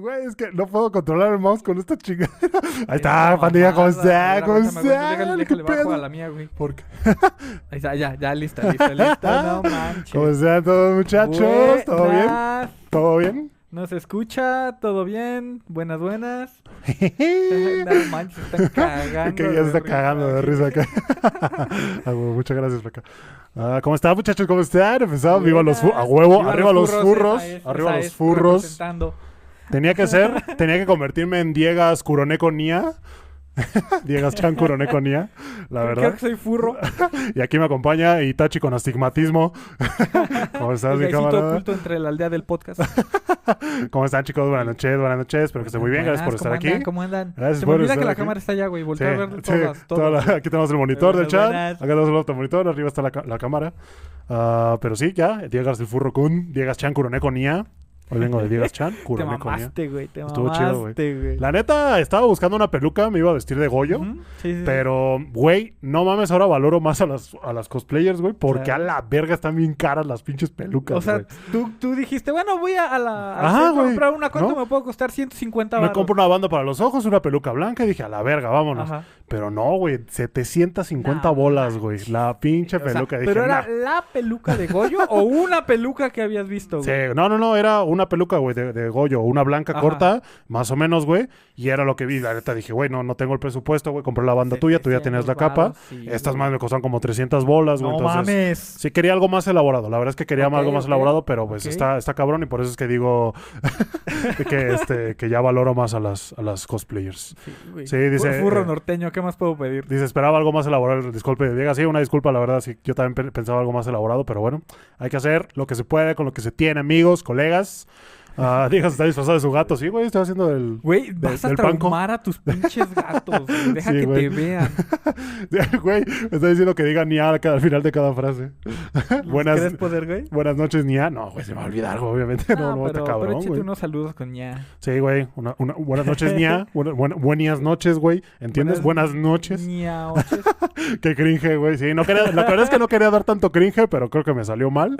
Güey, es que no puedo controlar el mouse con esta chingadera. Ahí está, pandilla, ¿cómo está? ¿Cómo está? Déjale, ¿Qué déjale bajo a la mía, güey. ¿Por qué? Ahí está, ya, ya, lista, lista, lista. No manches. ¿Cómo están todos, muchachos? ¿Todo bien? ¿Todo bien? ¿Nos escucha? ¿Todo bien? Buenas, buenas. No manches, están cagando. que ya se está cagando de risa acá. Ah, güey, muchas gracias, Flaca. Ah, ¿Cómo están, muchachos? ¿Cómo están? Empezamos, viva los furros. A huevo, arriba los furros. es, arriba los furros. Tenía que ser, tenía que convertirme en Diegas Curoneco Nia. Diegas Chan Curoneco Nia, la Creo verdad. que soy furro. Y aquí me acompaña Itachi con astigmatismo. ¿Cómo estás, mi camarada? oculto entre la aldea del podcast. ¿Cómo están, chicos? Buenas noches, buenas noches. Espero que estén muy bien. Gracias por estar ¿cómo aquí. ¿Cómo andan? Gracias Se por me olvida estar que la aquí. cámara está allá, güey. Sí, Voltea a ver sí, todas, toda todas. la- aquí tenemos el monitor del chat. buenas. Acá tenemos el otro monitor. Arriba está la, cámara. Ah, pero sí, ya. Diegas el Furro Kun. Diegas Chan Kuroneko Nia. Hoy vengo de Diegas Chan Te mamaste, güey. Te Estuvo chido, güey. La neta, estaba buscando una peluca. Me iba a vestir de Goyo. Sí, sí, sí. Pero, güey, no mames, ahora valoro más a las, a las cosplayers, güey, porque Claro. a la verga están bien caras las pinches pelucas, O sea, tú, tú dijiste, bueno, voy a, la. Ajá, güey, comprar una. ¿Cuánto ¿no? me puede costar? 150 Me baros. compro una banda para los ojos, una peluca blanca y dije, a la verga, vámonos. Ajá. Pero no, güey, 750 No bolas, güey. La pinche O sea, peluca. dije, ¿Pero era "Nah". la peluca de Goyo o una peluca que habías visto, Sí, güey? no, no, no, era una peluca, güey, de, de Goyo, una blanca Ajá. corta, más o menos, güey. Y era lo que vi. La neta dije, güey, no, no tengo el presupuesto, güey. Compré la banda tuya, tú ya tenías la 700 capa. sí, Estas más me costaron como 300 bolas, güey. No entonces, mames. Sí, quería algo más elaborado. La verdad es que quería algo más elaborado, pero pues está, está cabrón y por eso es que digo que, este, que ya valoro más a las, a las cosplayers. Sí, güey. Sí, dice, Fu- Furro eh, norteño, ¿qué más puedo pedir? Dice, esperaba algo más elaborado. Disculpe, Diego. Sí, una disculpa, la verdad. Sí, yo también pe- pensaba algo más elaborado, pero bueno, hay que hacer lo que se puede con lo que se tiene, amigos, colegas. Ah, se está disfrazado de su gato. Sí, güey, estoy haciendo el. Güey, vas a del traumar a tus pinches gatos. güey. Deja Sí, que güey. te vean. Güey, me está diciendo que diga ni a al final de cada frase. buenas, ¿Quieres poder, güey? buenas noches, ni a. No, güey, se me va a olvidar, obviamente. No, no, está pero, pero cabrón, échate güey. unos saludos con ña. Sí, güey. Una, una- buenas noches, Nia. Buena- buena- buenas noches, güey. ¿Entiendes? Buenas, noches. ña, oches. Qué cringe, güey. Sí, no quería, la verdad es que no quería dar tanto cringe, pero creo que me salió mal.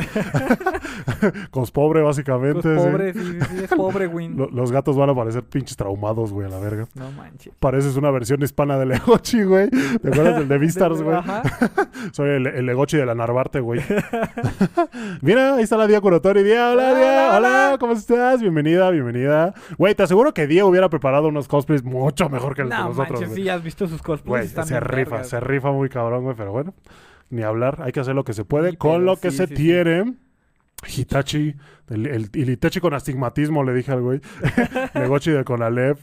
Cospobre, básicamente. Pues sí. pobre, sí, sí, sí, es pobre. Lo- los gatos van a parecer pinches traumados, güey, a la verga. No manches. Pareces una versión hispana de Legochi, güey. ¿Te acuerdas del de Vistars, güey? Ajá. Soy el, el Legochi de la Narvarte, güey. Mira, ahí está la Día Curatori. Día, hola, Día. hola. ¿cómo estás? Bienvenida, bienvenida. Güey, te aseguro que Día hubiera preparado unos cosplays mucho mejor que el de No nosotros, manches, güey. sí, has visto sus cosplays. Güey, se rifa, se rifa muy cabrón, güey, pero bueno, ni hablar, hay que hacer lo que se puede Sí, con lo que sí, se tiene. Hitachi, el, el, el Hitachi con astigmatismo, le dije al güey. Legochi de Conalep.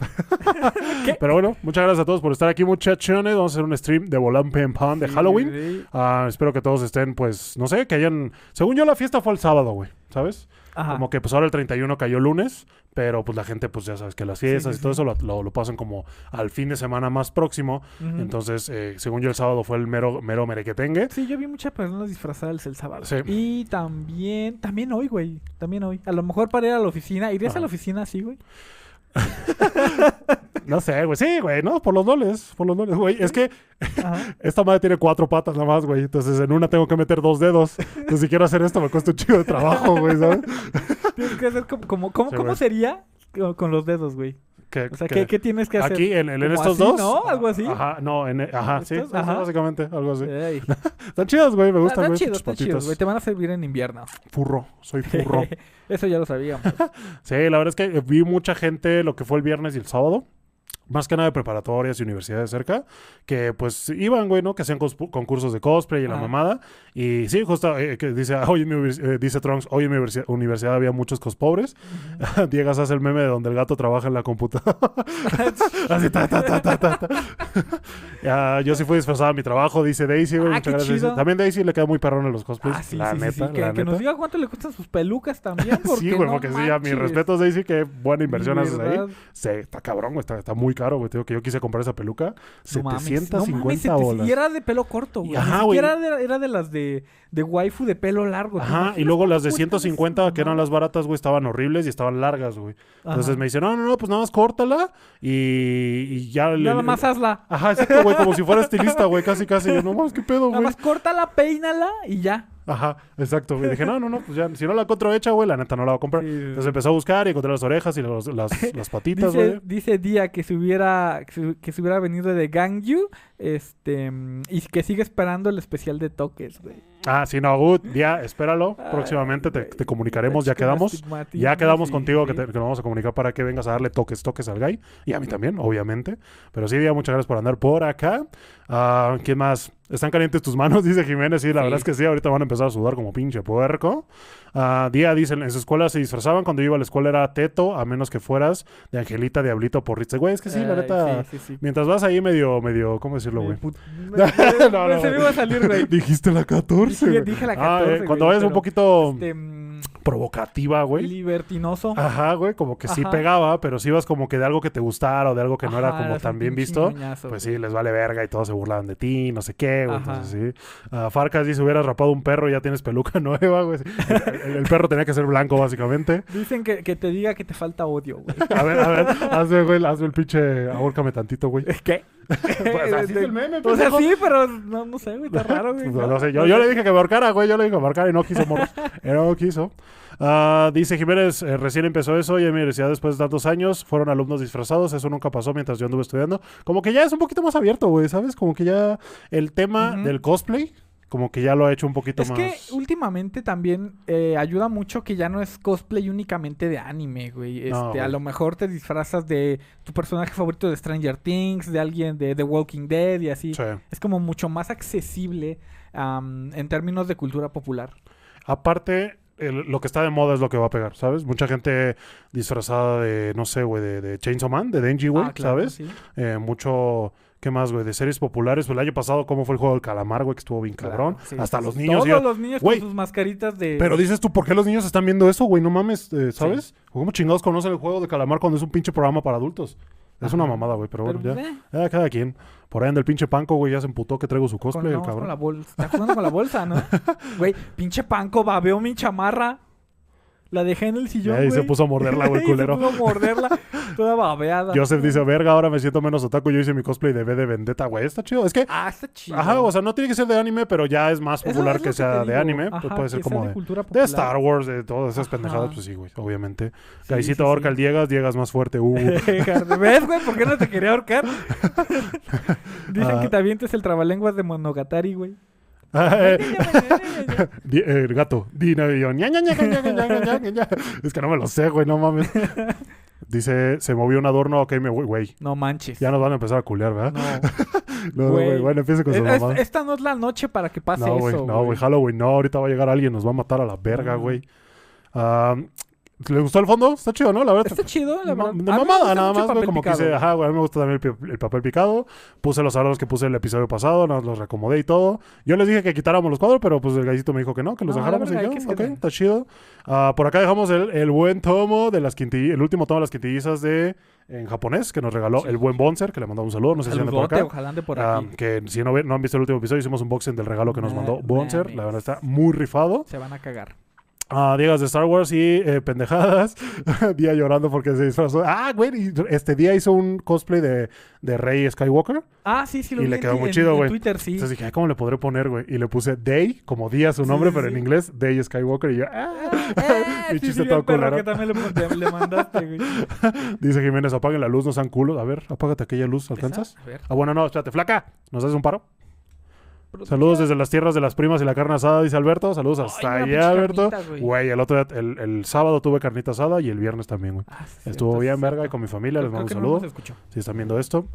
Pero bueno, muchas gracias a todos por estar aquí, muchachones. Vamos a hacer un stream de Volan Pen Pan de Sí, Halloween. Ah, espero que todos estén, pues, no sé, que hayan... Según yo, la fiesta fue el sábado, güey, ¿sabes? Ajá. Como que pues ahora el 31 cayó lunes, pero pues la gente, pues ya sabes que las fiestas sí, y todo sí. eso lo, lo- lo pasan como al fin de semana más próximo. Entonces, eh, según yo, el sábado fue el mero, mero merequetengue. Sí, yo vi muchas personas disfrazadas el sábado. Sí. Y también, también hoy, güey. También hoy. A lo mejor para ir a la oficina. ¿Irías Ajá. a la oficina así, güey? No sé, güey. Sí, güey, no, por los doles, por los doles, güey. Es que esta madre tiene cuatro patas nada más, güey. Entonces, en una tengo que meter dos dedos. Entonces, si quiero hacer esto, me cuesta un chido de trabajo, güey, ¿sabes? Tienes que hacer como... como ¿Cómo, Sí, cómo güey. sería con los dedos, güey? Que- O sea, que- ¿qué, tienes que hacer? Aquí, en, en ¿Como estos así, dos. no? ¿Algo así? Ajá, no, en, ajá, sí, Ajá. básicamente, algo así. Están chidas, güey, me gustan, güey. chidos, están chidos, güey. Te van a servir en invierno. Furro, soy furro. Eso ya lo sabíamos. Sí, la verdad es que vi mucha gente lo que fue el viernes y el sábado. Más que nada de preparatorias y universidades cerca, que pues iban, güey, ¿no? Que hacían concursos de cosplay y la Ah. mamada. Y sí, justo eh, que dice, hoy univers- eh, dice Trunks, hoy en mi universi- universidad había muchos cospobres. Diegas hace el meme de donde el gato trabaja en la computadora. Así, ta, ta, ta, ta, ta. Ya, yo sí fui disfrazada a mi trabajo, dice Daisy, güey. Ah, muchas qué gracias. chido. También Daisy le queda muy perrón en los cosplays. Ah, sí, la sí, neta, sí. Que, la que nos neta. diga cuánto le cuestan sus pelucas también. Sí, güey, no porque sí, a mis manches. respetos, Daisy, que buena inversión haces ahí. Sí, está cabrón, güey, está, está muy caro, güey. Te digo que yo quise comprar esa peluca. No mames, 750 no mames, 700 bolas. Y era de pelo corto, güey. Ajá, güey. era de, era de las de, de waifu de pelo largo. ¿Te Ajá, y luego las de cuánto cuestan 150, esas que eran las baratas, güey, estaban horribles y estaban largas, güey. Entonces Ajá. me dice, no, no, no, pues nada más córtala y, y ya le... Nada más hazla. Ajá, exacto, güey, como si fuera estilista, güey, casi, casi. Yo, no mames, qué pedo, Nada güey. más córtala, peínala y ya. Ajá, exacto, güey. Dije, no, no, no, pues ya, si no la encuentro hecha, güey, la neta no la voy a comprar. Sí, Entonces empezó a buscar y encontré las orejas y los- las, las patitas, Dice, güey. dice Día que se hubiera que se, hubiera venido de Gangyu este y que sigue esperando el especial de toques, güey. Ah, sí, no, good. Ya, espéralo. Próximamente te, comunicaremos, ya quedamos. Ya quedamos contigo que, sí. te, que nos vamos a comunicar para que vengas a darle toques, toques al gay. Y a mí también, obviamente. Pero sí, Día, muchas gracias por andar por acá. Ah, ¿Quién más? ¿Están calientes tus manos? Dice Jiménez. Sí, la Sí. verdad es que sí. Ahorita van a empezar a sudar como pinche puerco. Ah, Día dice, en su escuela se disfrazaban. Cuando yo iba a la escuela era teto, a menos que fueras de Angelita, Diablito, Porritze. Güey, es que sí, la neta... sí, sí, sí. Mientras vas ahí medio, medio, ¿cómo decirlo, güey? Put- No, no, se me iba a salir, güey. Dijiste la 14, Dije, la Ah, 14, eh, cuando vayas un poquito este, mm, provocativa, güey. libertinoso. Ajá, güey, como que sí pegaba, pero si ibas como que de algo que te gustara o de algo que no era como tan bien visto, pues sí, les vale verga y todos se burlaban de ti, no sé qué, güey. Ajá. Entonces sí. Ah, Farcas dice, hubieras rapado un perro y ya tienes peluca nueva, güey. El, el- el perro tenía que ser blanco, básicamente. Dicen que, que te diga que te falta odio, güey. A ver, a ver, hazme, güey, hazme el pinche, ahórcame tantito, güey. ¿Qué? Pues así es el meme, O sea, sí, pero no, no sé, güey, está raro, güey. Pues, no sé, yo, yo le dije que me ahorcara, güey. Yo le dije que y no quiso, morros. No quiso. Ah, dice Jiménez, eh, recién empezó eso y en mi universidad después de tantos años fueron alumnos disfrazados. Eso nunca pasó mientras yo anduve estudiando. Como que ya es un poquito más abierto, güey, ¿sabes? Como que ya el tema del cosplay, como que ya lo ha hecho un poquito Es más. que últimamente también eh, ayuda mucho que ya no es cosplay únicamente de anime, güey. Este, No, a lo mejor te disfrazas de tu personaje favorito de Stranger Things, de alguien de The Walking Dead y así. Sí. Es como mucho más accesible en términos de cultura popular. Aparte, el- lo que está de moda es lo que va a pegar, ¿sabes? Mucha gente disfrazada de, no sé, güey, de, de Chainsaw Man, de Denji, güey, Ah, claro, ¿sabes? sí. Eh, mucho, ¿qué más, güey? De series populares. Pues el año pasado, ¿cómo fue el juego del calamar, güey? Que estuvo bien cabrón. Sí, Hasta sí, los niños. Todos los niños Güey. con sus mascaritas de... Pero dices tú, ¿por qué los niños están viendo eso, güey? No mames, eh, ¿sabes? ¿Cómo chingados conocen el juego de calamar cuando es un pinche programa para adultos? Es una mamada, güey, pero bueno, Pero, ya. eh, Ya, cada quien. Por ahí anda el pinche panco, güey, ya se emputó que traigo su con, cosplay, el no, con cabrón. la bolsa. Está jugando con la bolsa, ¿no? Güey, pinche panco, babeó mi chamarra. La dejé en el sillón, Y ahí se puso a morderla, güey, Y se culero. puso a morderla toda babeada. Joseph dice, verga, ahora me siento menos otaku. Yo hice mi cosplay de V de Vendetta, güey. Está chido. Es que, Ah, está chido. ajá, o sea, no tiene que ser de anime, pero ya es más popular es que sea de anime. pues puede ser como de de. Star Wars, de todas esas Ajá. pendejadas. Pues sí, güey, obviamente. Sí, Gaisito sí, ahorca sí. el Diegas, Diegas más fuerte. Uh. ¿Ves, güey? ¿Por qué no te quería ahorcar? Dicen Ah. que te avientes el trabalenguas de Monogatari, güey. El gato. Es que no me lo sé, güey, no mames. Dice, se movió un adorno, ok, me voy, güey. No manches. Ya nos van a empezar a culear, ¿verdad? No, no güey. Bueno, empiece con su mamá. Esta no es la noche para que pase no, güey, eso, No, güey, Halloween, no. Ahorita va a llegar alguien, nos va a matar a la verga, güey. Um, ¿Le gustó el fondo? Está chido, ¿no? La verdad. Está chido, la verdad. de mamada, nada más, güey. Como picado. quise, ajá, güey. A mí me gusta también el, el papel picado. Puse los adornos que puse el episodio pasado, nos los reacomodé y todo. Yo les dije que quitáramos los cuadros, pero pues el gallicito me dijo que no, que los No, dejáramos verga, y yo, ok, está chido. Ah, por acá dejamos el, el buen tomo de las quintillizas, el último tomo de las quintillizas de en japonés que nos regaló el buen Bonser, que le mandamos un saludo, no sé si anda por acá. ojalá ande por Ah, aquí. que si no, no han visto el último episodio, hicimos un boxing del regalo que nos Ma- mandó Bonser. La verdad está muy rifado. Se van a cagar. Ah, Diegas de Star Wars y eh, pendejadas. día llorando porque se disfrazó. Ah, güey, este día hizo un cosplay de, de Rey Skywalker. Ah, sí, sí lo Y le quedó muy en- chido, güey. Twitter, sí. Entonces dije, "Ay, ¿cómo le podré poner, güey? Y le puse Day, como día su nombre, sí, pero sí. en inglés, Day Skywalker. Y yo, ah. Eh, Mi chiste todo culero. que también le, le mandaste, güey. Dice Jiménez, apaguen la luz, no sean culos. A ver, apágate aquella luz, ¿alcanzas? A ver. Ah, bueno, no, espérate, flaca. ¿Nos haces un paro? Saludos desde las tierras de las primas y la carne asada, dice Alberto. Saludos hasta una allá, Alberto. güey. Güey, el otro día, el, el sábado tuve carnita asada y el viernes también, güey. Ah, sí, Estuvo bien, verga, y con mi familia. Les Creo- mando un no saludo. escuchó. si están viendo esto.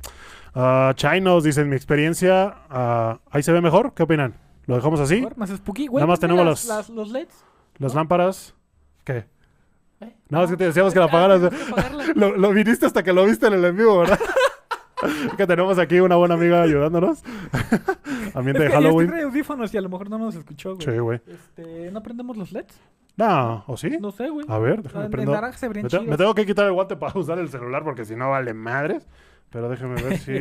Ah, Chinos dice, en mi experiencia, ah, ahí se ve mejor. ¿Qué opinan? ¿Lo dejamos así? Más spooky, güey. Nada más tenemos las- las- las- los LEDs. Las lámparas. ¿Qué? ¿Eh? No, es que te decíamos que la Ah, apagaras. Lo, lo viniste hasta que lo viste en el en vivo, ¿verdad? que tenemos aquí una buena amiga ayudándonos. Ambiente Es de que Halloween. Yo audífonos y a lo mejor no nos escuchó, güey. Sí, güey. Este, ¿no prendemos los LEDs? No, ¿o sí? No sé, güey. A ver, déjame en prendo. se Me, te- me tengo que quitar el guante para usar el celular porque si no vale madres. Pero déjeme ver si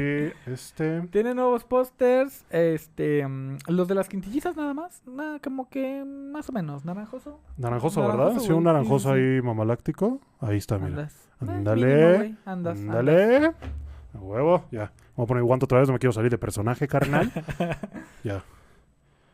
este... Tiene nuevos pósters, este, mm, los de las quintillizas nada más, nada, como que más o menos, naranjoso. Naranjoso, ¿verdad? Naranjoso, Sí, un naranjoso Sí, sí, ahí mamaláctico. Ahí está, mira. Andas. Ándale. Ándale. A huevo, ya. Voy a poner guante otra vez, no me quiero salir de personaje, carnal. ya.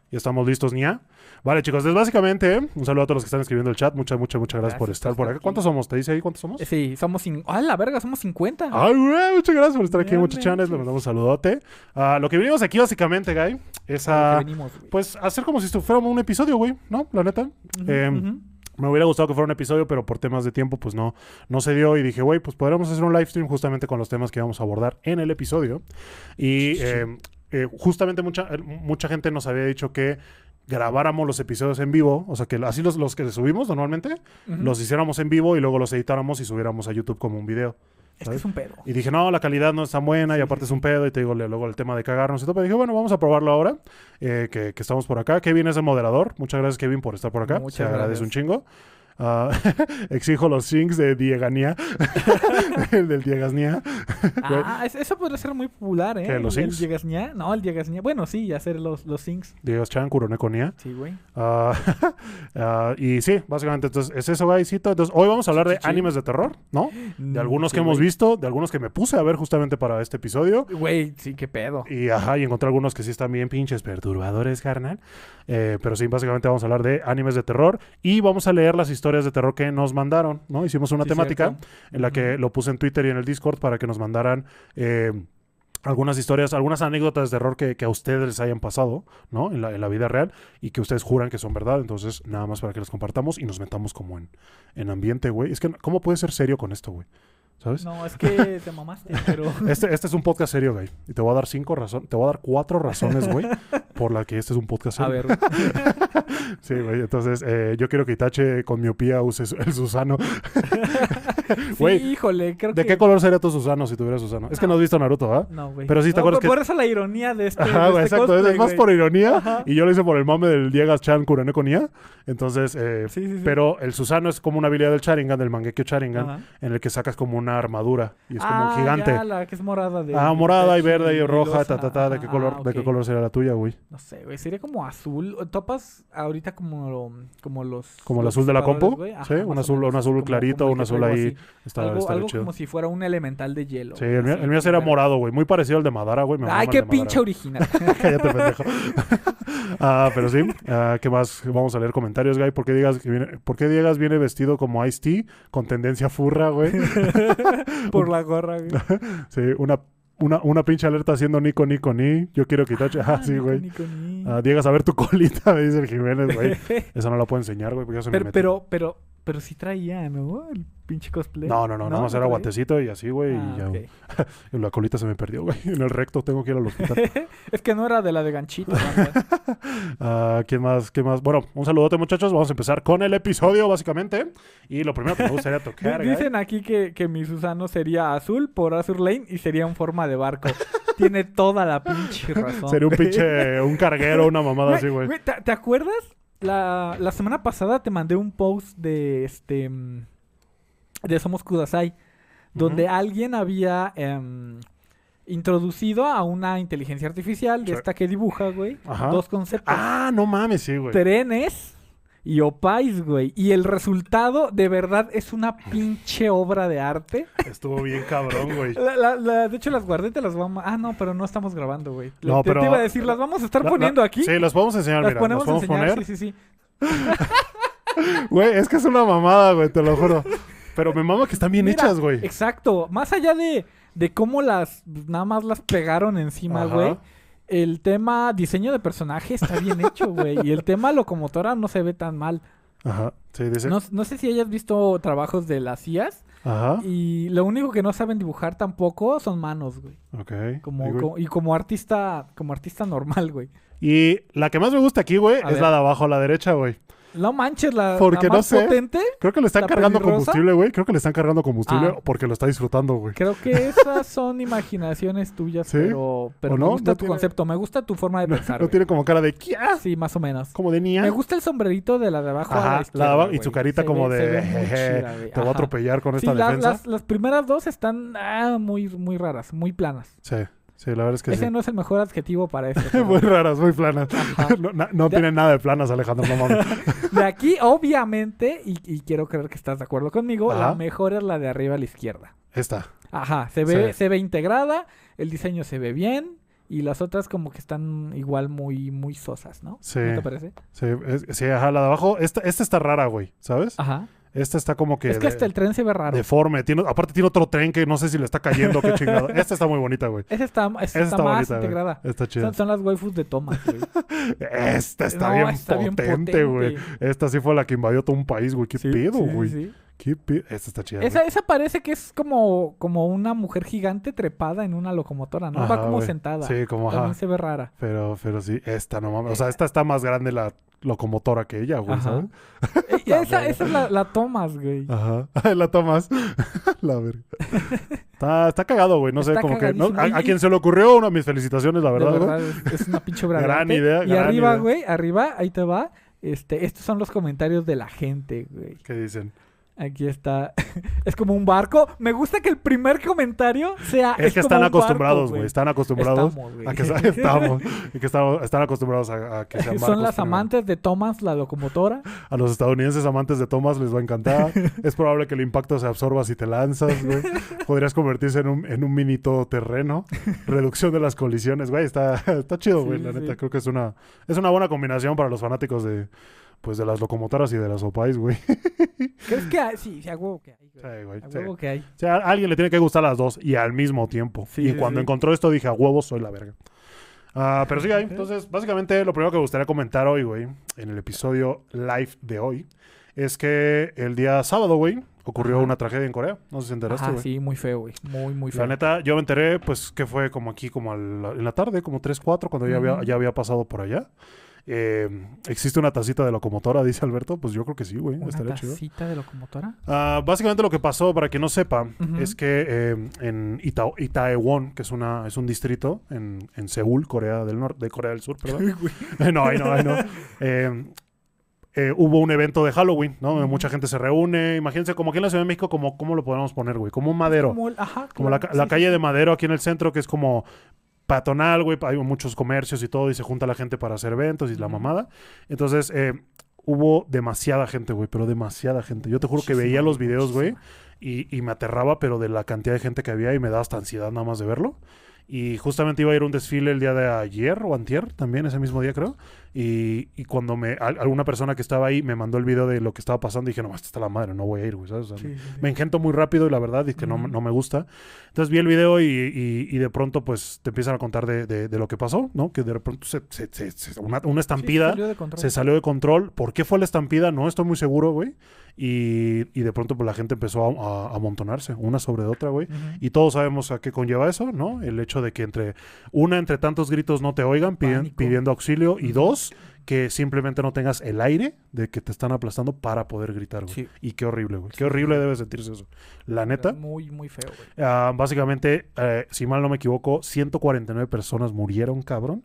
Ya estamos listos, Nia. Vale, chicos, entonces básicamente, un saludo a todos los que están escribiendo el chat. Muchas, muchas, muchas gracias, por estar por acá. aquí. ¿Cuántos somos? ¿Te dice ahí cuántos somos? Sí, somos... ¡Ah, la verga! Somos 50. Ay, güey, muchas gracias por estar aquí, muchachones. Les mandamos un saludote. Ah, lo que venimos aquí básicamente, Guy, es A venimos. Pues hacer como si fuera un episodio, güey, ¿no? La neta. Ujú. Me hubiera gustado que fuera un episodio, pero por temas de tiempo, pues no, no se dio. Y dije, güey, pues podríamos hacer un live stream justamente con los temas que vamos a abordar en el episodio. Y Sí. eh, eh, justamente mucha, eh, mucha gente nos había dicho que grabáramos los episodios en vivo, o sea, que así los, los que subimos normalmente, los hiciéramos en vivo y luego los editáramos y subiéramos a YouTube como un video. Es que es un pedo. Y dije, no, la calidad no es tan buena y aparte es un pedo. Y te digo, luego el tema de cagarnos y todo. Pero dije, bueno, vamos a probarlo ahora, eh, que, que estamos por acá. Kevin es el moderador. Muchas gracias, Kevin, por estar por acá. Muchas Se agradece gracias. un chingo. Ah, exijo los sinks de Dieganía. el del Diegasnía. Güey. Ah, es- eso podría ser muy popular, ¿eh? ¿Qué, los el, el syncs? Diegasñá. No, el Diegasñá. Bueno, sí, hacer los, los syncs. Diegas Chan, Kuronekonía. Sí, güey. Ah, ah, y sí, básicamente, entonces es eso, guysito. Entonces, hoy vamos a hablar de Sí, animes de terror, ¿no? De algunos Mm, Sí, que hemos visto, de algunos que me puse a ver justamente para este episodio. Güey, sí, qué pedo. Y ajá, y encontré algunos que sí están bien pinches perturbadores, carnal. Eh, pero sí, básicamente vamos a hablar de animes de terror y vamos a leer las historias de terror que nos mandaron, ¿no? Hicimos una Sí, temática cierto. en la que lo puse en Twitter y en el Discord para que nos mandaran eh, algunas historias, algunas anécdotas de terror que, que a ustedes les hayan pasado, ¿no? En la, en la vida real y que ustedes juran que son verdad. Entonces, nada más para que las compartamos y nos metamos como en, en ambiente, güey. Es que, ¿cómo puedes ser serio con esto, güey? ¿Sabes? No, es que te mamaste, pero... Este, este es un podcast serio, güey. Y te voy a dar cinco razones, te voy a dar cuatro razones, güey, por la que este es un podcast A serio. ver, Sí, güey. Entonces, eh, yo quiero que Itache con miopía use el Susano. sí, Güey, híjole, creo ¿De que... qué color sería tu Susano si tuvieras Susano? Es que no has visto Naruto, ¿ah? No, güey. Pero sí, ¿te No, acuerdas por, que- por eso la ironía de este, Ajá, de güey, este exacto. es- cosplay, es más güey. por ironía. Ajá. Y yo lo hice por el mame del Diegas Chan Nia. Entonces, eh, Sí, sí, sí. pero el Susano es como una habilidad del Sharingan, del Mangekyo Sharingan, Ajá. en el que sacas como una armadura. Y es como Ah, un gigante. ya, la que es morada de... Ah, morada y verde y roja, ta, ta, ta. ¿De qué color, ah, ¿de qué color sería la tuya, güey? No sé, güey. Sería como azul. Topas ahorita como, como los. Como el azul de la compu. Ajá, sí, un azul- menos, un azul como- clarito, como un azul ahí. Está, algo está algo chido. como si fuera un elemental de hielo. Sí, el mío, el mío sería verga. morado, güey. Muy parecido al de Madara, güey. Ay, qué pinche original. Cállate, pendejo. ah, pero sí. ah, ¿Qué más? Vamos a leer comentarios, güey. ¿Por qué, digas que viene, ¿Por qué Diegas viene vestido como Ice-T con tendencia furra, güey? Por la gorra, güey. sí, una, una, una pinche alerta haciendo Nico, Nico, Ni. Yo quiero quitar. Ah, Ah, sí, güey. Nico, ni. Ah, Diegas, a ver tu colita, me dice el Jiménez, güey. Esa no la puedo enseñar, güey, porque ya se me pero, pero, pero, sí traía, ¿no? El pinche cosplay. No, no, no, nada más era guatecito y así, güey. Ah, y ya, ok. y la colita se me perdió, güey. En el recto tengo que ir al hospital. es que no era de la de ganchito. banda. Ah, ¿Quién más? ¿Quién más? Bueno, un saludote, muchachos. Vamos a empezar con el episodio, básicamente. Y lo primero que me gustaría tocar, Dicen aquí que, que mi Susano sería azul por Azur Lane y sería en forma de barco. Tiene toda la pinche razón. sería un pinche, un carguero, una mamada así, güey. Güey, ¿te, te acuerdas? La, la semana pasada te mandé un post de este de Somos Kudasai, donde alguien había em, introducido a una inteligencia artificial de Sí. esta que dibuja, güey, Ajá. dos conceptos. Ah, no mames, sí, güey. trenes y opais, güey. Y el resultado de verdad es una pinche obra de arte. Estuvo bien cabrón, güey. La- la- la- de hecho, las guardé, te las vamos. Ah, no, pero no estamos grabando, güey. No, te, pero- te iba a decir, las vamos a estar poniendo aquí. Sí, las podemos enseñar, las mira. ponemos las a podemos enseñar, poner. sí, sí, sí. Güey, es que es una mamada, güey, te lo juro. Pero me mama que están bien Mira, hechas, güey. Exacto. Más allá de, de cómo las... Nada más las pegaron encima, güey. El tema diseño de personaje está bien hecho, güey. Y el tema locomotora no se ve tan mal. Ajá. Sí, dice. No, no sé si hayas visto trabajos de las IAS. Ajá. Y lo único que no saben dibujar tampoco son manos, güey. Ok. Como, como- y como artista, como artista normal, güey. Y la que más me gusta aquí, güey, es ver. la de abajo a la derecha, güey. No manches, la, Porque la no sé. potente. Creo que le están ¿La cargando combustible, güey. Creo que le están cargando combustible Ah. porque lo está disfrutando, güey. Creo que esas son imaginaciones tuyas, ¿Sí? pero, pero ¿O me gusta ¿No tu tiene- concepto, me gusta tu forma de pensar. No tiene como cara de ¿Kia? Sí, más o menos. Como de niña. Me gusta el sombrerito de la de abajo a Ajá, la la abajo y su carita Se como ve- de se ve muy "Jeje, chida, güey. te voy a atropellar con Sí, esta la- defensa. las, las primeras dos están ah, muy, muy raras, muy planas. Sí, sí, la verdad es que Ese sí. no es el mejor adjetivo para esto. muy raras, muy planas. No no De- tienen nada de planas, Alejandro, no mames. De aquí, obviamente, y, y quiero creer que estás de acuerdo conmigo, Ajá. la mejor es la de arriba a la izquierda. Esta. Ajá, se ve, Sí. se ve integrada, el diseño se ve bien Y las otras como que están igual muy, muy sosas, ¿no? Sí. ¿No te parece? Sí, es- sí, ajá, la de abajo. Esta, esta está rara, güey, ¿sabes? Ajá. Esta está como que. es que de- hasta el tren se ve raro. deforme. Tiene, aparte tiene otro tren que no sé si le está cayendo, qué chingado. Esta está muy bonita, güey. Esa está, Esa está, está más bonita, integrada. Está chida. Son, son las waifus de Thomas, güey. Esta está, No, bien, está potente, güey. Esta sí fue la que invadió todo un país, güey. ¿Qué Sí, pedo, sí, güey? sí. ¿Qué pedo? Esta está chida. Esa, esa parece que es como, como una mujer gigante trepada en una locomotora, ¿no? Va Ajá, como güey. sentada. Sí, como También ajá. se ve rara. Pero, pero sí, esta no mames. O sea, esta está más grande la locomotora que ella, güey, Ajá. ¿sabes? Eh, La esa, esa es la, la Thomas, güey. Ajá. la tomas. la verga. Está, está cagado, güey. No sé, Está como que. ¿no? cagadísimo. A, a quien se le ocurrió, una mis felicitaciones, la De verdad, güey. es, es una pinche obra de Gran arte. idea, Y gran arriba, idea. güey, arriba, ahí te va. Este, estos son los comentarios de la gente, güey. ¿Qué dicen? Aquí está. es como un barco. Me gusta que el primer comentario sea. Es que como están un barco, acostumbrados, güey. Están acostumbrados Estamos, güey. a que sa- estamos, y que estamos- están acostumbrados a, a que sean Son las amantes de Thomas, la locomotora. A los estadounidenses amantes de Thomas les va a encantar. es probable que el impacto se absorba si te lanzas, güey. Podrías convertirse en un, en un mini todoterreno. Reducción de las colisiones, güey. Está, está chido, güey. Sí, la sí. neta, creo que es una, es una buena combinación para los fanáticos de, pues, de las locomotoras y de las opais, güey. ¿Crees que hay? Sí, sí, a huevo que hay. güey. Sí, güey. A sí. huevo que hay. O sea, a alguien le tiene que gustar las dos y al mismo tiempo. Sí, y cuando encontró esto dije, a huevos soy la verga. Ah, pero sí, hay. Entonces, básicamente, lo primero que me gustaría comentar hoy, güey, en el episodio live de hoy, es que el día sábado, güey, ocurrió Ajá. una tragedia en Corea. No sé si enteraste, güey. sí, muy feo, güey. Muy, muy feo. La neta, yo me enteré, pues, que fue como aquí, como en la tarde, como 3, 4, cuando ya, había, ya había pasado por allá. Eh, ¿Existe una tacita de locomotora? Dice Alberto. Pues yo creo que sí, güey. ¿Una Estaría chido. tacita de locomotora? Ah, básicamente lo que pasó, para quien no sepa, es que eh, en Ita- Itaewon, que es una es un distrito en, en Seúl, Corea del Norte, de Corea del Sur, perdón. no, ahí no, ahí no. Eh, eh, hubo un evento de Halloween, ¿no? Mucha gente se reúne. Imagínense, como aquí en la Ciudad de México, como, ¿cómo lo podemos poner, güey? Como un madero. Como, el- ajá, Como la, sí, calle de. Madero aquí en el centro, que es como patonal, güey. Hay muchos comercios y todo, y se junta la gente para hacer eventos y la mamada. Entonces, eh, hubo demasiada gente, güey, pero demasiada gente. Yo te juro que veía los videos, güey, y, y me aterraba, pero de la cantidad de gente que había y me daba hasta ansiedad nada más de verlo. Y justamente iba a ir a un desfile el día de ayer o antier, también ese mismo día creo. Y, y cuando me al- alguna persona que estaba ahí me mandó el video de lo que estaba pasando, dije, no, esta está la madre, no voy a ir, güey, ¿sabes? O sea, Sí, sí, sí. me engento muy rápido y la verdad es que no, no me gusta. Entonces vi el video y, y- y de pronto pues te empiezan a contar de, de- de lo que pasó, ¿no? Que de pronto se, se- se- se- una, una estampida salió de control. se salió de control. ¿Por qué fue la estampida? No estoy muy seguro, güey. Y, y de pronto pues la gente empezó a, a- a amontonarse, una sobre otra, güey. Y todos sabemos a qué conlleva eso, ¿no? El hecho de que entre una, entre tantos gritos no te oigan piden- pidiendo auxilio. Y dos, que simplemente no tengas el aire de que te están aplastando para poder gritar, güey. Sí. Y qué horrible, güey. Qué horrible debe sentirse eso. La neta, Muy, muy feo, güey. ah, básicamente, eh, si mal no me equivoco, 149 personas murieron, cabrón.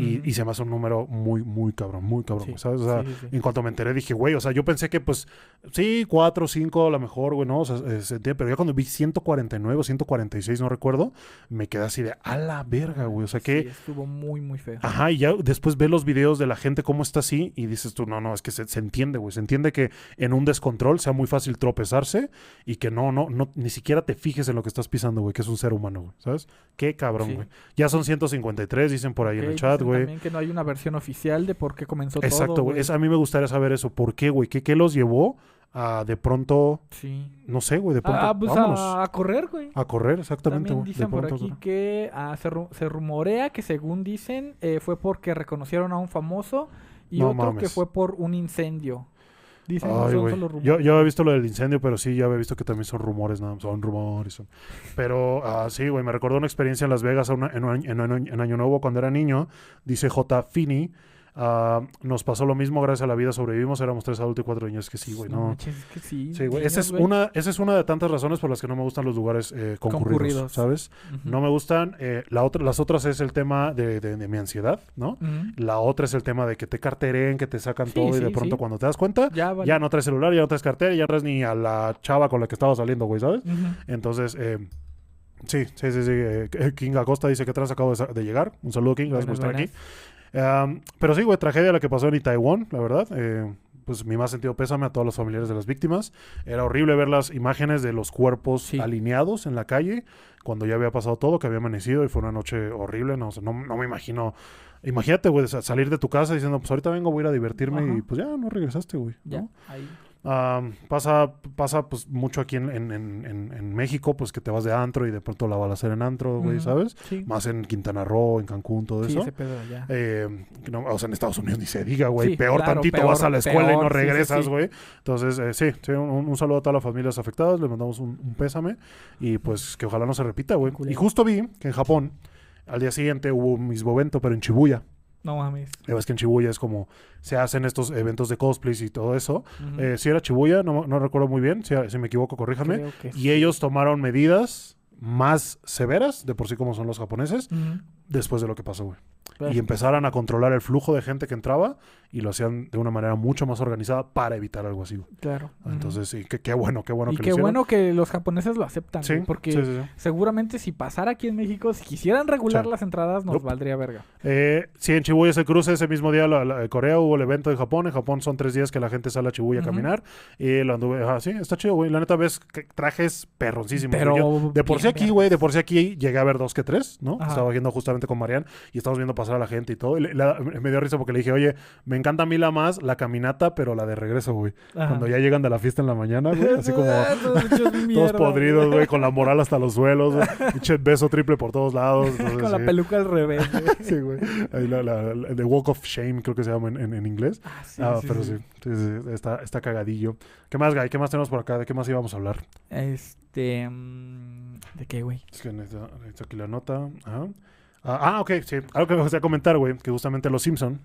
Y, se me hace un número muy, muy cabrón, muy cabrón, Sí, güey, ¿sabes? O sea, sí, sí, sí. en cuanto me enteré dije, güey, o sea, yo pensé que pues, sí, cuatro, cinco a lo mejor, güey, ¿no? O sea, se entiende, pero ya cuando vi 149 o 146, no recuerdo, me quedé así de, a la verga, güey, o sea, que... Estuvo muy, muy feo. Ajá, y ya después ve los videos de la gente cómo está así y dices tú, no, no, es que se, se entiende, güey. Se entiende que en un descontrol sea muy fácil tropezarse y que no, no, no, ni siquiera te fijes en lo que estás pisando, güey, que es un ser humano, güey, ¿sabes? Qué cabrón, güey. Ya son 153, dicen por ahí en el chat, dicen güey. También que no hay una versión oficial de por qué comenzó Exacto, todo. güey. Es- A mí me gustaría saber eso. ¿Por qué, güey? ¿Qué, qué los llevó a de pronto, Sí. no sé, güey, de pronto, Ah, pues a, a correr, güey. a correr, exactamente, También güey. de dicen por pronto, aquí que ah, se, ru- se rumorea que según dicen eh, fue porque reconocieron a un famoso y No otro que fue por un incendio. Dicen Ay, son solo rumores. Yo, yo he visto lo del incendio, pero sí, ya había visto que también son rumores, nada más, son rumores. son- Pero ah, sí, güey, me recordó una experiencia en Las Vegas una- en, en en Año Nuevo cuando era niño. Dice J. Finney. Ah, nos pasó lo mismo, gracias a la vida sobrevivimos, éramos tres adultos y cuatro niños. Es que sí, güey, no. manches, es que sí. Sí, güey. Esa es, una, esa es una de tantas razones por las que no me gustan los lugares eh, concurridos, Concurridos. ¿sabes? No me gustan. eh, la otra, las otras es el tema de, de- de mi ansiedad, ¿no? La otra es el tema de que te carteren, que te sacan Sí, todo y de pronto cuando te das cuenta, Ya, vale. ya no traes celular, ya no traes cartera, ya no traes ni a la chava con la que estaba saliendo, güey, ¿sabes? Entonces, eh, sí, sí, sí, sí. eh, King Acosta dice que atrás acabo de, de llegar. Un saludo, King, gracias por estar Buenas, aquí. Um, pero sí, güey, tragedia la que pasó en Itaewon, la verdad. Eh, pues mi más sentido pésame a todos los familiares de las víctimas. Era horrible ver las imágenes de los cuerpos Sí. alineados en la calle. cuando ya había pasado todo, que había amanecido y fue una noche horrible. No, o sea, no, no me imagino. Imagínate, güey, sa- salir de tu casa diciendo, pues ahorita vengo, voy a ir a divertirme Ajá. y pues ya no regresaste, güey. Ya, ¿no? ahí. Ah, pasa, pasa pues mucho aquí en, en, en, en- México, pues que te vas de antro y de pronto la balacera en antro, güey. ¿sabes? Sí, Más en Quintana Roo, en Cancún, todo sí eso. ese pedo allá. Eh, no, o sea, en Estados Unidos ni se diga, güey. Sí, peor claro, tantito, peor, vas a la escuela y no regresas, güey. Entonces, eh, sí, sí, un, un saludo a todas las familias afectadas. Les mandamos un, un pésame. Y pues que ojalá no se repita, güey. Y justo vi que en Japón, al día siguiente hubo un mismo evento, pero en Shibuya. No mames. Ya ves que en Shibuya es como se hacen estos eventos de cosplays y todo eso. Eh, si era Shibuya, no, no recuerdo muy bien. Si, si me equivoco, corríjame. Sí. Y ellos tomaron medidas más severas, de por sí como son los japoneses, después de lo que pasó, güey. Y empezaron a controlar el flujo de gente que entraba y lo hacían de una manera mucho más organizada para evitar algo así. Claro. Ah, Entonces, sí, qué, qué bueno, qué bueno y que qué lo bueno que los japoneses lo aceptan, Sí, porque sí, sí, sí. seguramente si pasara aquí en México, si quisieran regular las entradas, nos valdría verga. Eh, sí, en Shibuya se cruce ese mismo día la, la- Corea hubo el evento de Japón. En Japón son tres días que la gente sale a Shibuya a caminar. Y lo anduve, ajá, sí, está chido, güey. La neta ves que trajes perroncísimos. Pero. Yo- de por sí aquí, güey, de por sí aquí llegué a ver dos que tres, ¿no? Ajá. Estaba viendo justamente con Marian y estábamos viendo pasar a la gente y todo. Y le- la- me dio risa porque le dije, oye, me encanta a mí la más, la caminata, pero la de regreso, güey. Ajá. Cuando ya llegan de la fiesta en la mañana, güey, así como todos podridos, güey, con la moral hasta los suelos. Pinche beso triple por todos lados. entonces, Con la sí. peluca al revés. güey. Sí, güey. Ahí la, la- la- The Walk of Shame, creo que se llama en, en- en inglés. Ah, sí, ah, sí, pero sí. está, está cagadillo. ¿Qué más, Guy? ¿Qué más tenemos por acá? ¿De qué más íbamos a hablar? Este. mm, ¿De qué, güey? Es que necesito, necesito aquí la nota. Ajá. Ah, ah, ok, sí. Algo que me gustaría comentar, güey, que justamente los Simpson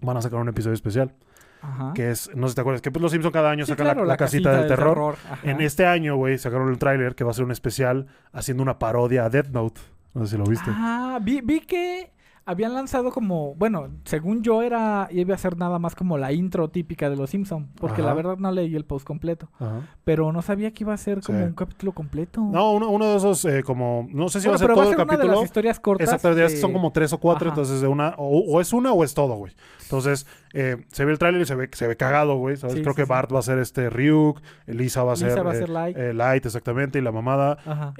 van a sacar un episodio especial. Ajá. Que es, no sé si te acuerdas, que pues los Simpson cada año Sí, sacan claro, la, la casita, del, terror. En este año, güey, sacaron el tráiler que va a ser un especial haciendo una parodia a Death Note. No sé si lo viste. Ah, vi, vi que habían lanzado como, bueno, según yo era, iba a ser nada más como la intro típica de Los Simpson, porque la verdad no leí el post completo, Ajá. pero no sabía que iba a ser como Sí. un capítulo completo. No, uno, uno de esos, eh, como, no sé si Bueno, va a ser todo va a el ser una de capítulo. las historias cortas. Exacto, de- son como tres o cuatro, Ajá. entonces de una, o, o es una o es todo, güey. Entonces, eh, se ve el tráiler y se ve, se ve cagado, güey. ¿sabes? Sí, Creo sí, que sí. Bart va a ser este Ryuk, Lisa va a Lisa ser, va a eh, ser Light. eh, Light, exactamente, y la mamada. Ajá.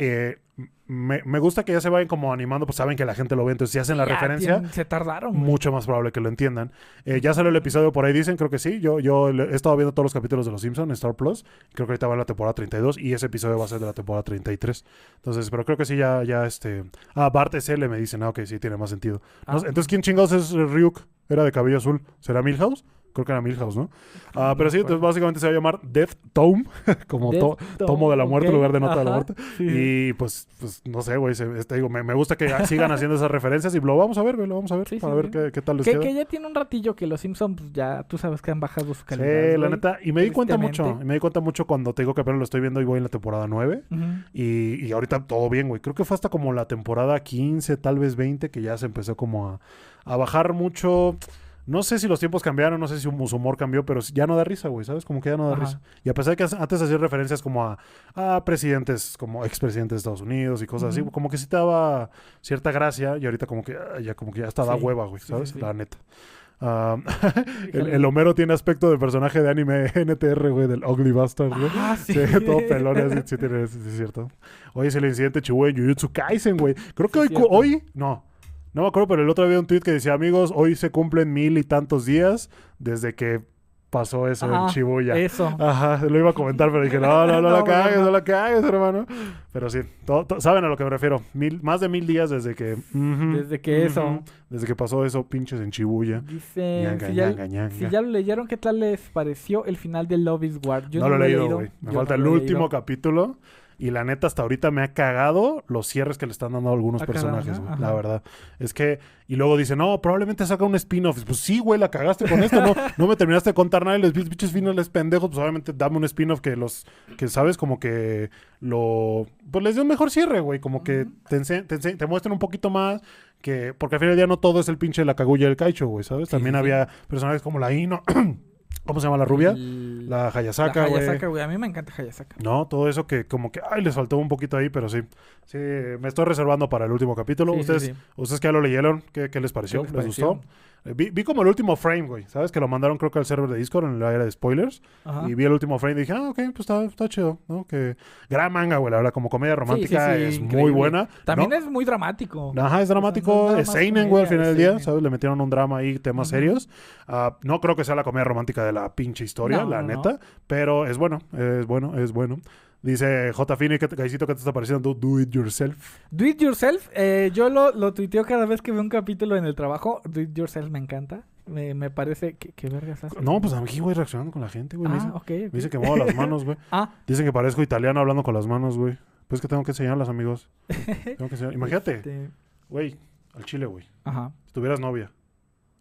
Me, me gusta que ya se vayan como animando, pues saben que la gente lo ve, entonces si hacen la Ya referencia, tienen- se tardaron. güey. mucho más probable que lo entiendan. Ya salió el episodio por ahí, dicen, creo que sí. Yo, yo he estado viendo todos los capítulos de Los Simpsons en Star Plus. Creo que ahorita va en la temporada 32 y ese episodio va a ser de la temporada 33. Entonces, pero creo que sí, ya, ya este. Ah, Bart es él, me dicen, ah, ok, sí, tiene más sentido. Ah. entonces, ¿quién chingados es Ryuk? Era de cabello azul. ¿Será Milhouse? Creo que era Milhouse, ¿no? Ah, pero sí, entonces básicamente se va a llamar Death Tome, como Death to- tomo de la muerte en lugar de nota de la muerte. sí. Y pues, pues no sé, güey, te digo, me, me gusta que sigan haciendo esas referencias y lo vamos a ver, güey, lo vamos a ver Sí, para sí, ver qué, qué tal les Que, queda. que ya tiene un ratillo que los Simpsons pues, ya tú sabes que han bajado su calidad. Sí, la neta. Y me di cuenta mucho. Y me di cuenta mucho cuando te digo que apenas lo estoy viendo y voy en la temporada 9. Ujú. Y, y ahorita todo bien, güey. Creo que fue hasta como la temporada 15, tal vez 20, que ya se empezó como a, a bajar mucho. No sé si los tiempos cambiaron, no sé si su humor cambió, pero ya no da risa, güey, ¿sabes? Como que ya no da Ajá. risa. Y a pesar de que antes hacía referencias como a, a presidentes, como expresidentes de Estados Unidos y cosas así, como que sí te daba cierta gracia y ahorita como que ah, ya como que ya hasta da hueva, güey, ¿sabes? sí, sí. La neta. Ah, el, Homero tiene aspecto de personaje de anime NTR, güey, del Ugly Bastard, güey. Ah, sí. Sí, todo pelón, así, sí, tiene, sí, sí, es cierto. Hoy es el incidente Chihuahua en Jujutsu Kaisen, güey. Creo que Sí, hoy, cierto. hoy, no, no me acuerdo, pero el otro día vi un tweet que decía, amigos, hoy se cumplen mil y tantos días desde que pasó eso en Ajá, Shibuya. Eso. Ajá, lo iba a comentar, pero dije, no, no, no, No, la cagues, no. la cagues, hermano. Pero sí, todo- todo- saben a lo que me refiero. Mil, más de mil días desde que... Desde que eso. Desde que pasó eso, pinches en Shibuya. Dicen, Ñanga, si, ya, ñanga, si ya lo leyeron, ¿qué tal les pareció el final de Love is War? Yo no, lo he leído, güey. Me falta no el último capítulo. Y la neta, hasta ahorita me ha cagado los cierres que le están dando a algunos Ah, personajes, ajá. La verdad. Es que... Y luego dice, no, probablemente saca un spin-off. Pues sí, güey, la cagaste con esto. No, no me terminaste de contar nada y les pinches finales pendejos. Pues obviamente dame un spin-off que los... Que sabes, como que lo... Pues les dé un mejor cierre, güey. Como que te, ense- te, ense- te muestren un poquito más que... Porque al final del día no todo es el pinche la cagulla del caicho, güey, ¿sabes? También sí, sí. había personajes como la Ino... ¿Cómo se llama la rubia? El- La la Hayasaka, güey. Hayasaka, güey. A mí me encanta Hayasaka. No, todo eso que como que, ay, les faltó un poquito ahí, pero sí. Sí, me estoy reservando para el último capítulo. Sí, ustedes, sí. ustedes que ya lo leyeron, ¿qué, qué les pareció? ¿Qué ¿Les, les gustó? pareció? Eh, Vi, vi como el último frame, güey. ¿Sabes? Que lo mandaron creo que al server de Discord en la era de spoilers. Ajá. Y vi el último frame y dije, ah, ok, pues está, está chido, ¿no? Que gran manga, güey. La verdad, como comedia romántica sí, es muy increíble. buena. También ¿no? es muy dramático. Ajá, es dramático, no es nada es seinen, güey, al final es del día. ¿sabes? Le metieron un drama ahí, temas Ujú. serios. Ah, no creo que sea la comedia romántica de la pinche historia, No, la no, no. neta, pero es bueno, es bueno, es bueno. Dice J. Fini, ¿qué Gaisito, ¿qué te está pareciendo? Do, do it yourself. Do it yourself. eh, yo lo, lo tuiteo cada vez que veo un capítulo en el trabajo. Do it yourself me encanta. Me, me parece que, que vergas hace. No, pues aquí, güey, reaccionando con la gente, güey. me, Ah, me dice que muevo las manos, güey. Ah, Dicen que parezco italiano hablando con las manos, güey. Pues que tengo que enseñarlas, amigos. Tengo que enseñar- Imagínate, este, güey, al chile, güey. Ajá. Si tuvieras novia,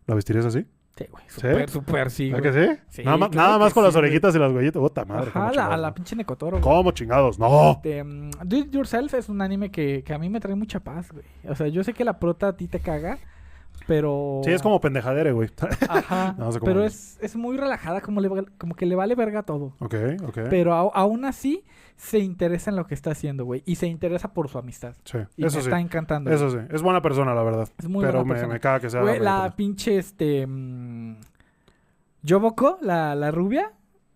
¿la vestirías así? Sí, güey. Súper, súper sí. ¿Verdad güey. que sí? Sí, nada más, claro nada más que con las sí, güey. orejitas y las huellitas. Puta madre. Ajá, ¿cómo la, a la pinche Necotoro. güey. ¿Cómo chingados? ¡No! Este, mm, Do It Yourself es un anime que, que a mí me trae mucha paz, güey. O sea, yo sé que la prota a ti te caga, pero... Sí, es como pendejadere, güey. Ajá, No sé cómo pero es, es muy relajada, como, le, como que le vale verga todo. ok, ok. Pero aún así se interesa en lo que está haciendo, güey. Y se interesa por su amistad. Sí, Y eso me sí. está encantando. Eso sí. Es buena persona, la verdad. Es muy pero buena me, persona. me caga que sea. Güey, la pinche, este... mm, Yoboko, la, la rubia,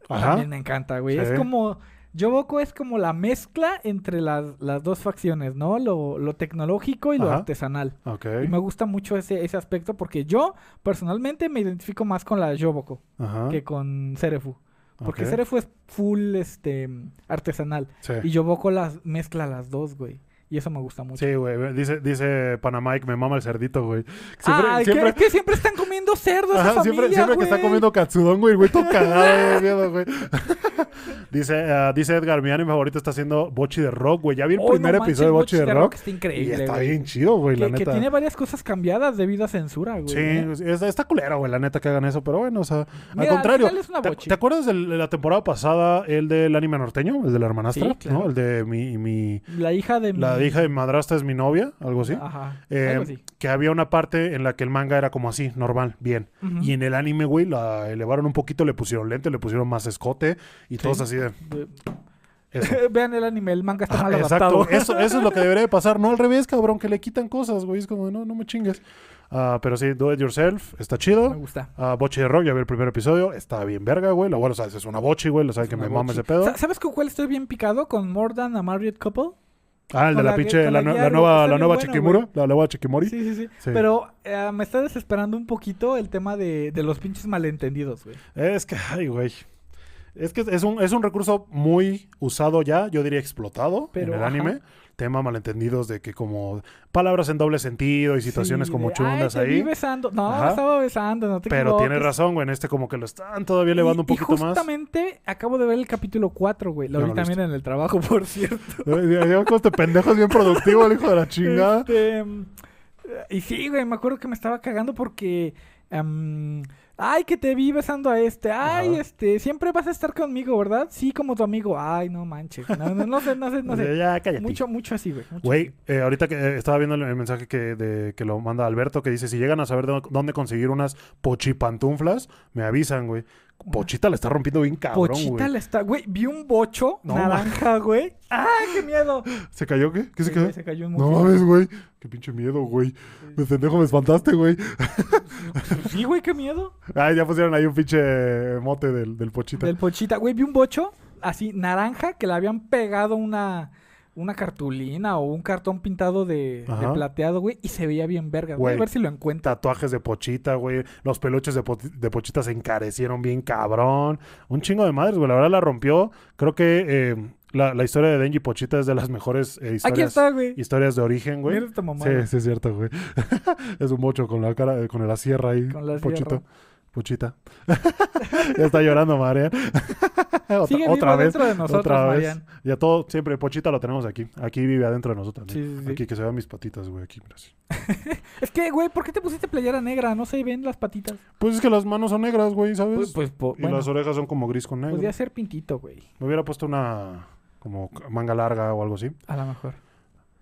Ajá. también me encanta, güey. Es como... Yoboko es como la mezcla entre las, las dos facciones, ¿no? Lo, lo tecnológico y lo Ajá. artesanal. Ok. Y me gusta mucho ese, ese aspecto porque yo, personalmente, me identifico más con la Yoboko Ajá. que con Cerefu. Porque ok. Cerefu es full, este, artesanal. Sí. Y Yoboko las mezcla las dos, güey. Y eso me gusta mucho. Sí, güey. Dice, dice Panamike, me mama el cerdito, güey. Siempre, siempre, que, que siempre están comiendo cerdo esa Ajá, siempre, que está güey. comiendo katsudon, güey, güey, todo cagado miedo, güey. dice, ah, dice Edgar, mi anime favorito está haciendo Bochi de Rock, güey. Ya vi el Oh, primer no manches, episodio de Bochi de Rock. Está Y increíble, está güey. bien chido, güey, la Que, que neta. tiene varias cosas cambiadas debido a censura, güey. Sí, ¿eh? es- está, está culero, güey, la neta que hagan eso, pero bueno, o sea, Mira, al contrario. es una ¿te, bochi. te acuerdas de la temporada pasada, el del anime norteño, el de la hermanastra? Sí, claro. ¿no? El de mi, mi La hija de mi... la hija de mi madrastra es mi novia, algo así. Ajá. Eh, algo así. que había una parte en la que el manga era como así, normal, bien. Y en el anime, güey, la elevaron un poquito, le pusieron lente, le pusieron más escote y Sí. todos así de eso. Vean el anime, el manga está Ajá, mal exacto, adaptado. eso, eso es lo que debería de pasar, no al revés, cabrón, que le quitan cosas, güey, es como, no, no me chingues. Ah, pero sí, Do It Yourself, está Me chido. gusta. Ah, Bochi de Rock, ya vi el primer episodio, está bien verga, güey. Lo bueno, sabes, es una bochi, güey, lo sabes Es que me una mama ese pedo. Sa- ¿Sabes con cuál estoy bien picado? Con More Than a Married Couple. Ah, el de la la- pinche, la, la nueva, la nueva Chikimura, la nueva Chikimori. Sí, sí, sí. Sí. Pero eh, me está desesperando un poquito el tema de, de los pinches malentendidos, güey. Es que, ay, güey. Es que es un, es un recurso muy usado ya, yo diría explotado Pero, en el ajá. anime. Tema malentendidos de que como palabras en doble sentido y situaciones Sí, como de, chungas "Ay, te vi ahí. besando. No, Ajá. estaba besando, no te Pero tienes razón, güey, en este como que lo están todavía elevando un poquito y justamente acabo de ver el capítulo 4, güey. Lo vi no también en el trabajo, por cierto. más. Digo, como este pendejo es bien productivo, el hijo de la chingada. Este, mm, y sí, güey, me acuerdo que me estaba cagando porque... em, ay, que te vi besando a este. Ay, Ajá. este, siempre vas a estar conmigo, ¿verdad? Sí, como tu amigo. Ay, no manches. No, no, no sé, no sé, no sé. Ya, cállate. Mucho, mucho así, güey. mucho Güey, eh, ahorita que eh, estaba viendo el, el mensaje que, de- que lo manda Alberto, que dice, si llegan a saber de dónde conseguir unas pochipantuflas, me avisan, güey. Pochita le está rompiendo bien cabrón, Pochita güey. le está, güey, vi un bocho No, naranja, güey. ¡Ay, qué miedo! ¿Se cayó qué? ¿Qué se güey, se cayó un No mames, güey. Qué pinche miedo, güey. Me pendejo, me espantaste, güey. Sí, güey, qué miedo. Ay, ya pusieron ahí un pinche mote del, del pochita. Del pochita. Güey, vi un bocho así, naranja, que le habían pegado una, una cartulina o un cartón pintado de, plateado, güey, y se veía bien verga. Voy Güey. a ver si lo encuentro. Tatuajes de pochita, güey. Los peluches de, po- de pochita se encarecieron bien cabrón. Un chingo de madres, güey. La verdad la rompió. Creo que eh, la, la historia de Denji Pochita es de las mejores eh, Aquí historias, está, güey. historias de origen, güey. Mira esta mamá. Sí, sí es cierto, güey. es un mocho con la cara, eh, con la sierra ahí. Con la Pochito. sierra. Pochita. ya está llorando, María. otra, Sigue otra vez. dentro de nosotros, otra vez. Marian. Ya todo, siempre, Pochita lo tenemos aquí. Aquí vive adentro de nosotros. Sí, sí, sí. Aquí que se vean mis patitas, güey. Aquí, mira. Es que, güey, ¿por qué te pusiste playera negra? No se ven las patitas. Pues es que las manos son negras, güey, ¿sabes? Pues, pues, po- y bueno, las orejas son como gris con negro. podría ser pintito, güey. Me hubiera puesto una como manga larga o algo así. A lo mejor.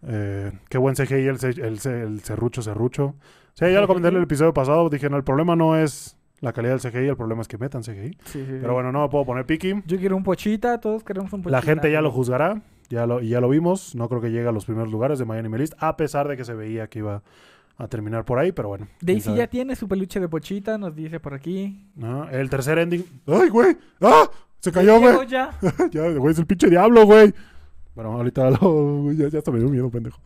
Eh, qué buen CGI el, el, serrucho serrucho. Sí, ya lo comenté en el episodio pasado. Dije, no, el problema no es la calidad del CGI, el problema es que metan CGI. Sí, sí. Pero bueno, no me puedo poner picky. Yo quiero un pochita, todos queremos un pochita. La gente ya lo juzgará, ya lo, y ya lo vimos. No creo que llegue a los primeros lugares de Miami List, a pesar de que se veía que iba a terminar por ahí, pero bueno. Daisy ya tiene su peluche de pochita, nos dice por aquí. ¿No? El tercer ending. ¡Ay, güey! ¡Ah! Se cayó, güey. Ya. ya, güey, es el pinche diablo, güey. Bueno, ahorita lo, ya, ya hasta me dio miedo, pendejo.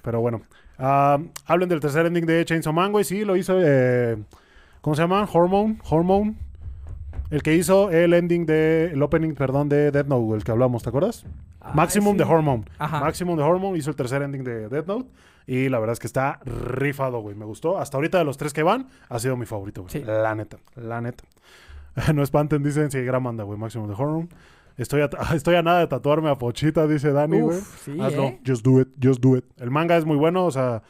Pero bueno. hablen del tercer ending de Chainsaw Man, güey. Sí, lo hizo. eh, ¿Cómo se llama? Hormone. Hormone. El que hizo el ending de. El opening, perdón, de Death Note, el que hablamos, ¿te acuerdas? Maximum sí. de Hormone. Ajá. Maximum de Hormone hizo el tercer ending de Death Note. Y la verdad es que está rifado, güey. Me gustó. Hasta ahorita de los tres que van, ha sido mi favorito, güey. Sí. La neta, la neta. no espanten, dicen, sí, gran banda, güey. Maximum de Hormone. Estoy a, estoy a nada de tatuarme a Pochita, dice Dani, güey. Sí, Hazlo. ¿eh? Just do it, just do it. El manga es muy bueno, o sea,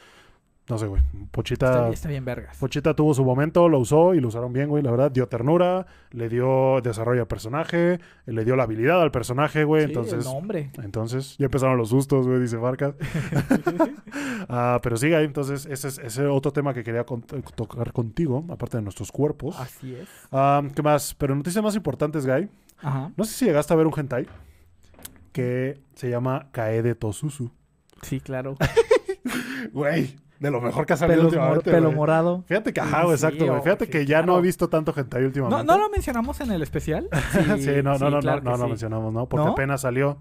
no sé, güey. Pochita, Está, está bien vergas. Pochita tuvo su momento, lo usó y lo usaron bien, güey. La verdad, dio ternura, le dio desarrollo al personaje, le dio la habilidad al personaje, güey. Sí, entonces, el nombre. entonces, ya empezaron los sustos, güey, dice Farcas. Ah, pero sigue ahí, entonces, ese es ese otro tema que quería con- tocar contigo, aparte de nuestros cuerpos. Así es. Ah, ¿Qué más? Pero noticias más importantes, Guy. Ajá. No sé si llegaste a ver un hentai que se llama Kaede Tosusu. Sí, claro. Güey, de lo mejor que ha salido Pelos mor- últimamente. pelo güey. morado. Fíjate que, Sí, ajá, sí, exacto, güey. Fíjate sí, que ya no he visto tanto hentai ¿No, últimamente. ¿No lo mencionamos en el especial? Sí, no, no, no, claro no, no, no sí. mencionamos, ¿no? Porque ¿No? apenas salió.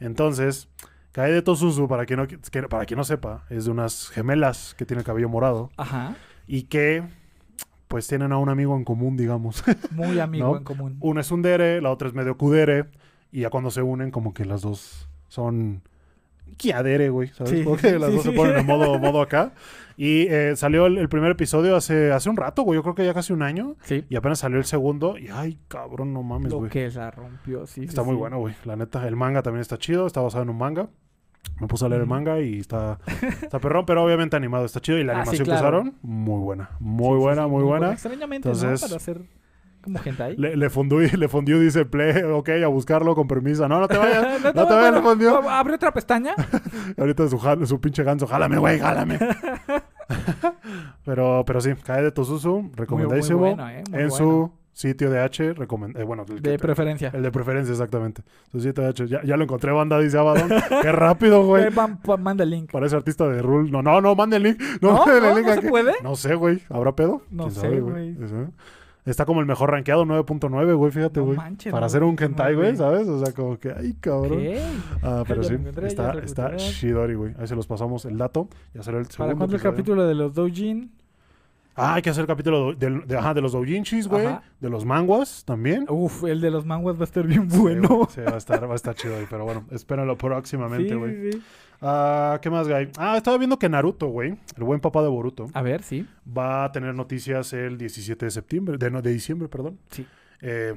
Entonces, Kaede Tosusu, para quien, no, que- para quien no sepa, es de unas gemelas que tienen cabello morado Ajá. y que, pues, tienen a un amigo en común, digamos. Muy amigo ¿No? en común. Una es un dere, la otra es medio kudere. Y ya cuando se unen, como que las dos son kiadere, güey. ¿Sabes? Sí, Como que sí, las sí, dos se ponen en modo, modo acá. Y eh, salió el, el primer episodio hace, hace un rato, güey. Yo creo que ya casi un año. Y apenas salió el segundo. Y ay, cabrón, no mames, Lo güey. que la rompió, sí. Está muy bueno, güey. La neta, el manga también está chido. Está basado en un manga. Me puse a leer el manga y está, está perrón, pero obviamente animado. Está chido. Y la Ah, animación claro. que usaron, muy buena. Muy buena, muy buena. Extrañamente, Entonces- ¿no? Para hacer como hentai. Le, le fundió, le fundió, dice Play, ok, a buscarlo con permiso. No, no te vayas. no, no te vayas, le fundió. Abre otra pestaña. Ahorita su, jal- su pinche ganso, jálame, güey, jálame. pero, pero sí, cae de Tosusu, recomendadísimo. Muy, muy bueno, ¿eh? Muy en bueno. su sitio de H, eh, bueno, el, De preferencia. el de preferencia, exactamente. Su sitio de H, ya, ya lo encontré, banda, dice Abaddon. Qué rápido, güey. Manda el link. Parece artista de Rule. No, no, no, mande el link. No, ¿No? mande el ¿No? link ¿No se puede? No sé, güey. ¿Habrá pedo? No ¿Quién sé, güey. Está como el mejor rankeado, 9.9, güey, fíjate, No güey. manches, Para no, hacer un hentai, güey. ¿sabes? O sea, como que, ay, cabrón. Ok. Ah, pero sí, está, está. Shidori, güey. Ahí se los pasamos el dato. Ya será el ¿Para segundo cuándo el capítulo de los doujin? Ah, hay que hacer el capítulo de, de- de- ajá, de los doujinshis, güey. De los manguas también. Uf, el de los manguas va a estar bien Sí, bueno. güey, Sí, va a estar, va a estar chido ahí, pero bueno, espérenlo próximamente, Sí, güey. sí, sí. Ah, ¿qué más, güey? Ah, estaba viendo que Naruto, güey, el buen papá de Boruto, A ver, sí. va a tener noticias el 17 de septiembre, de, no, de diciembre, perdón. Sí. Eh,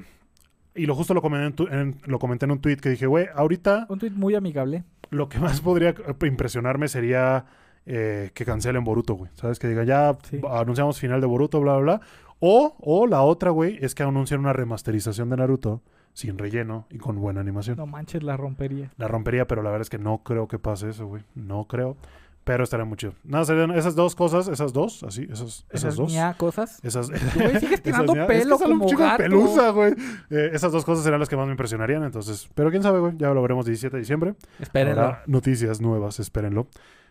y lo justo lo comenté en, tu- en- lo comenté en un tweet que dije, güey, ahorita Un tweet muy amigable. lo que más podría eh, impresionarme sería eh, que cancelen Boruto, güey. ¿Sabes? Que diga, ya Sí. anunciamos final de Boruto, bla, bla, bla. O, o la otra, güey, es que anuncian una remasterización de Naruto sin relleno y con buena animación. No manches, la rompería. La rompería, pero la verdad es que no creo que pase eso, güey. No creo. Pero estaría muy chido. Nada, serían esas dos cosas, esas dos, así, esas, esas Esas dos. cosas. Esas, Güey, sigues tirando ña- pelo es que sale un como de pelusa, güey. Eh, esas dos cosas serían las que más me impresionarían, entonces. Pero quién sabe, güey. Ya lo veremos 17 de diciembre. Espérenlo. Noticias nuevas, espérenlo.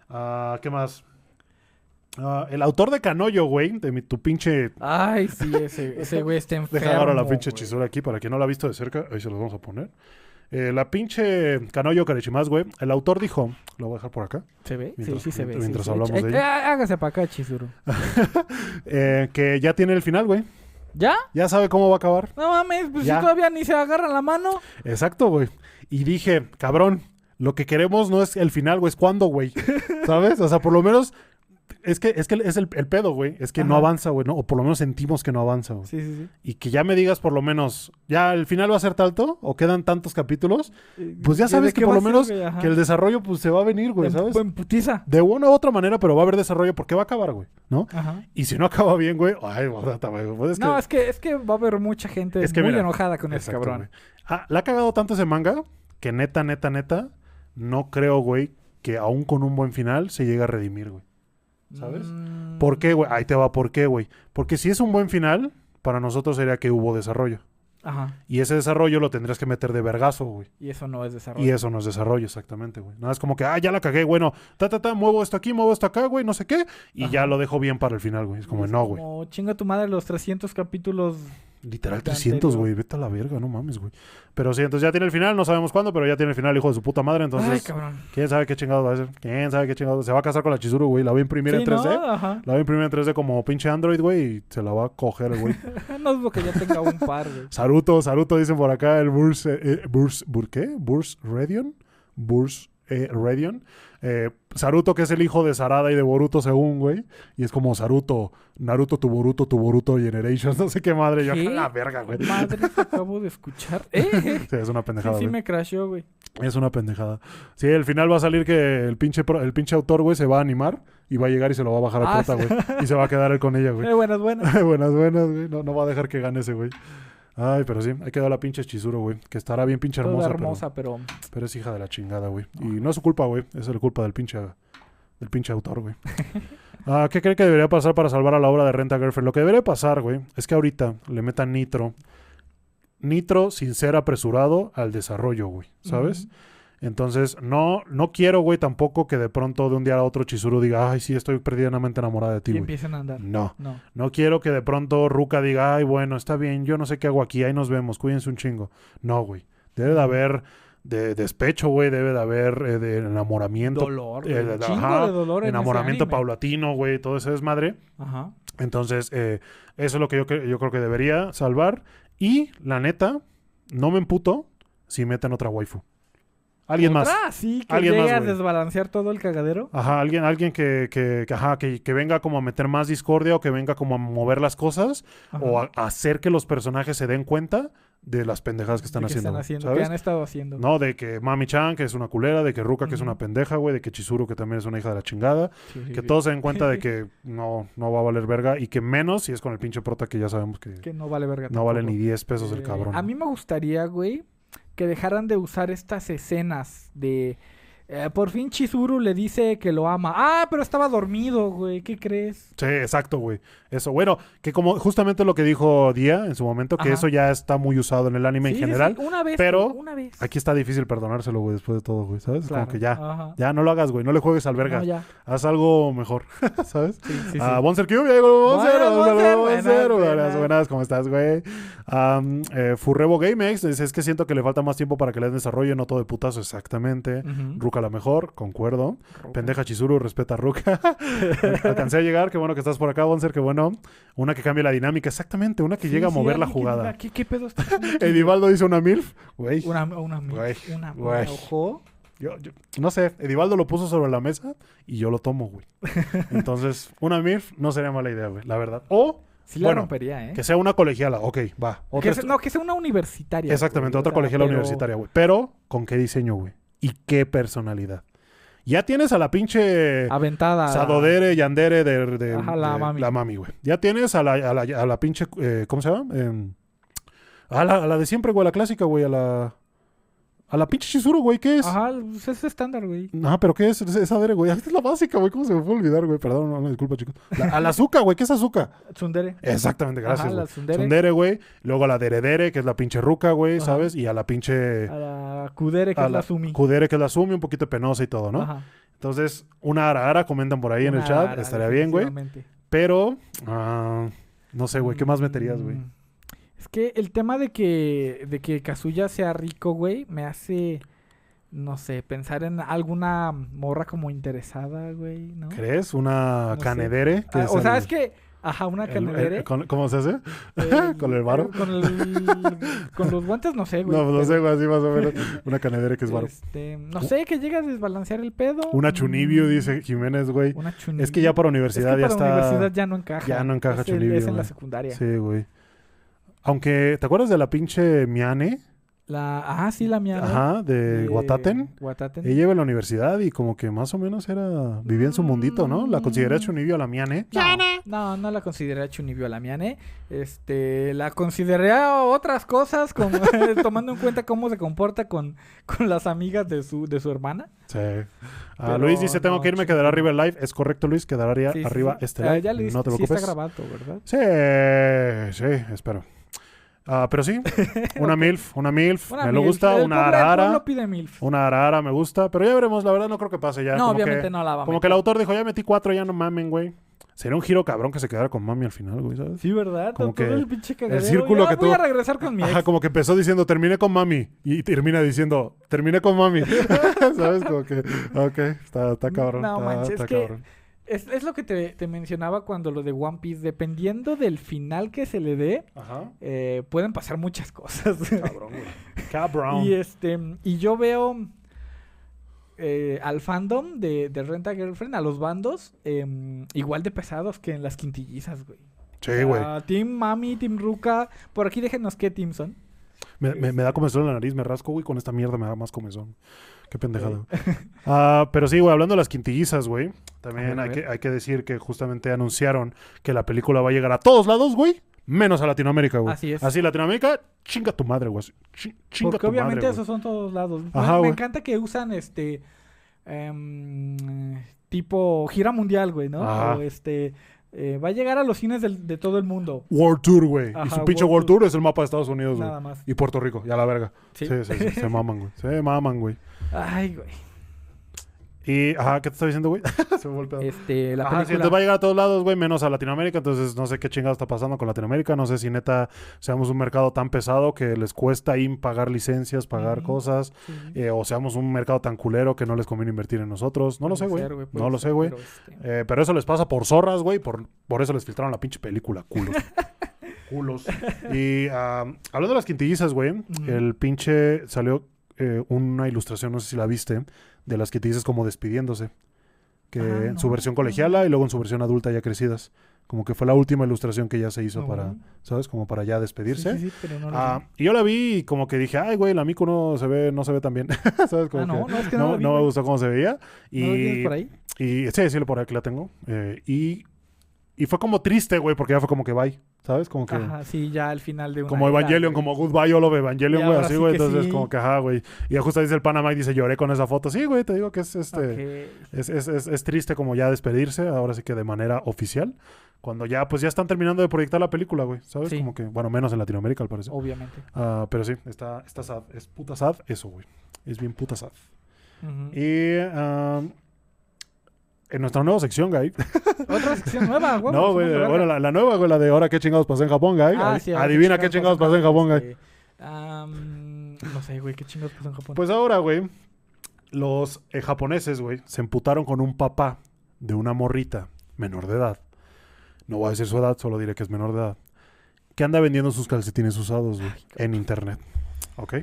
Ah, ¿Qué más? Ah, el autor de Canoyo, güey, de mi, tu pinche... Ay, sí, ese, ese güey está enfermo. Deja agarro la pinche chisura aquí para quien no la ha visto de cerca. Ahí se los vamos a poner. Eh, la pinche Canoyo Karechimas, güey. El autor dijo... Lo voy a dejar por acá. ¿Se ve? Mientras- sí, sí se ve. mientras sí, sí. hablamos de Eh, ella. eh, Hágase para acá, Chizuru. Eh, que ya tiene el final, güey. ¿Ya? Ya sabe cómo va a acabar. No mames, pues Ya. si todavía ni se agarra la mano. Exacto, güey. Y dije, cabrón, lo que queremos no es el final, güey, es cuándo, güey. ¿Sabes? O sea, por lo menos es que es que es el, el pedo, güey. Es que no avanza, güey, ¿no? O por lo menos sentimos que no avanza, güey. Sí, sí, sí. Y que ya me digas por lo menos, ya el final va a ser tanto o quedan tantos capítulos, pues ya ¿De sabes que por lo ser, menos que el desarrollo pues se va a venir, güey, ¿sabes? En putiza. De una u otra manera, pero va a haber desarrollo porque va a acabar, güey, ¿no? Ajá. Y si no acaba bien, güey, ay, pues es que no, es que, es que va a haber mucha gente Es que muy mira, enojada con ese cabrón. Ah, le ha cagado tanto ese manga que neta, neta, neta, no creo, güey, que aún con un buen final se llegue a redimir, güey. ¿Sabes? Mm, ¿Por qué, güey? Ahí te va, ¿por qué, güey? Porque si es un buen final, para nosotros sería que hubo desarrollo. Ajá. Y ese desarrollo lo tendrías que meter de vergazo, güey. Y eso no es desarrollo. Y eso no es desarrollo, exactamente, güey. Nada, es como que, ah, ya la cagué, bueno, ta, ta, ta, muevo esto aquí, muevo esto acá, güey, no sé qué. Y ya lo dejo bien para el final, güey. Es como, Es no, güey. Como chinga tu madre los 300 capítulos. Literal de 300, anterior. güey. Vete a la verga, no mames, güey. Pero sí, entonces ya tiene el final, no sabemos cuándo, pero ya tiene el final, hijo de su puta madre. Ay, Entonces, cabrón. ¿quién sabe qué chingados va a hacer? ¿Quién sabe qué chingados? Se va a casar con la Chizuru, güey. La va a imprimir en Sí, ¿no? 3D. Ajá. La va a imprimir en 3D como pinche Android, güey, y se la va a coger güey. no dudo que ya tenga un par, güey. Saruto, Saruto dicen por acá, el Burs, eh, eh, Burs, ¿Bur qué? Burs Radion. Burs eh, Radion. Eh, Saruto, que es el hijo de Sarada y de Boruto, según, güey. Y es como Saruto, Naruto, tu Boruto, tu Boruto Generations. No sé qué madre. Yo, ¿Qué? la verga, güey. Madre, que acabo de escuchar. ¡Eh! Sí, es una Sí, pendejada, sí güey. me crasheó, güey. Es una pendejada. Sí, el final va a salir que el pinche, pro- el pinche autor, güey, se va a animar y va a llegar y se lo va a bajar a Ah, sí. güey. Y se va a quedar él con ella, güey. Eh, buenas, buenas. buenas, buenas, güey. No, no va a dejar que gane ese, güey. Ay, pero sí, hay quedado la pinche Chizuru, güey. Que estará bien pinche Toda hermosa. pero- hermosa, pero... Pero, es hija de la chingada, güey. Y no es su culpa, güey. Es la culpa del pinche, del pinche autor, güey. Ah, ¿Qué cree que debería pasar para salvar a la obra de Renta Girlfriend? Lo que debería pasar, güey, es que ahorita le metan nitro. Nitro sin ser apresurado al desarrollo, güey. ¿Sabes? Entonces, no, no quiero, güey, tampoco que de pronto de un día a otro Chizuru diga, ay, sí, estoy perdidamente enamorada de ti, Y güey. empiecen a andar. No. No. No quiero que de pronto Ruka diga, ay, bueno, está bien, yo no sé qué hago aquí, ahí nos vemos, cuídense un chingo. No, güey. Debe de haber de despecho, güey, debe de haber eh, de enamoramiento. Dolor, eh, de- ajá, de dolor en enamoramiento paulatino, güey, todo ese desmadre. Ajá. Entonces, eh, eso es lo que yo, yo creo que debería salvar. Y, la neta, no me emputo si meten otra waifu. Alguien más. ¿Otra? Sí, que Alguien llegue más, a desbalancear todo el cagadero. Ajá, alguien, alguien que, que, que, ajá, que, que venga como a meter más discordia o que venga como a mover las cosas Ajá. o a, a hacer que los personajes se den cuenta de las pendejadas que están que haciendo. están haciendo, ¿sabes? que han estado haciendo. No, de que Mami Chan, que es una culera, de que Ruka, que es una pendeja, güey, de que Chizuru, que también es una hija de la chingada. Sí, que sí. todos se den cuenta de que no, no va a valer verga y que menos si es con el pinche prota que ya sabemos que, Que no vale verga. no vale ni 10 pesos el Eh, cabrón. A mí me gustaría, güey, que dejaran de usar estas escenas de... eh, por fin Chizuru le dice que lo ama. Ah, pero estaba dormido, güey. ¿Qué crees? Sí, exacto, güey. Eso, bueno, que como justamente lo que dijo Dia en su momento, que Ajá. eso ya está muy usado en el anime Sí, en general. sí, Una vez, pero una vez. Aquí está difícil perdonárselo, güey, después de todo, güey, ¿sabes? Claro. Como que ya, Ajá. ya no lo hagas, güey, no le juegues al verga. No, ya. Haz algo mejor, ¿sabes? Sí, sí, sí. Ah, Bonser Cube, ya llegó Bonser. Bonser, Bonser. buenas, Buenas, ¿cómo estás, güey? Am, eh, Furrebo GameX dice, es que siento que le falta más tiempo para que le den desarrollo, no todo de putazo, exactamente. Ujú. Ruka la mejor, concuerdo. Ruka. Pendeja Chizuru, respeta a Ruka. Alcancé a llegar, qué bueno que estás por acá, Bonser, qué bueno. Una que cambie la dinámica, exactamente, una que Sí, llega a sí, mover la que jugada. ¿Qué, qué pedo está? Edivaldo dice una MILF, güey. Una, una, Güey, una, güey. ojo. Yo, yo- no sé, Edivaldo lo puso sobre la mesa y yo lo tomo, güey. Entonces, una MILF no sería mala idea, güey, la verdad. O Sí la Bueno, rompería, ¿eh? que sea una colegiala, ok, va. Otra Que sea- est- no, que sea una universitaria. Exactamente, güey, o otra sea, colegiala pero- universitaria, güey. Pero, ¿con qué diseño, güey? ¿Y qué personalidad? Ya tienes a la pinche Aventada. Sadodere, Yandere de, de- Ajá, la de- mami. la mami, güey. Ya tienes a la, a la, a la pinche, eh, ¿cómo se llama? Em, a, la, a la de siempre, güey, a la clásica, güey, a la... A la pinche Chizuru, güey, ¿qué es? Ajá, pues es estándar, güey. No, pero ¿qué es? Es- Esa Dere, güey. Esta es la básica, güey. ¿Cómo se me fue a olvidar, güey? Perdón, no, no, disculpa, chicos. La- a la azúcar, güey. ¿Qué es azúcar? Tsundere. Exactamente, gracias. Ajá, la güey. tsundere. Tsundere, güey. Luego a la Deredere, que es la pinche ruca, güey, Ajá. ¿sabes? Y a la pinche... A la Kudere, que a es la Sumi. Kudere, que es la Sumi, un poquito penosa y todo, ¿no? Ajá. Entonces, una ara ara, comentan por ahí en el chat. ara, Estaría bien, güey. Pero, ah, no sé, güey. ¿Qué más meterías, güey? Mm, Es que el tema de que, de que Kazuya sea rico, güey, me hace, no sé, pensar en alguna morra como interesada, güey, ¿no? ¿Crees? Una No canedere. Ah, o sea, es que, ajá, una canedere. el- con- ¿Cómo se hace? eh, ¿Con el varo? Con, el- con los guantes, no sé, güey. No, no pero, sé, güey, así más o menos. Una canedere que es varo. este, no sé, que llega a desbalancear el pedo. Una chunibio, Mm, dice Jiménez, güey. Una chunibio. Es que ya para Es que universidad ya para está... universidad ya no encaja. ya no encaja es, Chunibyo, Es en la secundaria. Sí, güey. Aunque, ¿te acuerdas de la pinche Miane? La, ah, sí, la mía. Ajá, de Guataten. Guataten. Ella iba a la universidad y como que más o menos era... Vivía en su mundito, ¿no? La consideré Mm. chunibio a la miane. No, no, no la consideré Chunibio Lamiane. Este, la consideré a otras cosas, como, tomando en cuenta cómo se comporta con, con las amigas de su, de su hermana. Sí. Ah, Pero Luis dice, tengo no, que irme, quedará arriba el live. Es correcto, Luis, quedaría Sí, sí, arriba sí. este Ah, live. ya le no te sí preocupes. está grabado, ¿verdad? Sí, sí, espero. Ah, pero sí, una MILF, una MILF, Una me lo gusta, El una el arara, pide milf. una arara me gusta, pero ya veremos, la verdad no creo que pase ya. no, como obviamente que, no la va a Como que el autor dijo, ya metí cuatro, ya no mamen, güey. Sería un giro cabrón que se quedara con mami al final, güey, ¿sabes? Sí, ¿verdad? como que el pinche cagadero. círculo Ya que voy tuvo- a regresar con mi ex. Ajá, como que empezó diciendo, terminé con mami, y termina diciendo, terminé con mami. ¿Sabes? Como que, ok, está, está cabrón. No está, manches, está es que- cabrón. Es, es lo que te, te mencionaba cuando lo de One Piece. Dependiendo del final que se le dé, Ajá. eh, pueden pasar muchas cosas. Cabrón, güey. Cabrón. Y este, y yo veo eh, al fandom de, de Renta Girlfriend, a los bandos, em, igual de pesados que en las quintillizas, güey. Sí, güey. Team Mami, Team Ruka. Por aquí déjenos qué team son. Me, me, me da comezón en la nariz, me rasco, güey, con esta mierda me da más comezón. Qué pendejada. Ah, pero sí, güey, hablando de las quintillizas, güey, también hay que, hay que decir que justamente anunciaron que la película va a llegar a todos lados, güey, menos a Latinoamérica, güey. Así es. Así, Latinoamérica, chinga tu madre, güey. Chi- Chinga Porque tu obviamente madre, esos son todos lados. Me- Ajá, me, güey. encanta que usan este em, tipo gira mundial, güey, ¿no? Ajá. O este eh, va a llegar a los cines del- de todo el mundo. World Tour, güey. Y su pinche World World Tour es el mapa de Estados Unidos, güey. Nada más. Y Puerto Rico, ya la verga. Sí. Sí, sí, sí, se maman, güey. Se maman, güey. Ay, güey. Y, ajá, ¿qué te está diciendo, güey? se me pedo. Este, la Ajá, sí, película. entonces va a llegar a todos lados, güey, menos a Latinoamérica. Entonces no sé qué chingado está pasando con Latinoamérica. No sé si neta seamos un mercado tan pesado que les cuesta ahí pagar licencias, pagar cosas. Sí. eh, o seamos un mercado tan culero que no les conviene invertir en nosotros. No lo sé, güey. ser, No lo sé, güey. pero, este, Eh, pero eso les pasa por zorras, güey. Por, por eso les filtraron la pinche película, culos. culos. Y hablando de las quintillizas, güey, el pinche salió eh, una ilustración, no sé si la viste, de las quintillizas como despidiéndose. Que Ah, en su versión colegiala y luego en su versión adulta ya crecidas. Como que fue la última ilustración que ya se hizo no, para. ¿sabes? Como para ya despedirse. sí, sí, pero no lo Ah, y yo la vi y como que dije, ay, güey, la Miku no se ve, no se ve tan bien. ¿Sabes? Como Ah, no, que no, es que no, no, lo vi, no me gustó cómo se veía. Y, ¿No lo por ahí? y sí, sí, por aquí la tengo. Eh, y, y fue como triste, güey, porque ya fue como que bye, ¿sabes? Como que... Ajá, sí, ya al final de una Como era, Evangelion, güey. como Goodbye All of Evangelion, güey, así, sí güey. Entonces, sí. como que, ajá, güey. Y ya justo dice el Panamá y dice, lloré con esa foto. Sí, güey, te digo que es este... Es, es, es, es triste como ya despedirse, ahora sí que de manera oficial. Cuando ya, pues ya están terminando de proyectar la película, güey. ¿Sabes? Sí. Como que, bueno, menos en Latinoamérica, al parecer. Obviamente. Ah, pero sí, está, está sad. Es puta sad eso, güey. Es bien puta sad. Y ah, en nuestra nueva sección, güey. Otra sección nueva, güey. no, güey. Bueno, la, la nueva, güey, la de ahora qué chingados pasó en Japón, güey. Ah, sí, Adivina qué chingados pasó en Japón, am, no sé, güey, qué chingados pasó en Japón. Pues ahora, güey, los eh, japoneses, güey, se emputaron con un papá de una morrita menor de edad. No voy a decir su edad, solo diré que es menor de edad. Que anda vendiendo sus calcetines usados, güey, en internet. ¿Ok?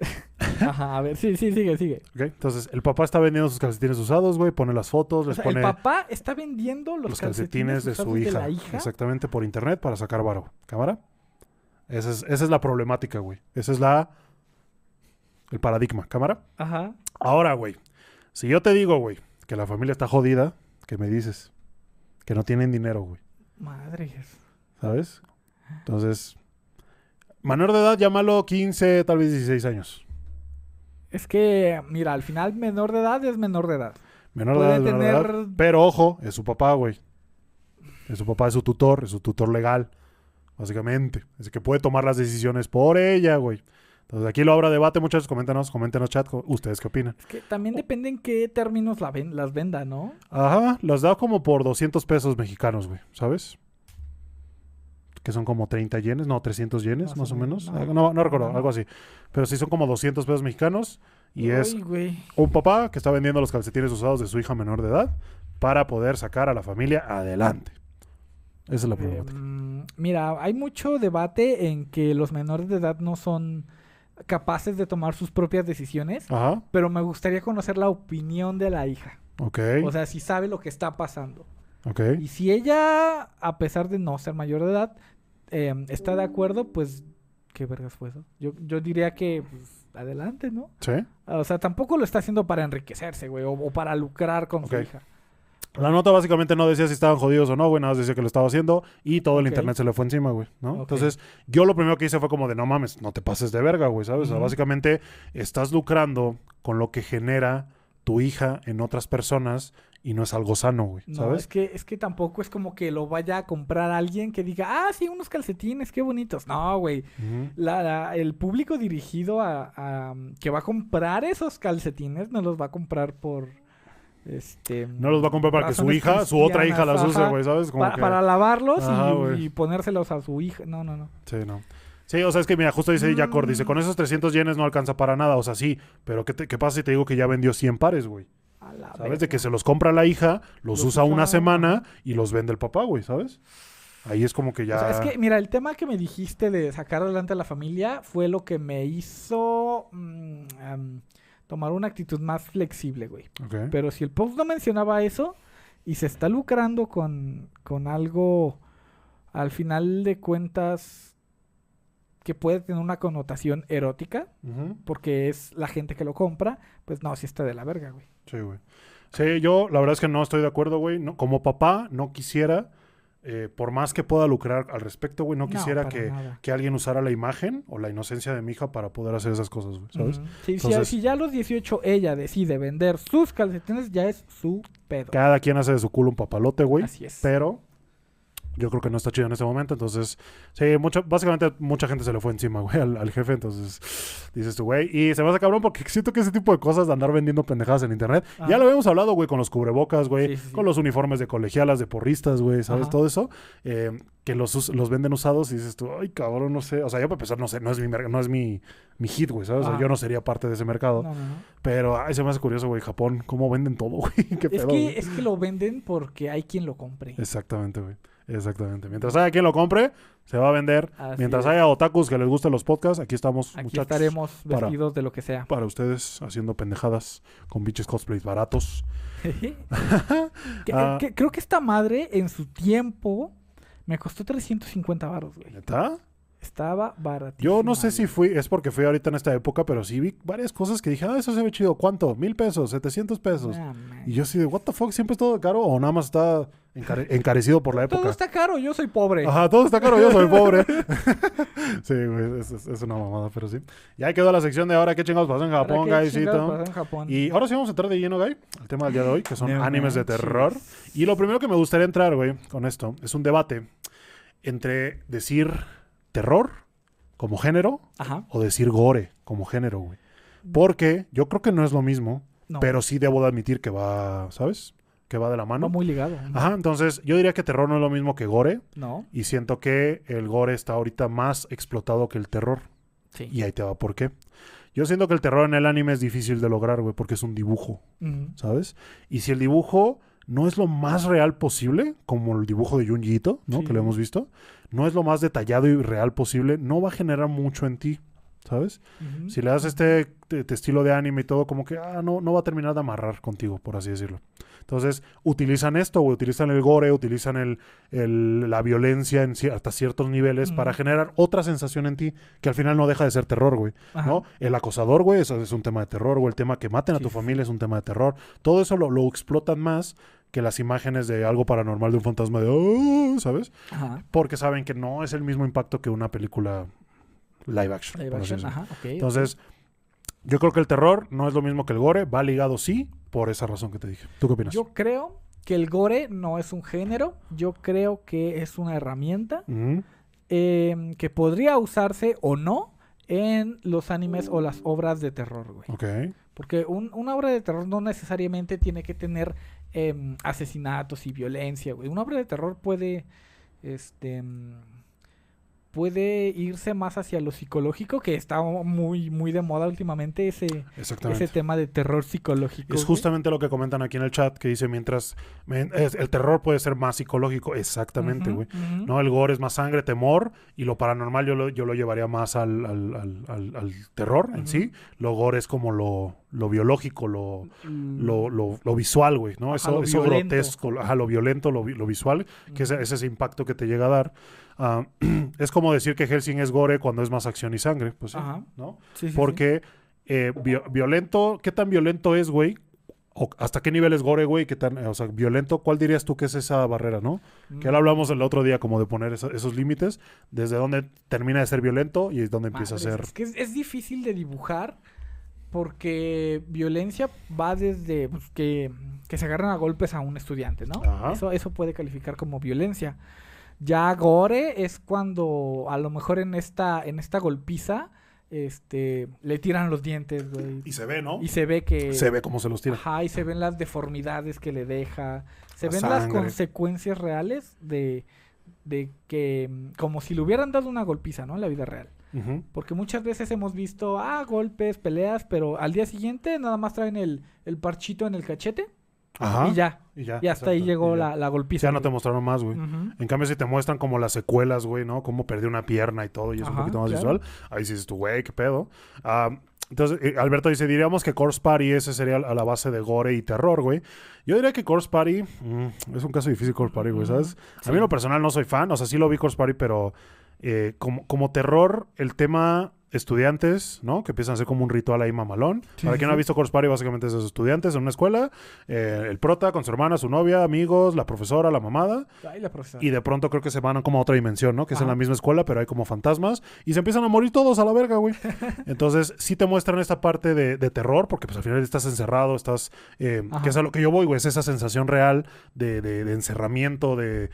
Ajá, a ver, sí, sí, sigue, sigue. ¿Ok? Entonces, el papá está vendiendo sus calcetines usados, güey, pone las fotos, O les sea, pone el papá está vendiendo los, los calcetines de su hija, la hija. Exactamente, por internet para sacar varo. ¿Cámara? Esa es, esa es la problemática, güey. Esa es la... El paradigma. ¿Cámara? Ajá. Ahora, güey, si yo te digo, güey, que la familia está jodida, ¿qué me dices? Que no tienen dinero, güey, Madre. ¿sabes? Entonces, menor de edad, llámalo 15, tal vez 16 años. Es que, mira, al final menor de edad es menor de edad. Menor de edad, menor de edad, tener- pero ojo, es su papá, güey. Es su papá, es su tutor, es su tutor legal, básicamente. Es que puede tomar las decisiones por ella, güey. Entonces, aquí lo habrá debate, muchachos. Coméntanos, coméntenos chat. ¿Ustedes qué opinan? Es que también depende en qué términos la ven, las venda, ¿no? Ajá, los da como por 200 pesos mexicanos, güey, ¿sabes? Que son como 30 yenes, no, 300 yenes, más, o menos. No. Ah, No, no recuerdo, No. algo así. Pero sí son como 200 pesos mexicanos. Y es un papá que está vendiendo los calcetines usados de su hija menor de edad para poder sacar a la familia adelante. Esa es la problemática. mm, mira, hay mucho debate en que los menores de edad no son capaces de tomar sus propias decisiones, Ajá, pero me gustaría conocer la opinión de la hija. ok, O sea, si sabe lo que está pasando. Y si ella, a pesar de no ser mayor de edad, eh, está de acuerdo, pues ¿Qué vergas fue eso? Yo, yo diría que, pues, adelante, ¿no? ¿Sí? O sea, tampoco lo está haciendo para enriquecerse, güey, o, o para lucrar con su hija. La nota básicamente no decía si estaban jodidos o no, güey, nada más decía que lo estaba haciendo y todo el internet se le fue encima, güey, ¿no? Entonces, yo lo primero que hice fue como de, no mames, no te pases de verga, güey, ¿sabes? O sea, básicamente estás lucrando con lo que genera tu hija en otras personas y no es algo sano, güey, No, ¿sabes? es que, es que tampoco es como que lo vaya a comprar alguien que diga, ah, sí, unos calcetines, qué bonitos. No, güey. La, la- el público dirigido a, a- que va a comprar esos calcetines no los va a comprar por este No los va a comprar para que su hija, su otra hija las use, güey, ¿sabes? Como que- Para lavarlos Ajá, y- ponérselos a su hija. No, no, no. Sí, no. Sí, o sea, es que mira, justo dice Jacor, dice, Mm. con esos 300 yenes no alcanza para nada, o sea, sí, pero ¿qué, te- qué pasa si te digo que ya vendió 100 pares, güey? La ¿Sabes? De que se los compra la hija, los, Los usa una semana y los vende el papá, güey, ¿sabes? Ahí es como que ya... O sea, es que, mira, el tema que me dijiste de sacar adelante a la familia fue lo que me hizo mm, tomar una actitud más flexible, güey. Pero si el post no mencionaba eso y se está lucrando con, con algo, al final de cuentas, que puede tener una connotación erótica, porque es la gente que lo compra, pues no, sí está de la verga, güey. Sí, güey. Sí, yo la verdad es que no estoy de acuerdo, güey. No, como papá, no quisiera, eh, por más que pueda lucrar al respecto, güey, no quisiera que, que alguien usara la imagen o la inocencia de mi hija para poder hacer esas cosas, güey, ¿sabes? Sí, si- si, ya a los 18 ella decide vender sus calcetines, ya es su pedo. Cada quien hace de su culo un papalote, güey. Así es. Pero yo creo que no está chido en este momento. Entonces, sí, mucho, básicamente mucha gente se le fue encima, güey, al, al jefe. Entonces, dices tú, güey. Y se me hace cabrón porque siento que ese tipo de cosas de andar vendiendo pendejadas en internet. Ah. Ya lo habíamos hablado, güey, con los cubrebocas, güey. Sí, sí, sí. Con los uniformes de colegialas, de porristas, güey, ¿sabes? Ajá. Todo eso. eh, que los, los venden usados y dices tú, ay, cabrón, no sé. O sea, yo para empezar, no sé, no es mi, no es mi, mi hit, güey, ¿sabes? O sea, yo no sería parte de ese mercado. No, no, no. Pero, ay, se me hace curioso, güey, Japón, cómo venden todo, güey. Qué Es pedo, güey. que, es que lo venden porque hay quien lo compre. Exactamente, güey. Exactamente. Mientras haya quien lo compre, se va a vender. Así Mientras es. haya otakus que les gusten los podcasts, aquí estamos, Aquí muchachos. estaremos para- vestidos de lo que sea. Para ustedes, haciendo pendejadas con biches cosplays baratos. Que- Ah. que- creo que esta madre en su tiempo me costó 350 baros, güey. ¿Neta? Estaba baratísimo. Yo no sé si fui, es porque fui ahorita en esta época, pero sí vi varias cosas que dije, ah, eso se ve chido. ¿Cuánto? ¿Mil pesos? ¿700 pesos? Y yo así de, ¿what the fuck? ¿Siempre es todo caro o nada más está encare- encarecido por la época? Todo está caro, yo soy pobre. Ajá, todo está caro, yo soy pobre. sí, güey, es, es- una mamada, pero sí. Ya quedó la sección de ahora, ¿qué chingados pasó en ¿Para Japón, guysito? Y ahora sí vamos a entrar de lleno, Guy, al tema del día de hoy, que son No animes de terror. Y lo primero que me gustaría entrar, güey, con esto, es un debate entre decir terror como género Ajá. o decir gore como género, güey. Porque yo creo que no es lo mismo, No, pero sí debo de admitir que va, ¿sabes? Que va de la va mano. muy ligado. ¿no? Ajá, entonces yo diría que terror no es lo mismo que gore. No, Y siento que el gore está ahorita más explotado que el terror. sí. Y ahí te va por qué. Yo siento que el terror en el anime es difícil de lograr, güey, porque es un dibujo. ¿sabes? Y si el dibujo no es lo más real posible, como el dibujo de Junji Ito, ¿no? Sí. Que lo hemos visto, no es lo más detallado y real posible, no va a generar mucho en ti, ¿sabes? Si le das este, te- te estilo de anime y todo, como que ah, no, no va a terminar de amarrar contigo, por así decirlo. Entonces, utilizan esto, utilizan el gore, utilizan el, el- la violencia en cier- hasta ciertos niveles para generar otra sensación en ti, que al final no deja de ser terror, güey. Ajá. ¿no? El acosador, güey, eso es un tema de terror, güey. El tema que maten a tu familia es un tema de terror. Todo eso lo, lo explotan más que las imágenes de algo paranormal de un fantasma de, "Oh", ¿sabes? Ajá. Porque saben que no es el mismo impacto que una película live action. Live action, ajá, Entonces, yo creo que el terror no es lo mismo que el gore, va ligado sí, por esa razón que te dije. ¿Tú qué opinas? Yo creo que el gore no es un género, yo creo que es una herramienta em, que podría usarse o no en los animes o las obras de terror, güey. Ok. Porque un- una obra de terror no necesariamente tiene que tener em, asesinatos y violencia, güey. Una obra de terror puede, este, mm, puede irse más hacia lo psicológico, que está muy, muy de moda últimamente ese, ese tema de terror psicológico. Es justamente lo que comentan aquí en el chat, que dice, mientras es- el terror puede ser más psicológico. Exactamente, güey. ¿no? El gore es más sangre, temor, y lo paranormal yo lo, yo lo llevaría más al, al- al- al- al terror en sí. Lo gore es como lo, lo biológico, lo, Mm, lo, lo, lo visual, güey, ¿no? Ajá, eso eso grotesco, ajá, lo violento, lo, lo visual, que es, ujú. es ese impacto que te llega a dar. Ah, es como decir que Helsing es gore cuando es más acción y sangre, pues sí, Ajá. ¿no? Sí, sí, sí. Porque eh, vi- violento, ¿qué tan violento es, güey? O ¿Hasta qué nivel es gore, güey? ¿Qué tan, o sea, violento? ¿Cuál dirías tú que es esa barrera, no? Que ya lo hablamos el otro día, como de poner esa- esos límites, desde dónde termina de ser violento y es donde empieza a ser... Es que es, es difícil de dibujar porque violencia va desde pues, que, que se agarran a golpes a un estudiante, ¿no? Ajá. Eso, eso puede calificar como violencia. Ya gore es cuando a lo mejor en esta, en esta golpiza este, le tiran los dientes, güey. Y se ve, ¿no? Y se ve que... Se ve cómo se los tira. Ajá, y se ven las deformidades que le deja. Se La ven las consecuencias reales de, de que... mm, Como si le hubieran dado una golpiza, ¿no? En la vida real. Porque muchas veces hemos visto, ah, golpes, peleas, pero al día siguiente nada más traen el, el parchito en el cachete Ajá. y ya. Y ya. Y hasta ahí llegó la, la golpiza. Ya no te mostraron más, güey. En cambio, si te muestran como las secuelas, güey, ¿no? Cómo perdió una pierna y todo, y es un poquito más claro. visual. Ahí sí dices tú, güey, qué pedo. Ah, entonces, eh, Alberto dice, diríamos que Corpse Party ese sería a la base de gore y terror, güey. Yo diría que Corpse Party mm, es un caso difícil, Corpse Party, güey, ¿sabes? A mí en lo personal no soy fan, o sea, sí lo vi Corpse Party, pero eh, como, como terror, el tema estudiantes, ¿no? Que empiezan a hacer como un ritual ahí mamalón. Sí, Para quien no ha visto Corpse Party, básicamente es esos estudiantes en una escuela, eh, el prota con su hermana, su novia, amigos, la profesora, la mamada, Ay, la profesora. y de pronto creo que se van como a otra dimensión, ¿no? Que es en la misma escuela, pero hay como fantasmas. Y se empiezan a morir todos a la verga, güey. Entonces, sí te muestran esta parte de, de terror, porque pues al final estás encerrado, estás... eh, que es a lo que yo voy, güey. Es esa sensación real de, de- de encerramiento, de,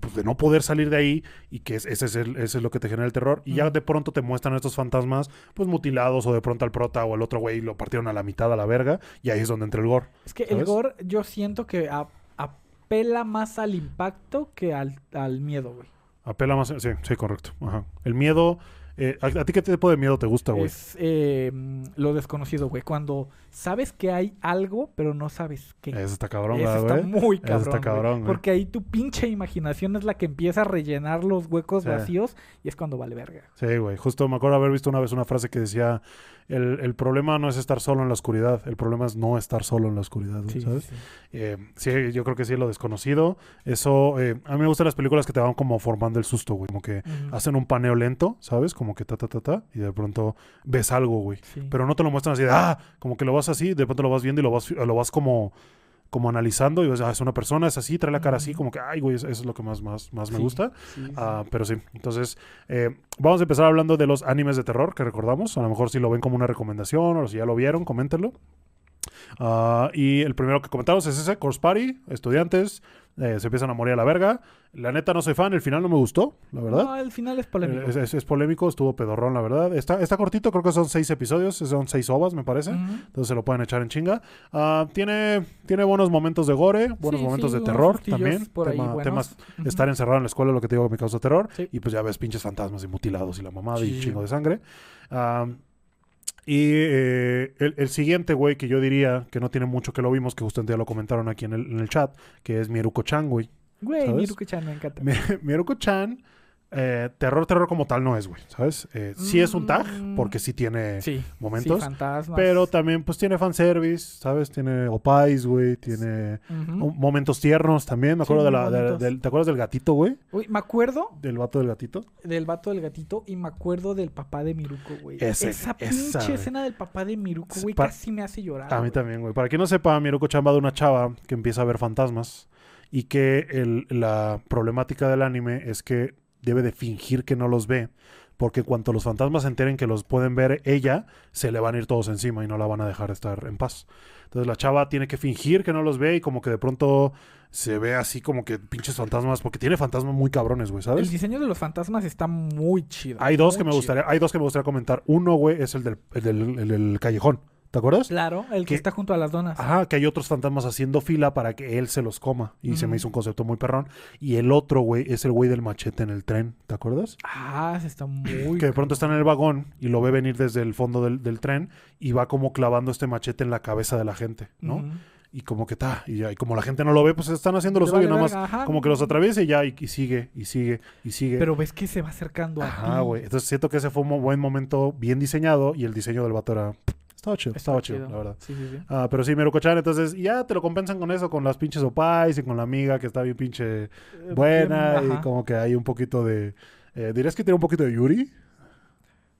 pues, de no poder salir de ahí. Y que es- ese, es el- ese es lo que te genera el terror. Y ya de pronto te muestran estos fantasmas, pues mutilados, o de pronto al prota o el otro güey lo partieron a la mitad a la verga. Y ahí es donde entra el gore. Es que el gore yo siento que a- apela más al impacto que al, al miedo, güey. Apela más... Sí, sí, correcto. Ajá. El miedo... eh, ¿a, a ti qué tipo de miedo te gusta, güey? Es eh, lo desconocido, güey. Cuando sabes que hay algo, pero no sabes qué. Eso está cabrón, Eso ¿verdad, está güey? muy Eso cabrón. está güey. cabrón, güey. Porque ahí tu pinche imaginación es la que empieza a rellenar los huecos Sí. vacíos y es cuando vale verga. Sí, güey. Justo me acuerdo haber visto una vez una frase que decía: el, el problema no es estar solo en la oscuridad, el problema es no estar solo en la oscuridad, Sí, ¿sabes? sí. Eh, sí, yo creo que sí, lo desconocido. Eso, eh, a mí me gustan las películas que te van como formando el susto, güey. Como que hacen un paneo lento, ¿sabes? Como que ta, ta, ta, ta, y de pronto ves algo, güey. Sí. Pero no te lo muestran así de, ah, como que lo vas así, de pronto lo vas viendo y lo vas, lo vas como, como analizando y ves, ah, es una persona, es así, trae la cara así, como que, ay, güey, eso, es lo que más, más, más me Sí, gusta. sí, sí. Ah, pero sí, entonces eh, vamos a empezar hablando de los animes de terror que recordamos. A lo mejor si lo ven como una recomendación o si ya lo vieron, coméntenlo. Ah, y el primero que comentamos es ese, Course Party, estudiantes, eh, se empiezan a morir a la verga. La neta no soy fan, el final no me gustó, la verdad. No, el final es polémico. Eh, Es, es- es polémico, estuvo pedorrón, la verdad. Está, está cortito, creo que son seis episodios, son seis ovas, me parece. Entonces se lo pueden echar en chinga. Ah, tiene, tiene buenos momentos de gore, buenos Sí, momentos sí, de terror también. por Tema- temas Ujú. estar encerrado en la escuela, lo que te digo que me causa terror. Sí. Y pues ya ves pinches fantasmas y mutilados y la mamada y chingo de sangre. Am, y eh, el, el siguiente, güey, que yo diría que no tiene mucho que lo vimos, que justo un día lo comentaron aquí en el, en el chat, que es Mieruko-chan, güey. Güey, ¿sabes? Miruko-chan me encanta. Mi- Mieruko-chan, eh, terror, terror como tal no es, güey, ¿sabes? Eh, sí es un tag, Mm. porque sí tiene sí, momentos, sí, fantasmas. pero también pues tiene fanservice, ¿sabes? Tiene opais, güey, tiene momentos tiernos también. Me Sí, acuerdo de la, de- del- ¿Te acuerdas del gatito, güey? Uy, me acuerdo Del vato del gatito. del vato del gatito y me acuerdo del papá de Miruko, güey. Esa esa, pinche güey. escena del papá de Miruko, güey, Pa- casi me hace llorar. A mí güey. también, güey. Para quien no sepa, Miruko Chan va de una chava que empieza a ver fantasmas y que el- la problemática del anime es que debe de fingir que no los ve porque cuanto los fantasmas se enteren que los pueden ver ella, se le van a ir todos encima y no la van a dejar estar en paz. Entonces la chava tiene que fingir que no los ve y como que de pronto se ve así como que pinches fantasmas, porque tiene fantasmas muy cabrones, güey, El ¿sabes? diseño de los fantasmas está muy chido. Hay dos que me chido. gustaría, hay dos que me gustaría comentar. Uno, güey, es el del, el del- el del callejón. ¿Te acuerdas? Claro, el que Que- está junto a las donas. Ajá, que hay otros fantasmas haciendo fila para que él se los coma. Y se me hizo un concepto muy perrón. Y el otro, güey, es el güey del machete en el tren. ¿Te acuerdas? Ah, ese está muy. que de pronto está en el vagón y lo ve venir desde el fondo del, del tren y va como clavando este machete en la cabeza de la gente, ¿no? Y como que está, y ya, y como la gente no lo ve, pues están haciendo lo suyo, nada más ajá. como que los atraviesa y ya, y, y sigue, y sigue, y sigue. Pero ves que se va acercando a Ajá, ti. güey. Entonces siento que ese fue un buen momento bien diseñado y el diseño del vato era Estaba chido, estaba chido, la verdad. Sí, sí, sí. Ah, pero sí, Meruko-chan, entonces ya te lo compensan con eso, con las pinches opais y con la amiga que está bien pinche Eh, buena y como que hay un poquito de... eh, ¿Dirías que tiene un poquito de Yuri?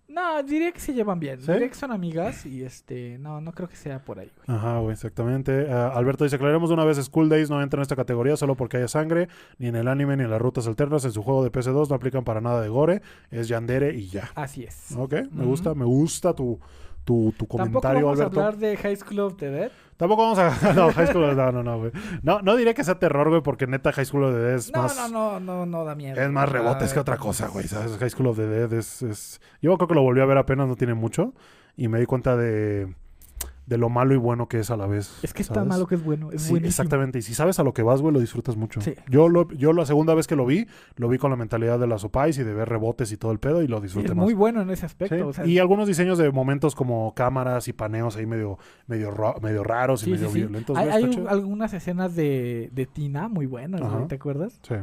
No, diría que se llevan bien. ¿Sí? Diría que son amigas y este, no, no creo que sea por ahí, güey. Ajá, güey, exactamente. Ah, Alberto dice, aclaremos de una vez, School Days no entra en esta categoría solo porque haya sangre, ni en el anime, ni en las rutas alternas. En su juego de PS2 no aplican para nada de gore, es Yandere y ya. Así es. Ok, me gusta, me gusta tu, tu, tu Tampoco comentario, vamos Alberto. a hablar de High School of the Dead. Tampoco vamos a... No, High School... No, no, no, güey. No, no diré que sea terror, güey, porque neta High School of the Dead es No, más... no, no, no, no da miedo. Es más rebotes que otra cosa, güey. ¿sabes? High School of the Dead es, es- Yo creo que lo volví a ver apenas, no tiene mucho. Y me di cuenta de, de lo malo y bueno que es a la vez. Es que es tan malo que es bueno. Es Sí, buenísimo. exactamente. Y si sabes a lo que vas, güey, lo disfrutas mucho. Sí. Yo, lo, yo la segunda vez que lo vi, lo vi con la mentalidad de las opais y de ver rebotes y todo el pedo y lo Sí, disfruté es más. muy bueno en ese aspecto. Sí. o sea, y algunos diseños de momentos como cámaras y paneos ahí medio, medio, ra- medio raros y sí, medio sí, sí. violentos. Hay, algunas escenas de, de Tina muy buenas, ¿te acuerdas? Sí.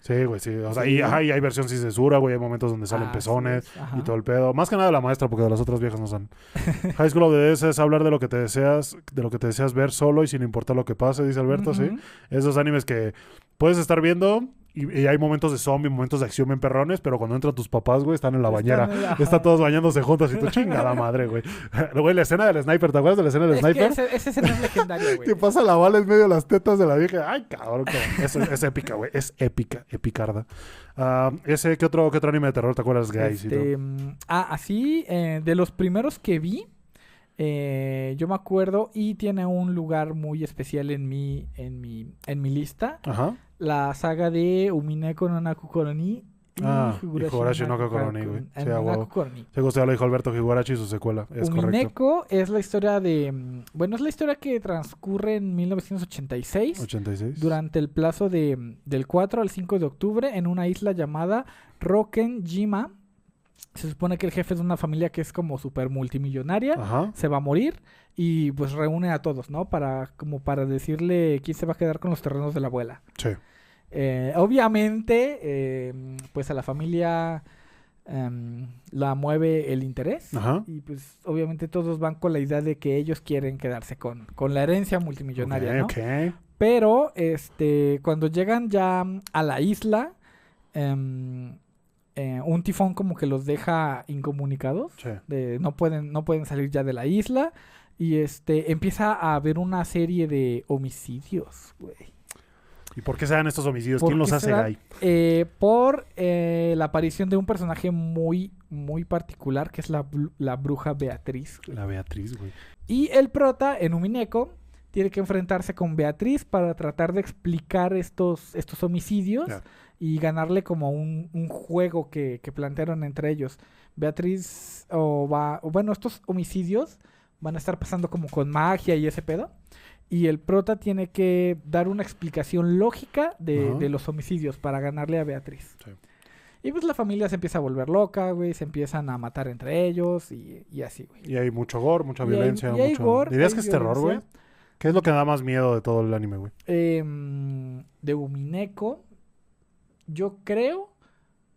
Sí, güey, sí. O sea, Sí. y, ajá, y hay versión sin censura, güey. Hay momentos donde salen Así pezones. y todo el pedo. Más que nada de la maestra, porque de las otras viejas no son. High School of the Dead es hablar de lo que te deseas, de lo que te deseas ver solo y sin importar lo que pase, dice Alberto, sí. Esos animes que puedes estar viendo y, y hay momentos de zombie, momentos de acción bien perrones, pero cuando entran tus papás, güey, están en la Están bañera. en la- ajá. Están todos bañándose juntos y tú chingada madre, güey. Güey, la escena del sniper, ¿te acuerdas de la escena del Es que sniper? ese, ese escena es legendario, güey. Que pasa la bala en medio de las tetas de la vieja. Ay, cabrón. cabrón. Es, es épica, güey. Es épica, epicarda. Ah, ese, ¿qué otro, ¿qué otro anime de terror te acuerdas, guys? Este, mm, ah, así, eh, de los primeros que vi, eh, yo me acuerdo y tiene un lugar muy especial en mi, en mi, en mi lista. Ajá. La saga de Umineko no Naku Koroni. y Ah, y Higurashi no Naku Koroni, güey. Sí. Sí, justo ya lo dijo Alberto Higurashi y su secuela. Es correcto. Umineko es la historia de... mm, Bueno, es la historia que transcurre en 1986. 86. durante el plazo de, mm, del 4 al 5 de octubre en una isla llamada Rokenjima. Se supone que el jefe de una familia que es como super multimillonaria Ajá. se va a morir y pues reúne a todos, ¿no? Para como para decirle quién se va a quedar con los terrenos de la abuela. Sí. Eh, obviamente, eh, pues a la familia em, la mueve el interés. Ajá. Y pues obviamente todos van con la idea de que ellos quieren quedarse con, con la herencia multimillonaria, ¿no? Pero, este, cuando llegan ya a la isla, eh, un tifón como que los deja incomunicados. Sí. De, no, pueden, no pueden salir ya de la isla. Y este, empieza a haber una serie de homicidios, güey. ¿Y por qué se dan estos homicidios? ¿Por ¿Quién los hace? Guy? Eh, por eh, la aparición de un personaje muy, muy particular, que es la, la bruja Beatriz. güey. La Beatriz, güey. Y el prota, en Umineko, tiene que enfrentarse con Beatriz para tratar de explicar estos, estos homicidios y ganarle como un, un juego que, que plantearon entre ellos. Beatriz, o va, o bueno, estos homicidios van a estar pasando como con magia y ese pedo. Y el prota tiene que dar una explicación lógica de, los homicidios para ganarle a Beatriz. Sí. Y pues la familia se empieza a volver loca, güey, se empiezan a matar entre ellos y, y así, güey. Y hay mucho gore, mucha Y hay- violencia. y hay mucho... gore, ¿Dirías hay que es terror, güey? ¿Qué es lo que da más miedo de todo el anime, güey? Em, de Umineko, yo creo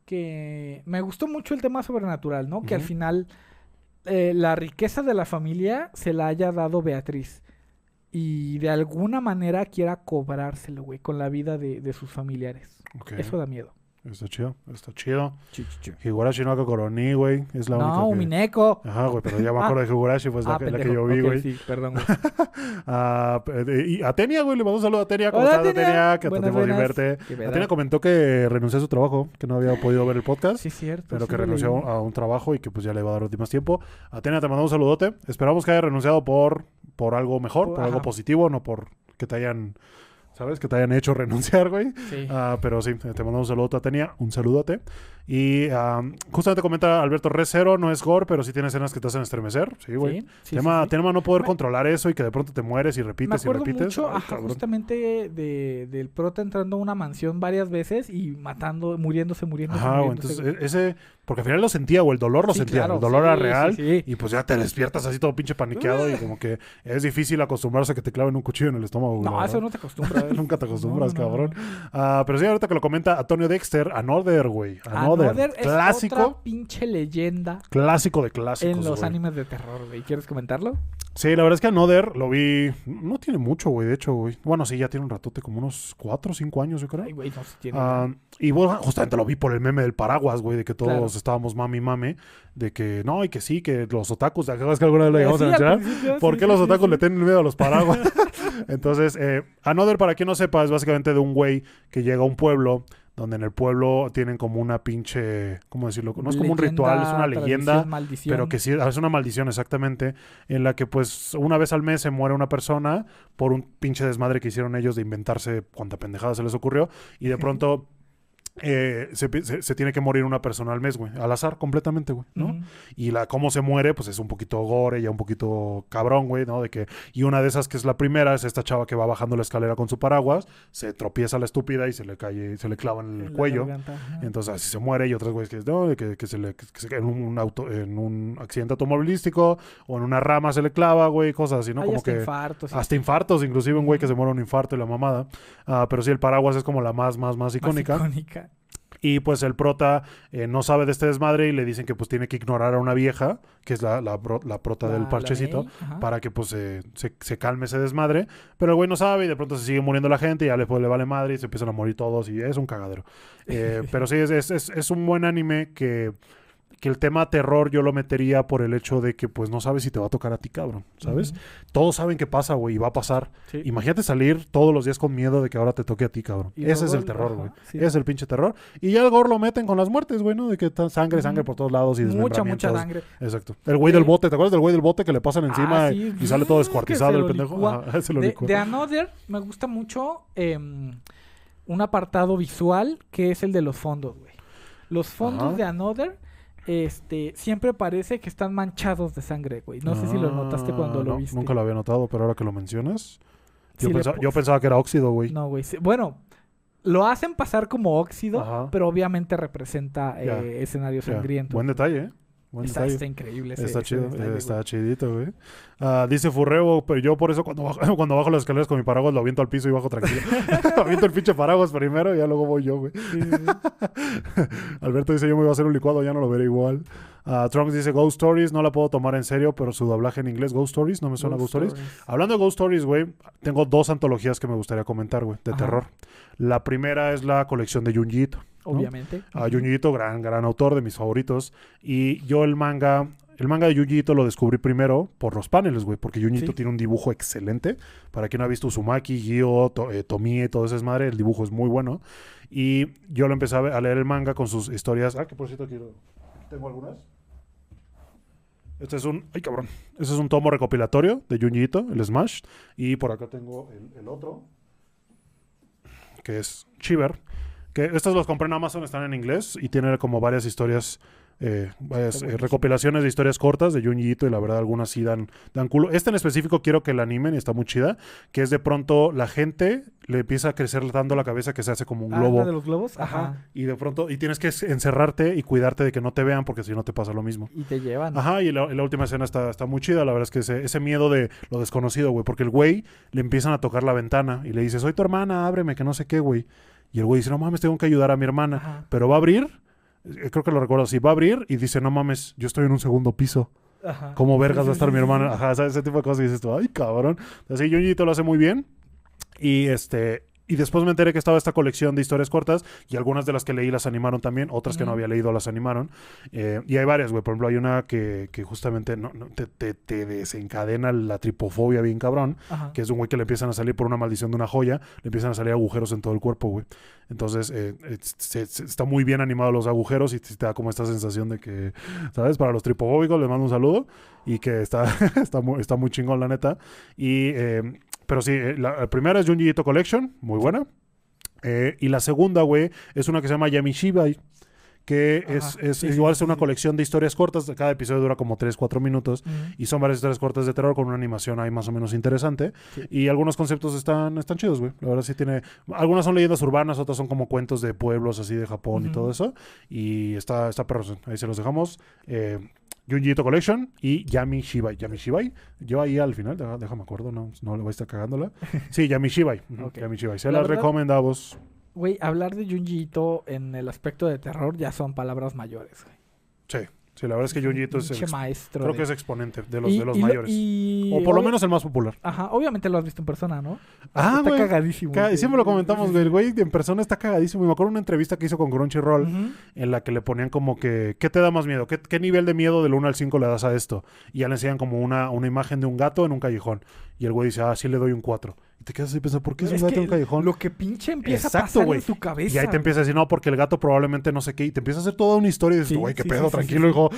que me gustó mucho el tema sobrenatural, ¿no? Que al final eh, la riqueza de la familia se la haya dado Beatriz. Y de alguna manera quiera cobrárselo, güey, con la vida de, de sus familiares. Ok. Eso da miedo. Está chido, está chido. Higurashi no Koroni, güey. Es la única no, que... Ajá, güey, pero ya me Ah. acuerdo de Higurashi, pues la, Ah, que, la que yo vi, güey. sí, perdón, güey. Ah, pe- y Atenia, güey, le mando un saludo a Atenia. ¿Cómo Hola, estás, Atenia. Que Buenas. Qué pedo. Atenia comentó que renunció a su trabajo, que no había podido ver el podcast. Sí, cierto. pero sí que renunció a un trabajo y que pues ya le va a dar más tiempo. Atenia, te mandamos un saludote. Esperamos que haya renunciado por, por algo mejor, por, algo positivo, no por que te hayan, ¿sabes? Que te hayan hecho renunciar, güey. Sí. Ah, pero sí, te mandamos un saludo a Tenia, un saludote. Y ah, justamente comenta Alberto Recero, no es gore, pero sí tiene escenas que te hacen estremecer. Sí, güey. Sí, sí, tema, sí, sí. tema no poder Me- controlar eso y que de pronto te mueres y Me repites y acuerdo repites. mucho, Ay, ajá, justamente de, del prota entrando a una mansión varias veces y matando, muriéndose, muriéndose. Ajá, muriéndose, entonces güey. e- ese, porque al final lo sentía, o el dolor lo Sí, sentía, claro, el dolor sí, era real. sí. Y pues ya te despiertas así todo pinche paniqueado y como que es difícil acostumbrarse a que te claven un cuchillo en el estómago. No, eso no te acostumbras, Nunca te acostumbras, No, no, cabrón. Ah, pero sí, ahorita que lo comenta Antonio Dexter, Another, güey. Another. Another es clásico. otra pinche leyenda Clásico de clásicos. en los güey. animes de terror, güey. ¿Quieres comentarlo? Sí, la verdad es que Another lo vi. No tiene mucho, güey, de hecho, güey. Bueno, sí, ya tiene un ratote, como unos 4 o 5 años, yo creo. Ay, güey, no sé si tiene. Ah, y bueno, justamente lo vi por el meme del paraguas, güey, de que todos Claro. estábamos mami mame, de que no, y que sí, que los otakus, ¿te acuerdas que alguna vez lo llegamos sí, a mencionar? ¿Por sí, qué sí, los otakus le tienen miedo a los paraguas? Entonces, eh, Another, para quien no sepa, es básicamente de un güey que llega a un pueblo donde en el pueblo tienen como una pinche, ¿cómo decirlo? No es como un ritual, es una Leyenda, maldición. pero que sí, es una maldición exactamente, en la que pues una vez al mes se muere una persona por un pinche desmadre que hicieron ellos de inventarse cuanta pendejada se les ocurrió y de pronto eh, se, se- se tiene que morir una persona al mes, güey, al azar completamente, güey, ¿no? Y la cómo se muere, pues es un poquito gore, ya un poquito cabrón, güey, ¿no? De que y una de esas que es la primera es esta chava que va bajando la escalera con su paraguas, se tropieza la estúpida y se le cae, se le clava en el la cuello. garganta. Entonces así se muere y otras güeyes que, no, de que, que se le que se en un auto en un accidente automovilístico o en una rama se le clava, güey, cosas así, ¿no? Hay Como hasta que infartos. hasta infartos, inclusive un güey que se muere un infarto y la mamada. Ah, pero sí, el paraguas es como la más, más, más más icónica. Y pues el prota eh, no sabe de este desmadre y le dicen que pues tiene que ignorar a una vieja, que es la, la, prota La- del parchecito, para que pues eh, se, se calme ese desmadre. Pero el güey no sabe y de pronto se sigue muriendo la gente y ya después le vale madre y se empiezan a morir todos y es un cagadero. Eh, pero sí, es, es, es, es un buen anime que, que el tema terror yo lo metería por el hecho de que pues no sabes si te va a tocar a ti, cabrón, ¿sabes? Todos saben que pasa, güey, y va a pasar. Sí. Imagínate salir todos los días con miedo de que ahora te toque a ti, cabrón. Y Ese es el terror, güey. sí. Ese es el pinche terror. Y ya el gore lo meten con las muertes, güey, ¿no? De que sangre, sangre por todos lados y Mucha, mucha sangre. Exacto. El güey del Eh, bote, ¿te acuerdas del güey del bote que le pasan encima Ah, y- sí, y sale todo descuartizado el pendejo? licúa. Ajá, se lo De, de Another me gusta mucho em, un apartado visual que es el de los fondos, güey. Los fondos Ajá. de Another este, siempre parece que están manchados de sangre, güey. No sé si lo notaste cuando Ah, lo no, viste. Nunca lo había notado, pero ahora que lo mencionas. Yo, pensaba que era óxido, güey. No, güey. sí. Bueno, lo hacen pasar como óxido, Ajá. pero obviamente representa Ya, eh, escenario Ya, sangriento. Buen detalle, ¿eh? Buen está, está increíble. ese- Está ese chido, detalle, güey. está chidito, güey. Ah, dice Furreo, pero yo por eso cuando bajo, cuando bajo las escaleras con mi paraguas lo aviento al piso y bajo tranquilo. aviento el pinche paraguas primero y ya luego voy yo, güey. Sí, sí, sí. Alberto dice, yo me iba a hacer un licuado, ya no lo veré igual. Ah, Trunks dice, Ghost Stories, no la puedo tomar en serio, pero su doblaje en inglés, Ghost Stories, no me suena Ghost, Stories. Hablando de Ghost Stories, güey, tengo dos antologías que me gustaría comentar, güey, de Ajá. terror. La primera es la colección de Junji Ito. ¿no? Obviamente. A Junji gran, gran autor de mis favoritos. Y yo el manga, el manga de Junji lo descubrí primero por los paneles, güey, porque Junji Sí. tiene un dibujo excelente. Para quien no ha visto Uzumaki, Gyo, to, eh, Tomie, todo ese madre, el dibujo es muy bueno. Y yo lo empecé a, leer el manga con sus historias. Ah, que por cierto quiero. Tengo algunas. Este es un. Ay, cabrón. Este es un tomo recopilatorio de Junji Ito, el Smash. Y por acá tengo el, el otro. Que es Shiver. Que estos los compré en Amazon, están en inglés. Y tiene como varias historias. eh, varias, eh, recopilaciones de historias cortas de Junji Ito. Y la verdad, algunas sí dan, dan culo. Este en específico quiero que la animen y está muy chida. Que es de pronto la gente le empieza a crecer dando la cabeza que se hace como un Ah, globo. ¿la de los globos? Ajá. Ajá. Y de pronto, y tienes que encerrarte y cuidarte de que no te vean porque si no te pasa lo mismo. Y te llevan. Ajá, y la, y la última escena está, está muy chida, la verdad es que ese, ese miedo de lo desconocido, güey, porque el güey le empiezan a tocar la ventana y le dice, soy tu hermana, ábreme, que no sé qué, güey. Y el güey dice, no mames, tengo que ayudar a mi hermana. Ajá. Pero va a abrir, eh, creo que lo recuerdo así, va a abrir y dice, no mames, yo estoy en un segundo piso. Ajá. ¿Cómo vergas va a estar mi hermana? Ajá, ¿sabes? ese tipo de cosas y dices tú, ay, cabrón. Así, Junjito lo hace muy bien. Y este. Y después me enteré que estaba esta colección de historias cortas y algunas de las que leí las animaron también, otras que no había leído las animaron. Eh, y hay varias, güey. Por ejemplo, hay una que, que justamente no, no- te, te- te desencadena la tripofobia bien cabrón, Ajá. que es un güey que le empiezan a salir por una maldición de una joya, le empiezan a salir agujeros en todo el cuerpo, güey. Entonces, eh, se- se- está muy bien animado los agujeros y te da como esta sensación de que, ¿sabes? Para los tripofóbicos les mando un saludo y que está, está, muy, está muy chingón, la neta. Y, eh, pero sí, eh, la, la primera es Junji Ito Collection, muy buena. Eh, y la segunda, güey, es una que se llama Yamishibai, que Ajá, es, es sí, igual sí, es una sí. colección de historias cortas. Cada episodio dura como 3, 4 minutos. Y son varias historias cortas de terror con una animación ahí más o menos interesante. Y algunos conceptos están, están chidos, güey. La verdad sí tiene... Algunas son leyendas urbanas, otras son como cuentos de pueblos así de Japón y todo eso. Y está, está perro. Ahí se los dejamos. Eh, Junji Ito Collection y Yami Shibai. Yami Shibai, yo ahí al final, déjame acuerdo, no, no le voy a estar cagándola. Sí, Yami Shibai. Yami Shibai. Se La verdad- recomendamos. Güey, hablar de Junji Ito en el aspecto de terror ya son palabras mayores, güey. Sí, sí, la verdad es que Junji Ito es, ex- maestro. creo de- que es exponente de los, Y- de los y mayores. y o por lo menos el más popular. Ajá, obviamente lo has visto en persona, ¿no? Ah, Está cagadísimo. Ca- güey. Siempre lo comentamos, güey. El güey en persona está cagadísimo. Y me acuerdo una entrevista que hizo con Crunchyroll en la que le ponían como que, ¿qué te da más miedo? ¿Qué, qué nivel de miedo del 1 al 5 le das a esto? Y ya le enseñan como una, una imagen de un gato en un callejón. Y el güey dice, ah, sí le doy un 4. Te quedas así pensando, ¿por qué es, un gato en un callejón? Lo que pinche empieza Exacto, a pasar en su cabeza. Y ahí te empieza a decir, no, porque el gato probablemente no sé qué. Y te empieza a hacer toda una historia y dices, Sí, güey, qué sí, pedo, sí, tranquilo, hijo.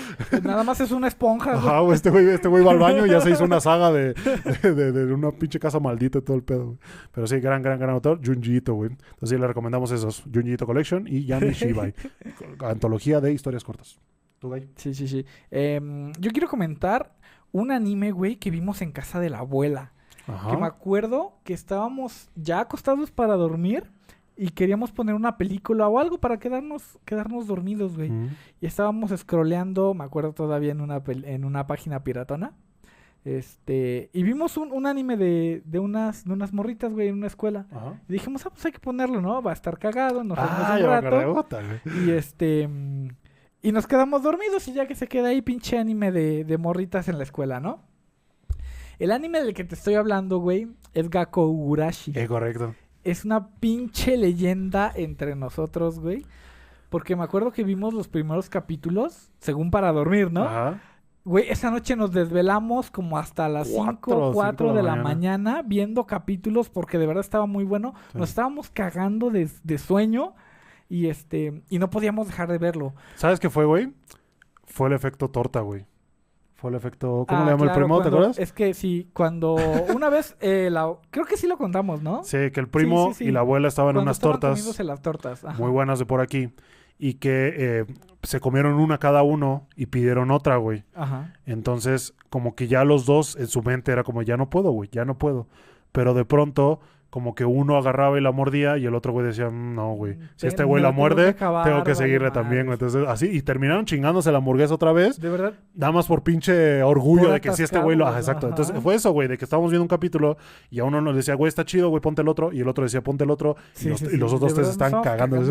Nada más es una esponja. Ajá, güey, este güey, este va al baño y ya se hizo una saga de, de, de- de una pinche casa maldita y todo el pedo, güey. Pero sí, gran, gran, gran autor, Junji Ito, güey. Entonces sí, le recomendamos esos, Junji Ito Collection y Yami Shibai. Antología de historias cortas. ¿Tú, güey? Sí, sí, sí. Em, yo quiero comentar un anime, güey, que vimos en casa de la abuela. Que me acuerdo que estábamos ya acostados para dormir y queríamos poner una película o algo para quedarnos, quedarnos dormidos, güey. Mm. Y estábamos scrolleando, me acuerdo todavía en una, en una página piratona. Este, y vimos un, un anime de, de, unas, de unas morritas, güey, en una escuela. Ajá. Y dijimos, ah, pues hay que ponerlo, ¿no? Va a estar cagado, nos Ah, un rato. Y este. Y nos quedamos dormidos y ya que se queda ahí pinche anime de, de morritas en la escuela, ¿no? El anime del que te estoy hablando, güey, es Gakko Ugurashi. Eh, correcto. Es una pinche leyenda entre nosotros, güey. Porque me acuerdo que vimos los primeros capítulos, según para dormir, ¿no? Ajá. Güey, esa noche nos desvelamos como hasta las Cuatro, 5 o cinco 4 de la mañana viendo capítulos porque de verdad estaba muy bueno. Sí. Nos estábamos cagando de, de sueño y este y no podíamos dejar de verlo. ¿Sabes qué fue, güey? Fue el efecto torta, güey. Fue el efecto... ¿Cómo Ah, le llama el primo? ¿Te acuerdas? Es que sí, cuando una vez eh, la creo que sí lo contamos, ¿no? Sí, que el primo sí, sí. y la abuela estaban en unas estaban tortas comiéndose las tortas. ajá. muy buenas de por aquí. Y que eh, se comieron una cada uno y pidieron otra, güey. Ajá. Entonces, como que ya los dos en su mente era como, ya no puedo, güey, ya no puedo. Pero de pronto, como que uno agarraba y la mordía y el otro güey decía, "Mm, no, güey, si Te- este güey la que muerde, acabar, tengo que seguirle madres". también, güey. Entonces, así, y terminaron chingándose la hamburguesa otra vez. De verdad. Nada más por pinche orgullo de que si este güey lo... Atascados, exacto. Entonces fue eso, güey, de que estábamos viendo un capítulo y a uno nos decía, güey, está chido, güey, ponte el otro. Y el otro decía, ponte el otro. y, los, sí, y sí, los otros tres están cagando.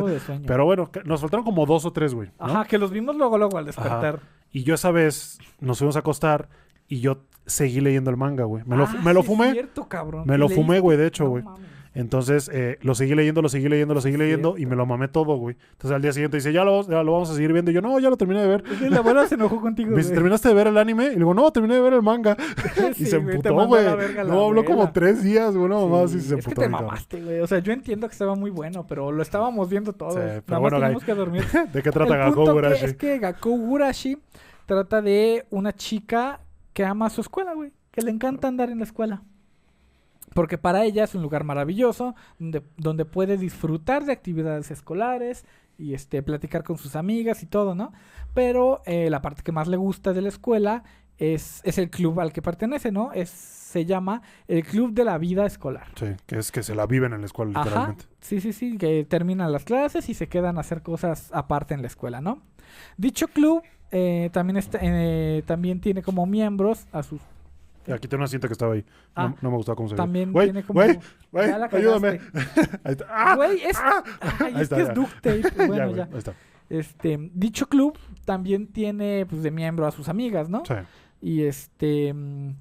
Pero bueno, nos faltaron como dos o tres, güey. ¿no? Ajá, que los vimos luego luego al despertar. Y yo esa vez nos fuimos a acostar y yo seguí leyendo el manga, güey. Me lo, Ah, me lo es fumé. cierto, cabrón. Me lo ¿Leíste? fumé, güey, de hecho, güey. Entonces, eh, lo seguí leyendo, lo seguí leyendo, lo seguí leyendo y me lo mamé todo, güey. Entonces al día siguiente dice, ya lo, ya lo vamos a seguir viendo. Y yo, no, ya lo terminé de ver. Y la abuela se enojó contigo, Me dice, güey. ¿terminaste de ver el anime? Y le digo, no, terminé de ver el manga. y se güey, emputó, güey. No, habló como tres días, güey, no mamá, Sí, sí se es que emputó. te mamaste, güey. O sea, yo entiendo que estaba muy bueno, pero lo estábamos viendo todos. Sí, Nada más bueno, teníamos que dormir. ¿De qué trata El Gakkou punto que Urashi? es que Gakkou Urashi trata de una chica que ama su escuela, güey. Que le encanta andar en la escuela. Porque para ella es un lugar maravilloso donde, donde puede disfrutar de actividades escolares y este platicar con sus amigas y todo, ¿no? Pero eh, la parte que más le gusta de la escuela es, es el club al que pertenece, ¿no? Es, se llama el Club de la Vida Escolar. Sí, que es que se la viven en la escuela, Ajá, literalmente. sí, sí, sí, que terminan las clases y se quedan a hacer cosas aparte en la escuela, ¿no? Dicho club eh, también, está, eh, también tiene como miembros a sus... Aquí tengo una cinta que estaba ahí. No, Ah, no me gustaba cómo se veía. También Güey, tiene como... güey, güey, Ya la ayúdame. Ahí está. ¡Ah! Güey, es... ¡Ah! Ay, Ahí es está, que ya. es duct tape. Ya, Bueno, güey, ya. ahí está. Este, dicho club también tiene pues, de miembro a sus amigas, ¿no? Sí. Y este... mm,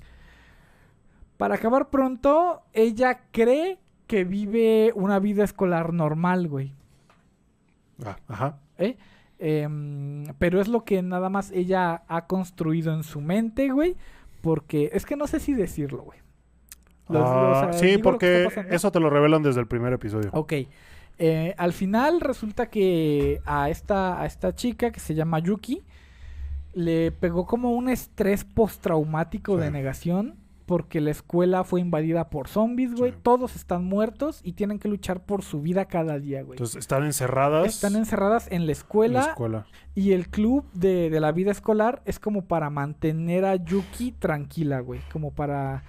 Para acabar pronto, ella cree que vive una vida escolar normal, güey. Ah, ajá. ¿eh? Em, pero es lo que nada más ella ha construido en su mente, güey. Porque es que no sé si decirlo, güey. Lo- o Ah, sí, porque eso te lo revelan desde el primer episodio. Ok. Eh, al final resulta que a esta, a esta chica que se llama Yuki le pegó como un estrés postraumático de negación porque la escuela fue invadida por zombies, güey. Sí. Todos están muertos y tienen que luchar por su vida cada día, güey. Entonces están encerradas Están encerradas en la en escuela, la escuela. y el club de, de la vida escolar es como para mantener a Yuki tranquila, güey. Como para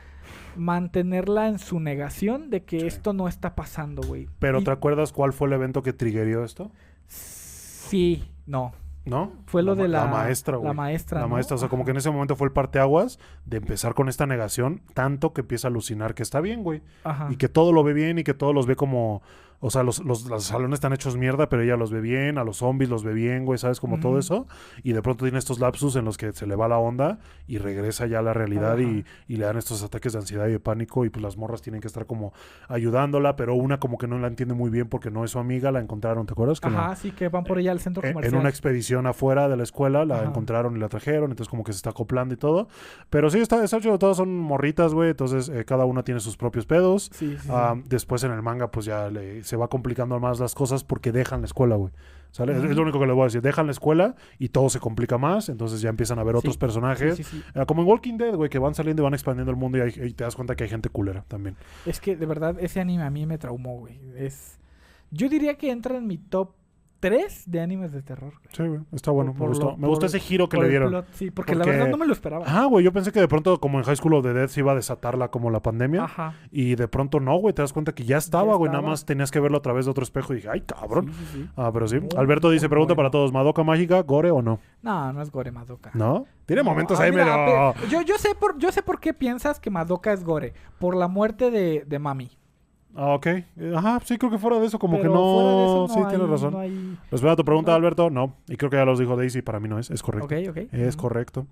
mantenerla en su negación de que Sí. esto no está pasando, güey. Pero Y- ¿te acuerdas cuál fue el evento que triggerió esto? Sí, no. ¿No? Fue lo ma- de la, maestra, güey. La maestra. La ¿no? maestra, o sea, como que en ese momento fue el parteaguas de empezar con esta negación, tanto que empieza a alucinar que está bien, güey. Ajá. Y que todo lo ve bien y que todo los ve como. O sea, los, los, los salones están hechos mierda, pero ella los ve bien, a los zombies los ve bien, güey, ¿sabes? Como todo eso. Y de pronto tiene estos lapsus en los que se le va la onda y regresa ya a la realidad y, y le dan estos ataques de ansiedad y de pánico. Y pues las morras tienen que estar como ayudándola, pero una como que no la entiende muy bien porque no es su amiga, la encontraron, ¿te acuerdas? Que la- Ajá, sí, que van por ella al centro en, en comercial. una expedición afuera de la escuela la Ajá. encontraron y la trajeron, entonces como que se está acoplando y todo. Pero sí, está, está chido, todas son morritas, güey, entonces eh, cada una tiene sus propios pedos. Sí, sí, sí. Ah, después en el manga pues ya le- se va complicando más las cosas porque dejan la escuela, güey. ¿Sale? Es- lo único que les voy a decir. Dejan la escuela y todo se complica más, entonces ya empiezan a ver otros personajes. Sí, sí, sí. Ah, como en Walking Dead, güey, que van saliendo y van expandiendo el mundo y, hay- y te das cuenta que hay gente culera también. Es que de verdad ese anime a mí me traumó, güey. Es... Yo diría que entra en mi top 3 de animes de terror. güey. Sí, güey, está bueno. Por- me gustó, lo- me gustó ese giro que le dieron. plot, sí, porque, la verdad no me lo esperaba. Ah, güey, yo pensé que de pronto, como en High School of the Dead, se iba a desatarla como la pandemia. Ajá. Y de pronto no, güey, te das cuenta que ya estaba, güey. Nada más tenías que verlo a través de otro espejo y dije, ay, cabrón. Sí, sí, sí. Ah, pero sí. Alberto dice, pregunta bueno. para todos, ¿Madoka mágica, gore o no? No, no es Gore Madoka. ¿No? Tiene No, momentos ah, ahí mira, medio... pe- Yo, yo, sé por, yo sé por qué piensas que Madoka es Gore. Por la muerte de, de Mami. Ah, ok. Ajá, sí, creo que fuera de eso, como Pero que no... fuera de eso no sí, hay- tienes razón. no hay- a tu pregunta, no. Alberto. No. Y creo que ya los dijo Daisy, para mí no es. Es correcto. Ok, ok. Es correcto.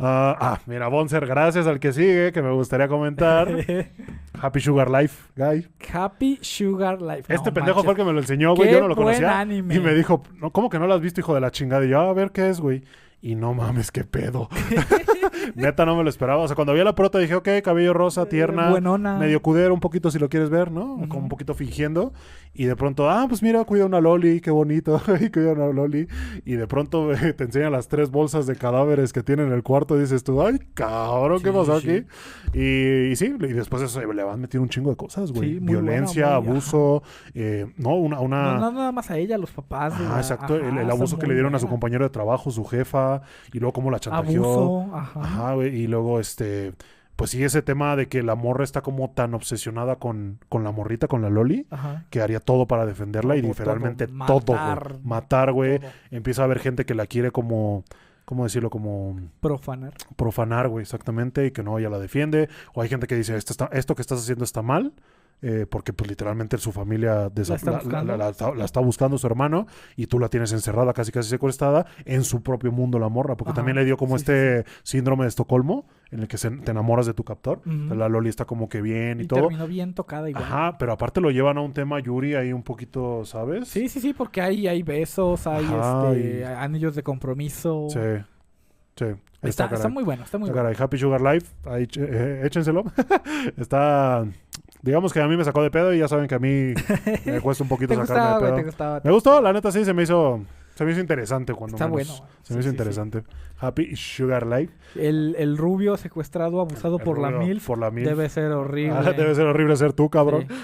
Ah, ah, mira, Bonser, gracias al que sigue, que me gustaría comentar. Happy Sugar Life, guy. Happy Sugar Life. Este pendejo fue el que me lo enseñó, güey. Yo no lo buen conocía. anime. Y me dijo, ¿cómo que no lo has visto, hijo de la chingada? Y yo, "Ah, a ver qué es, güey. Y no mames, qué pedo. Neta, no me lo esperaba. O sea, cuando vi a la prota dije, ok, cabello rosa, tierna, Buenona. medio cudero un poquito si lo quieres ver, ¿no? Como un poquito fingiendo. Y de pronto, ah, pues mira, cuida una loli, qué bonito. cuida una loli. Y de pronto eh, te enseñan las tres bolsas de cadáveres que tiene en el cuarto. Y dices tú, ay, cabrón, ¿qué Sí, pasó sí. aquí? Y, y sí, y después de eso le van metiendo un chingo de cosas, güey. Sí, buena, Violencia, muy- abuso, eh, no, una... una No, no nada más a ella, a los papás. la- exacto. el, ajá, el está abuso que le dieron a su compañero de trabajo, su jefa, y luego cómo la chantajeó. Abuso, ajá. Y luego, este, pues sí, ese tema de que la morra está como tan obsesionada con, con la morrita, con la Loli, Ajá. que haría todo para defenderla y literalmente todo. todo, Matar. güey. Empieza a haber gente que la quiere como, ¿cómo decirlo? Como Profanar. profanar, güey, exactamente, y que no, ella la defiende. O hay gente que dice, esto, está, esto que estás haciendo está mal. Eh, porque pues literalmente su familia ¿La está la- la- buscando? la- está- su hermano y tú la tienes encerrada casi casi secuestrada en su propio mundo la morra porque Ajá, también le dio como sí, sí, este síndrome de Estocolmo en el que se- te enamoras de tu captor la Loli está como que bien y, Y todo terminó bien tocada igual. ajá pero aparte lo llevan a un tema Yuri ahí un poquito ¿sabes? Sí, sí, sí, porque hay, hay besos, hay Ajá, este, y- anillos de compromiso. sí sí Está, está muy bueno, está muy Está bueno. caray. Happy Sugar Life, ahí eh, échenselo. Está, digamos que a mí me sacó de pedo y ya saben que a mí me cuesta un poquito sacarme gustaba, de pedo. te gustaba. Me gustó, la neta sí, se me hizo, se me hizo interesante cuando Está menos. bueno. Se me Sí, hizo sí, sí. interesante. Happy Sugar Life. El, el rubio secuestrado, abusado El por la MILF. Por la MILF. Debe ser horrible. Ah, debe ser horrible ser tú, cabrón.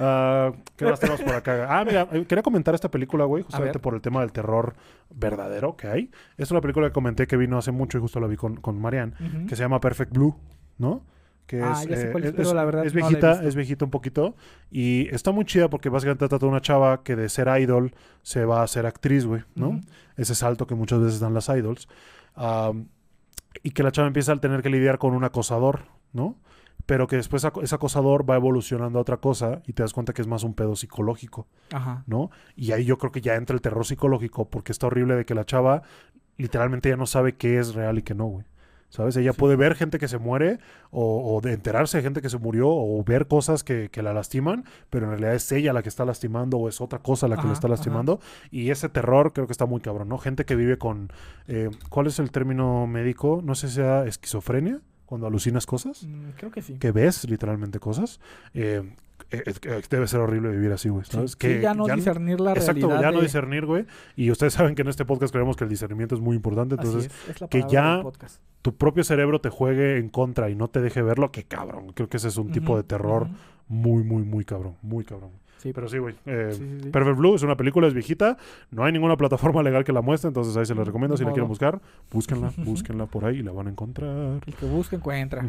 Ah, ¿Qué más tenemos por acá? Ah, mira, eh, quería comentar esta película, güey, justamente por el tema del terror verdadero que hay. Es una película que comenté que vino hace mucho y justo la vi con, con Marianne, que se llama Perfect Blue, ¿no? Que Ah, es, ya sé eh, cuál es, es- pero la verdad es no la he viejita, es viejita un poquito. Y está muy chida porque básicamente trata de una chava que de ser idol se va a ser actriz, güey, ¿no? Ese salto que muchas veces dan las idols. Y que la chava empieza a tener que lidiar con un acosador, ¿no? Pero que después ese acosador va evolucionando a otra cosa y te das cuenta que es más un pedo psicológico, Ajá. ¿no? Y ahí yo creo que ya entra el terror psicológico porque está horrible de que la chava literalmente ya no sabe qué es real y qué no, güey. ¿Sabes? Ella Sí. puede ver gente que se muere o, o de enterarse de gente que se murió o ver cosas que, que la lastiman, pero en realidad es ella la que está lastimando o es otra cosa la que Ajá, la está ajá. lastimando. Y ese terror creo que está muy cabrón, ¿no? Gente que vive con... eh, ¿Cuál es el término médico? No sé si sea esquizofrenia, cuando alucinas cosas, Mm, creo que sí. que ves literalmente cosas. Eh, eh, eh, debe ser horrible vivir así, güey. Sí, ¿sabes? sí, que ya no discernir la Exacto, realidad. ya no discernir, güey. Y ustedes saben que en este podcast creemos que el discernimiento es muy importante. Entonces, es, es la que ya- tu propio cerebro te juegue en contra y no te deje verlo, que cabrón. Creo que ese es un tipo de terror muy, muy, muy cabrón. Muy cabrón. Sí, Pero sí, güey. eh, sí, sí, sí. Perfect Blue es una película, es viejita. No hay ninguna plataforma legal que la muestre, entonces ahí se la Mm, recomiendo. Si la quieren buscar, búsquenla, búsquenla por ahí y la van a encontrar. El que busca encuentra.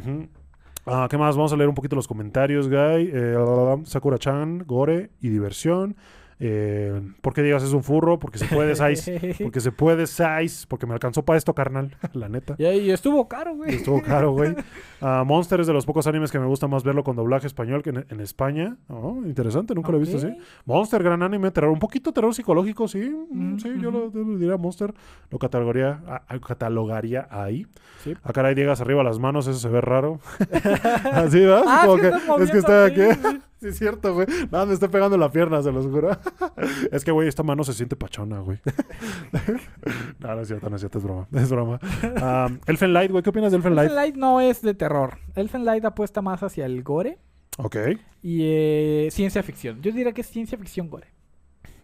Ah, ¿Qué más? Vamos a leer un poquito los comentarios, Guy. Eh, Sakura-chan, Gore y diversión. Eh, ¿Por qué digas es un furro? Porque se puede, size. Porque se puede, size. Porque me alcanzó para esto, carnal. La neta. Y, y estuvo caro, güey. Estuvo caro, güey. Ah, Monster es de los pocos animes que me gusta más verlo con doblaje español que en, en España. Oh, interesante, nunca lo he visto así. Monster, gran anime, terror, un poquito terror psicológico, sí. mm, sí, yo lo, lo diría Monster. Lo catalogaría, a- a- catalogaría ahí. Sí. Acá ahí llegas arriba las manos, eso se ve raro. Así, ¿verdad? Ah, Como sí que, es que estoy aquí. Sí, es cierto, güey. Nada, me estoy pegando la pierna, se los juro. es que, güey, esta mano se siente pachona, güey. no, no es cierto, no es cierto, es broma. Es broma. Um, Elfen Light, güey, ¿qué opinas de Elfen Light? Elfen Light no es de terror. Elfen Light apuesta más hacia el gore Ok, y eh, ciencia ficción. Yo diría que es ciencia ficción gore.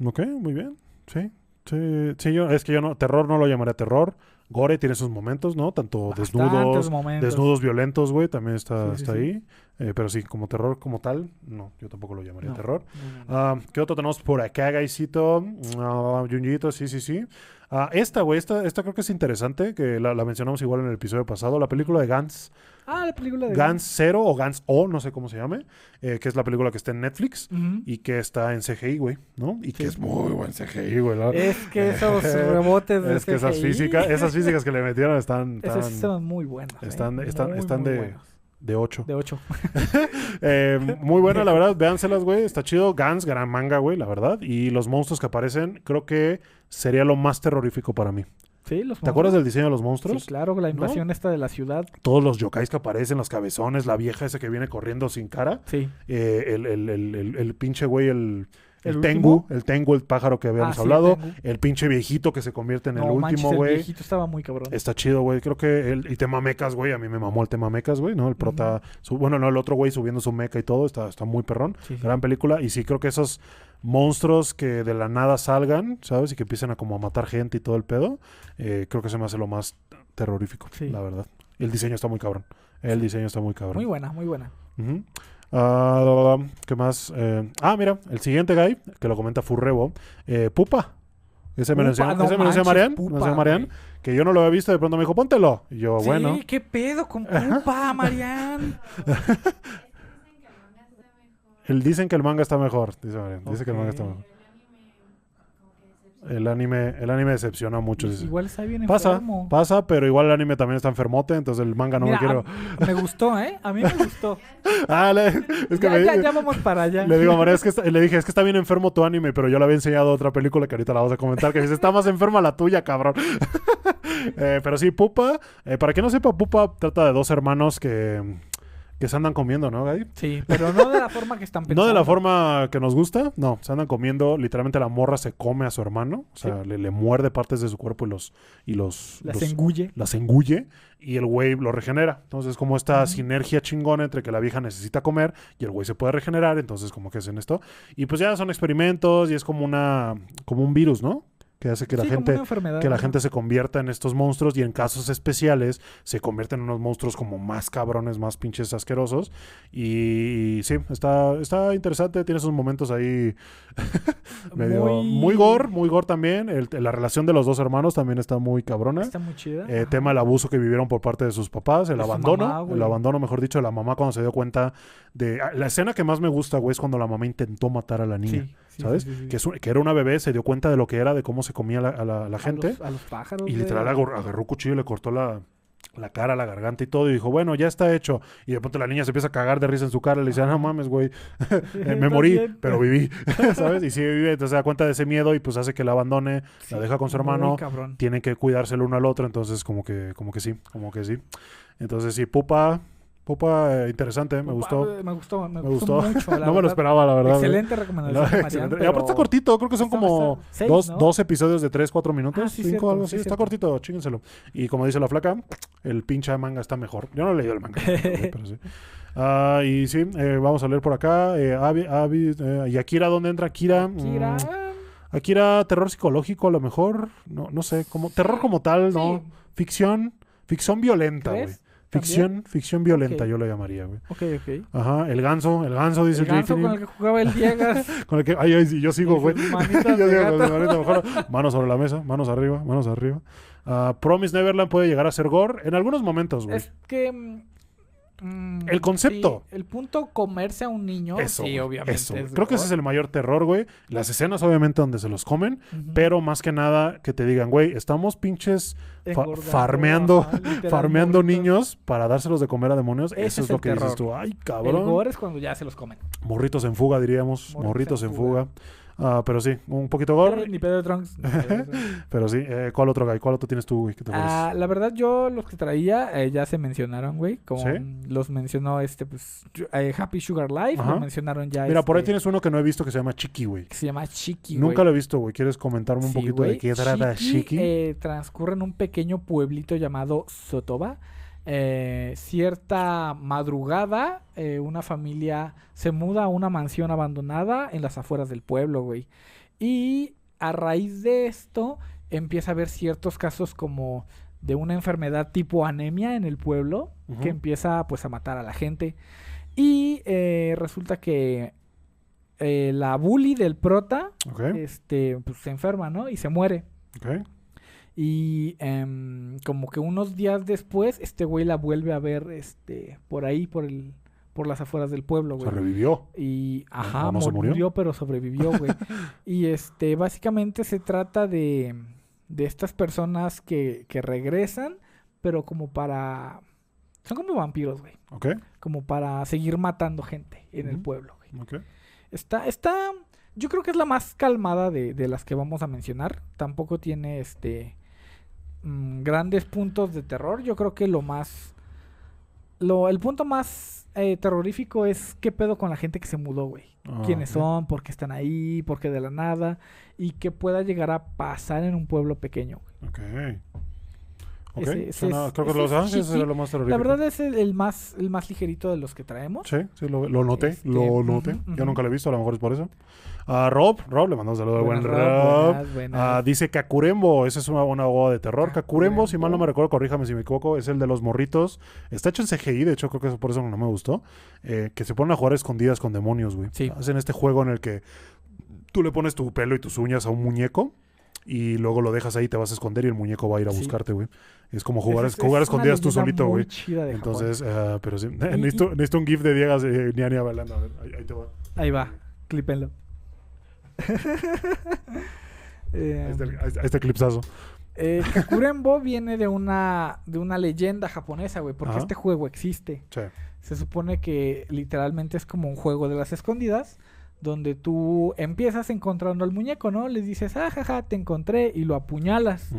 ok, muy bien. Sí, sí, sí, yo, es que yo no, terror no lo llamaría terror. Gore tiene sus momentos, ¿no? Tanto Bastantes desnudos, momentos. desnudos violentos, güey, también está, Sí, sí, está sí. ahí. Eh, pero sí, como terror como tal, no, yo tampoco lo llamaría No. terror. No, no, no. Ah, ¿Qué otro tenemos por acá, Gaisito? Uh, Junjito, sí, sí, sí. Ah, esta, güey, esta, esta creo que es interesante, que la, la mencionamos igual en el episodio pasado, la película de Gans. Ah, la película de Gans 0 o Gans O, no sé cómo se llame, eh, que es la película que está en Netflix y que está en CGI, güey, ¿no? Y que es muy buen CGI, güey. la- Es que esos rebotes de Es que esas físicas, esas físicas que le metieron están, Esas están sí son muy buenas. ¿eh? están- están- Muy, están muy de- buenas. De 8. De 8. Eh, muy buena, la verdad. Véanselas, güey. Está chido. Gans, gran manga, güey, la verdad. Y los monstruos que aparecen, creo que sería lo más terrorífico para mí. Sí, los ¿Te acuerdas del diseño de los monstruos? Sí, claro, la invasión esta de la ciudad. Todos los yokais que aparecen, los cabezones, la vieja esa que viene corriendo sin cara. Sí. eh, el, el, el, el- el pinche güey, el, el, ¿El tengu, el tengu, el pájaro que habíamos Ah, sí, hablado. el. El pinche viejito que se convierte en no el último, el güey. viejito estaba muy cabrón. Está chido, güey. Creo que el y tema mecas, güey. A mí me mamó el tema mecas, güey, ¿no? El prota. su- bueno, no, el otro güey subiendo su meca y todo. Está, está muy perrón. Sí, sí. Gran película. Y sí, creo que esos monstruos que de la nada salgan, ¿sabes? Y que empiecen a como a matar gente y todo el pedo. eh, creo que se me hace lo más terrorífico, la verdad. El diseño está muy cabrón. El diseño está muy cabrón. Muy buena, muy buena. Ah, la, ¿Qué más? Eh, ah, mira, el siguiente guy, que lo comenta Furrebo, eh, Pupa. Ese me lo enseñó, Marian, Marian, que yo no lo había visto, de pronto me dijo, póntelo. Y yo, Sí, bueno. ¿qué pedo con Pupa, Marian? Él dicen que el manga está mejor, dice Marian. Dice que el manga está mejor. El anime, el anime decepciona mucho. Igual está bien Pasa, enfermo. pasa, pero igual el anime también está enfermote, entonces el manga no Mira, me quiero. a- me gustó, ¿eh? A mí me gustó. Ah, le, es que ya, me, ya, ya vamos para allá. Le digo a María, es que está- le dije, es que está bien enfermo tu anime, pero yo le había enseñado otra película que ahorita la vamos a comentar, que dice, está más enferma la tuya, cabrón. Eh, pero sí, Pupa, eh, para quien no sepa, Pupa trata de dos hermanos que, que se andan comiendo, ¿no, Gay? Sí, pero no de la forma que están pensando. No de la forma que nos gusta, no, se andan comiendo, literalmente la morra se come a su hermano, o sea, le, le muerde partes de su cuerpo y los... Y los, Las los- engulle. las engulle y el güey lo regenera. Entonces, como esta sinergia chingona entre que la vieja necesita comer y el güey se puede regenerar, entonces como que hacen esto. Y pues ya son experimentos y es como una como un virus, ¿no? Que hace que la Sí, gente que la ¿no? gente se convierta en estos monstruos y en casos especiales se convierten en unos monstruos como más cabrones, más pinches asquerosos. Y, sí, está, está interesante, tiene sus momentos ahí medio muy, gore, muy gore también. El- la relación de los dos hermanos también está muy cabrona. Está muy chida. Eh, tema el abuso que vivieron por parte de sus papás, el De abandono, mamá, el abandono, mejor dicho, de la mamá cuando se dio cuenta de... ah, La escena que más me gusta, güey, es cuando la mamá intentó matar a la niña, sí, ¿sabes? sí, sí, sí. Que, es un- que era una bebé, se dio cuenta de lo que era, de cómo se comía la- a la, la A gente, los- A los, pájaros. y literal agarró, agarró un cuchillo y le cortó la, la cara, la garganta y todo, y dijo, bueno, ya está hecho. Y de pronto la niña se empieza a cagar de risa en su cara, y le dice, ah, no mames, güey, eh, me morí, bien. pero viví, ¿sabes? Y sigue vive, entonces se da cuenta de ese miedo y pues hace que la abandone, Sí, la deja con su hermano, tienen que cuidarse el uno al otro, entonces como que, como que sí, como que sí. Entonces sí, Pupa, Pupa, eh, interesante, me gustó, eh, Me gustó, me, me gustó, gustó. mucho. la no me lo esperaba, la verdad. güey. Excelente No, recomendación. Marian, excelente. Y pero- aparte está cortito, creo que son está- como está- seis, dos, ¿no? dos episodios de 3, 4 minutos, Ah, sí, 5, cierto, algo así. sí, está cierto. cortito, chíngenselo. Y como dice la flaca, el pinche manga está mejor. Yo no he leído el manga, pero sí. Ah, y sí, eh, vamos a leer por acá. Eh, Avi- Avi- eh, ¿Y Akira dónde entra? Akira. Akira, mm, Akira, terror psicológico a lo mejor. No, no sé, como terror como tal, ¿no? Sí. Ficción, ficción violenta, güey. Ficción, ficción violenta, yo lo llamaría, güey. Ok, ok. Ajá, el ganso, el ganso, dice El ganso con el que jugaba el Diegas. Con el que, ay, ay, sí, yo sigo, güey. yo sigo. Manos sobre la mesa, manos arriba, manos arriba. Ah, Promise Neverland puede llegar a ser gore en algunos momentos, güey. Es que mm, Mm, El concepto. sí, el punto comerse a un niño. Eso, sí, obviamente. eso. es Creo que ese es el mayor terror, güey. Las escenas, obviamente, donde se los comen. Pero más que nada, que te digan, güey, estamos pinches fa- farmeando, ajá, farmeando niños para dárselos de comer a demonios. Ese Eso es es lo el que dices terror. tú. Ay, El cabrón. gore es cuando ya se los comen. Morritos en fuga, diríamos. Morritos Morritos, en en fuga. Ah, pero sí, un poquito gore. Ni pedo de Trunks. Pero sí, eh, ¿cuál otro guy? ¿Cuál otro tienes tú, güey? ¿Qué te parece? Ah, la verdad, yo los que traía eh, ya se mencionaron, güey. Como ¿Sí? los mencionó este, pues, eh, Happy Sugar Life. Ajá. Lo mencionaron ya. Mira, por ahí este, tienes uno que no he visto que se llama Chiqui, güey. Que se llama Chiqui, Nunca güey. lo he visto, güey. ¿Quieres comentarme un Sí, poquito de qué trata Chiqui, Chiqui? eh, transcurre en un pequeño pueblito llamado Sotoba. Eh, cierta madrugada, eh, una familia se muda a una mansión abandonada en las afueras del pueblo, güey. Y a raíz de esto empieza a haber ciertos casos como de una enfermedad tipo anemia en el pueblo que empieza pues a matar a la gente. Y eh, resulta que la bully del prota este, pues se enferma, ¿no? Y se muere. ok. Y em, como que unos días después, este güey la vuelve a ver, este, por ahí, por el, por las afueras del pueblo, Se güey. revivió. Y, ajá, ¿o no se murió? murió? pero sobrevivió, güey. y este, básicamente se trata de, de estas personas que, que regresan, pero como para, son como vampiros, güey. Ok, Como para seguir matando gente en el pueblo, güey. ok. Está, está, yo creo que es la más calmada de, de las que vamos a mencionar. Tampoco tiene este mm, grandes puntos de terror. Yo creo que lo más, lo, el punto más eh, terrorífico es qué pedo con la gente que se mudó, güey. Ah, ¿Quiénes son? ¿Por qué están ahí? ¿Por qué de la nada? Y que pueda llegar a pasar en un pueblo pequeño. güey. Ok. Ok, Ese- ese suena- es- creo que ese Los es Ángeles era lo más La terrorífico. verdad es el, el más, el más ligerito de los que traemos. Sí, sí, lo, lo noté, Este, lo noté. Yo nunca lo he visto, a lo mejor es por eso. A Rob, Rob, le mandamos un saludo al buen Rob. buenas, buenas. Ah, dice Kakurembo, ese es una, una boda de terror. Kakurembo, si mal no me Kakurembo. recuerdo, corríjame si me equivoco, es el de los morritos. Está hecho en CGI, de hecho creo que es por eso que no me gustó. eh, que se ponen a jugar a escondidas con demonios, güey. Sí. Hacen este juego en el que tú le pones tu pelo y tus uñas a un muñeco y luego lo dejas ahí, te vas a esconder y el muñeco va a ir a Sí. buscarte, güey. Es como jugar, es, jugar es escondidas tú solito, güey. Entonces, ah, pero sí. Y- necesito, necesito un GIF de Diegas eh, Niania bailando. A ver, ahí, ahí te va. Ahí va, clipenlo. Eh, Ahí está, el clipsazo. eh, Kakurembo viene de una, de una leyenda japonesa, güey, porque Ajá. este juego existe. Sí. Se supone que literalmente es como un juego de las escondidas, donde tú empiezas encontrando al muñeco, ¿no? Le dices, ah, jaja, te encontré, y lo apuñalas.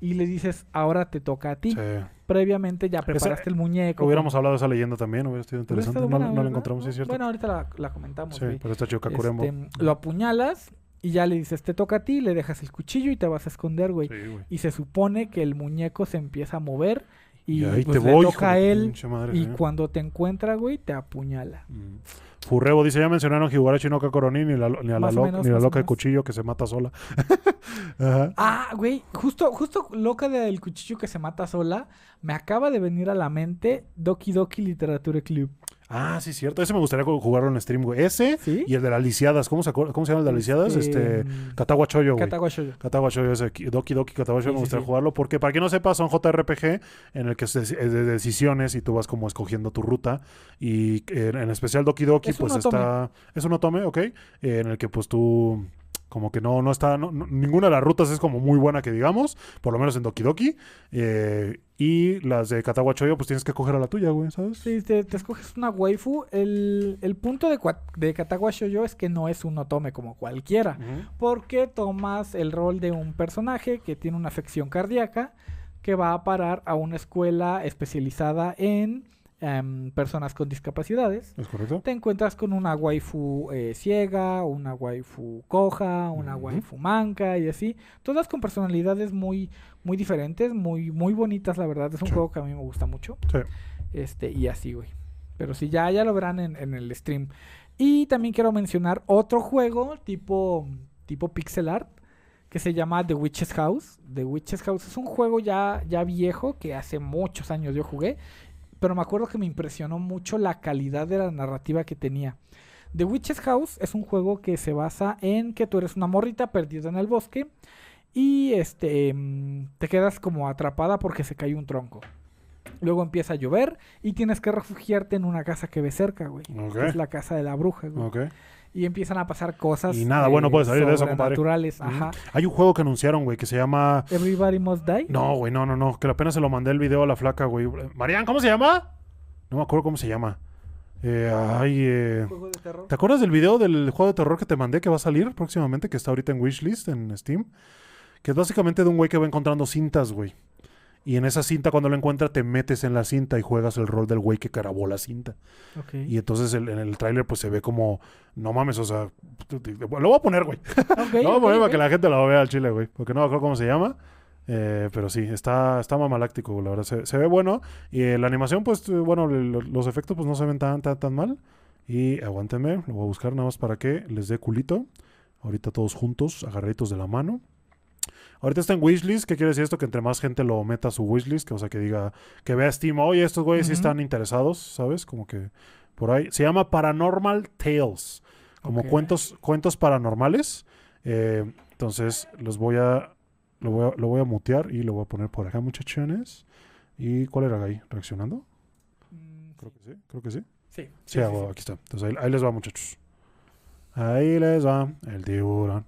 Y le dices, ahora te toca a ti. Sí. Previamente ya preparaste el muñeco. Hubiéramos hablado de esa leyenda también, hubiera sido interesante. No, buena, no la encontramos, sí, es cierto. Bueno, ahorita la, la comentamos, sí, pero está chido. Este, lo apuñalas y ya le dices, te toca a ti, le dejas el cuchillo y te vas a esconder, güey. Sí. Y se supone que el muñeco se empieza a mover y, Y ahí pues, te le voy, toca a él. madre, Y cuando te encuentra, güey, te apuñala. Mm. Furrebo dice, ya mencionaron Higurashi no Kakoroni ni, la, ni a la, menos, ni la loca de cuchillo que se mata sola. Ajá. Ah, güey, justo, justo loca del cuchillo que se mata sola, me acaba de venir a la mente Doki Doki Literature Club. Ah, sí, cierto. Ese me gustaría ju- jugarlo en stream, güey. Ese ¿Sí? y el de las lisiadas. ¿Cómo se, ¿Cómo se llama el de las lisiadas? Este, mm, Katawa Choyo, güey. Shoujo, ese, ki- Doki Doki Sí, me gustaría sí. jugarlo porque para quien no sepa son JRPG en el que es de decisiones y tú vas como escogiendo tu ruta y eh, en especial Doki Doki Es pues está es un otome, ok, eh, en el que pues tú como que no no está no- no- ninguna de las rutas es como muy buena que digamos, por lo menos en Doki Doki eh, y las de Katawa Choyo pues tienes que coger a la tuya, güey, ¿sabes? Sí, te, te escoges una waifu. El, el punto de, de Katawa Shoujo es que no es un otome como cualquiera. Porque tomas el rol de un personaje que tiene una afección cardíaca que va a parar a una escuela especializada en em, personas con discapacidades. ¿Es correcto? Te encuentras con una waifu eh, ciega, una waifu coja, una waifu manca y así. Todas con personalidades muy, muy diferentes, muy, muy bonitas, la verdad. Es un Sí. juego que a mí me gusta mucho. Sí. Este, y así, güey. Pero sí, ya, ya lo verán en, en el stream. Y también quiero mencionar otro juego tipo, tipo pixel art que se llama The Witch's House. The Witch's House es un juego ya, ya viejo que hace muchos años yo jugué. Pero me acuerdo que me impresionó mucho la calidad de la narrativa que tenía. The Witch's House es un juego que se basa en que tú eres una morrita perdida en el bosque y este mm, te quedas como atrapada porque se cae un tronco. Luego empieza a llover y tienes que refugiarte en una casa que ves cerca, güey. Es la casa de la bruja, güey. Y empiezan a pasar cosas. Y nada bueno puede salir de eso, compadre. Naturales, ajá. Hay un juego que anunciaron, güey, que se llama... Everybody Must Die. No, güey, no, no, no. Que apenas se lo mandé el video a la flaca, güey. Marian, ¿cómo se llama? No me acuerdo cómo se llama. Eh, ay, eh... Juego de terror. ¿Te acuerdas del video del juego de terror que te mandé que va a salir próximamente? Que está ahorita en Wishlist, en Steam. Que es básicamente de un güey que va encontrando cintas, güey. Y en esa cinta, cuando lo encuentra, te metes en la cinta y juegas el rol del güey que carabó la cinta. Y entonces el- en el tráiler, pues se ve como, no mames, o sea, lo voy a poner, güey. Ok, Lo voy a poner para que la gente lo vea al chile, güey. Porque no me acuerdo cómo se llama. Eh, pero sí, está, está mamaláctico, güey, la verdad. Se, se ve bueno. Y eh, la animación, pues, eh, bueno, los efectos, pues no se ven tan, tan, tan mal. Y aguántenme, lo voy a buscar nada más para que les dé culito. Ahorita todos juntos, agarraditos de la mano. Ahorita está en wishlist. ¿Qué quiere decir esto? Que entre más gente lo meta a su wishlist, que, o sea, que diga, que vea Steam, oye, estos güeyes sí están interesados, ¿sabes? Como que por ahí. Se llama Paranormal Tales. Como cuentos, cuentos paranormales. Eh, entonces, los voy a lo, voy a. lo voy a mutear y lo voy a poner por acá, muchachones. ¿Y cuál era ahí? ¿Reaccionando? Mm, Creo que sí. Creo que sí. Sí, Sí, sí, ah, sí. aquí está. Entonces ahí, ahí les va, muchachos. Ahí les va el tiburón.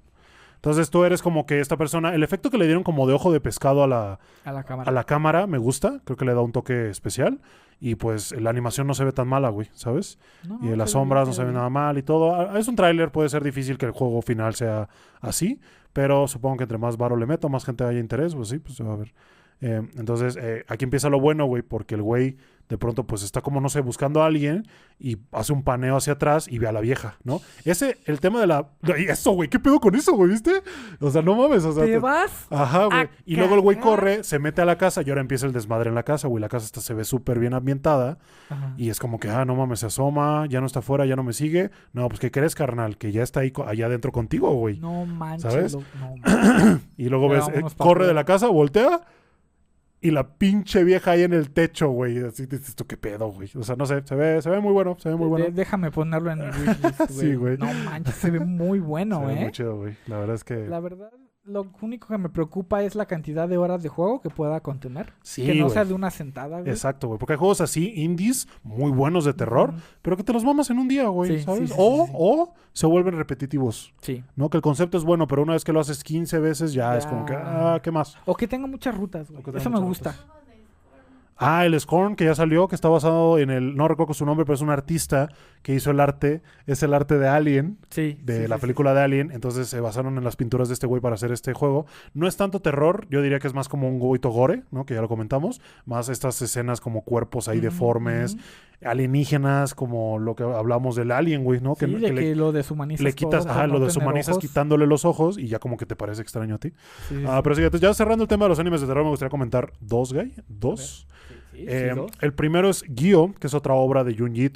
Entonces tú eres como que esta persona. El efecto que le dieron como de ojo de pescado a la, A la cámara. a la cámara me gusta. Creo que le da un toque especial. Y pues la animación no se ve tan mala, güey, ¿sabes? No, Y las ve sombras bien, no se ven bien. nada mal y todo. Ah, Es un tráiler, puede ser difícil que el juego final sea así, pero supongo que entre más varo le meto, más gente haya interés, pues sí, pues se va a ver. Eh, entonces, eh, aquí empieza lo bueno, güey, porque el güey de pronto pues está como, no sé, buscando a alguien y hace un paneo hacia atrás y ve a la vieja, ¿no? Ese, el tema de la... y Eso, güey, ¿qué pedo con eso, güey, viste? O sea, no mames, o sea... ¿Te te- vas? Ajá, güey. Y luego el güey corre, se mete a la casa y ahora empieza el desmadre en la casa, güey. La casa está, se ve súper bien ambientada. Ajá. Y es como que, ah, no mames, se asoma, ya no está afuera, ya no me sigue. No, pues, ¿qué crees, carnal? Que ya está ahí allá adentro contigo, güey. No manches. ¿Sabes? no manches. Y luego Ya ves, eh, corre de la casa, voltea. Y la pinche vieja ahí en el techo, güey. Así dices tú, qué pedo, güey. O sea, no sé, se ve, se ve muy bueno, se ve muy bueno. déjame ponerlo en mi wishlist, güey. Sí, güey. No manches, se ve muy bueno, se ve ¿eh? muy chido, güey. La verdad es que. La verdad, lo único que me preocupa es la cantidad de horas de juego que pueda contener. Sí, que no sea de una sentada, güey. Exacto, güey. Porque hay juegos así, indies, muy buenos de terror, pero que te los mamas en un día, güey, Sí, ¿sabes? sí, o, o se vuelven repetitivos, Sí. ¿no? Que el concepto es bueno, pero una vez que lo haces 15 veces ya, es como que, ah, ¿qué más? O que tenga muchas rutas, güey. Eso me gusta. Ah, el Scorn que ya salió, que está basado en el, no recuerdo su nombre, pero es un artista que hizo el arte, es el arte de Alien, Sí. de sí, la sí, película de Alien, entonces se basaron en las pinturas de este güey para hacer este juego. No es tanto terror, yo diría que es más como un goito gore, ¿no? Que ya lo comentamos, más estas escenas como cuerpos ahí deformes, alienígenas, como lo que hablamos del Alien, güey, ¿no? Sí, que, de que que, le, lo deshumanizas le quitas, todo ajá, lo deshumanizas ojos. quitándole los ojos y ya como que te parece extraño a ti. Sí, Ah, sí. pero sí, ya cerrando el tema de los animes de terror, me gustaría comentar dos, güey, dos. Eh, dos. el primero es Gyo, que es otra obra de Junji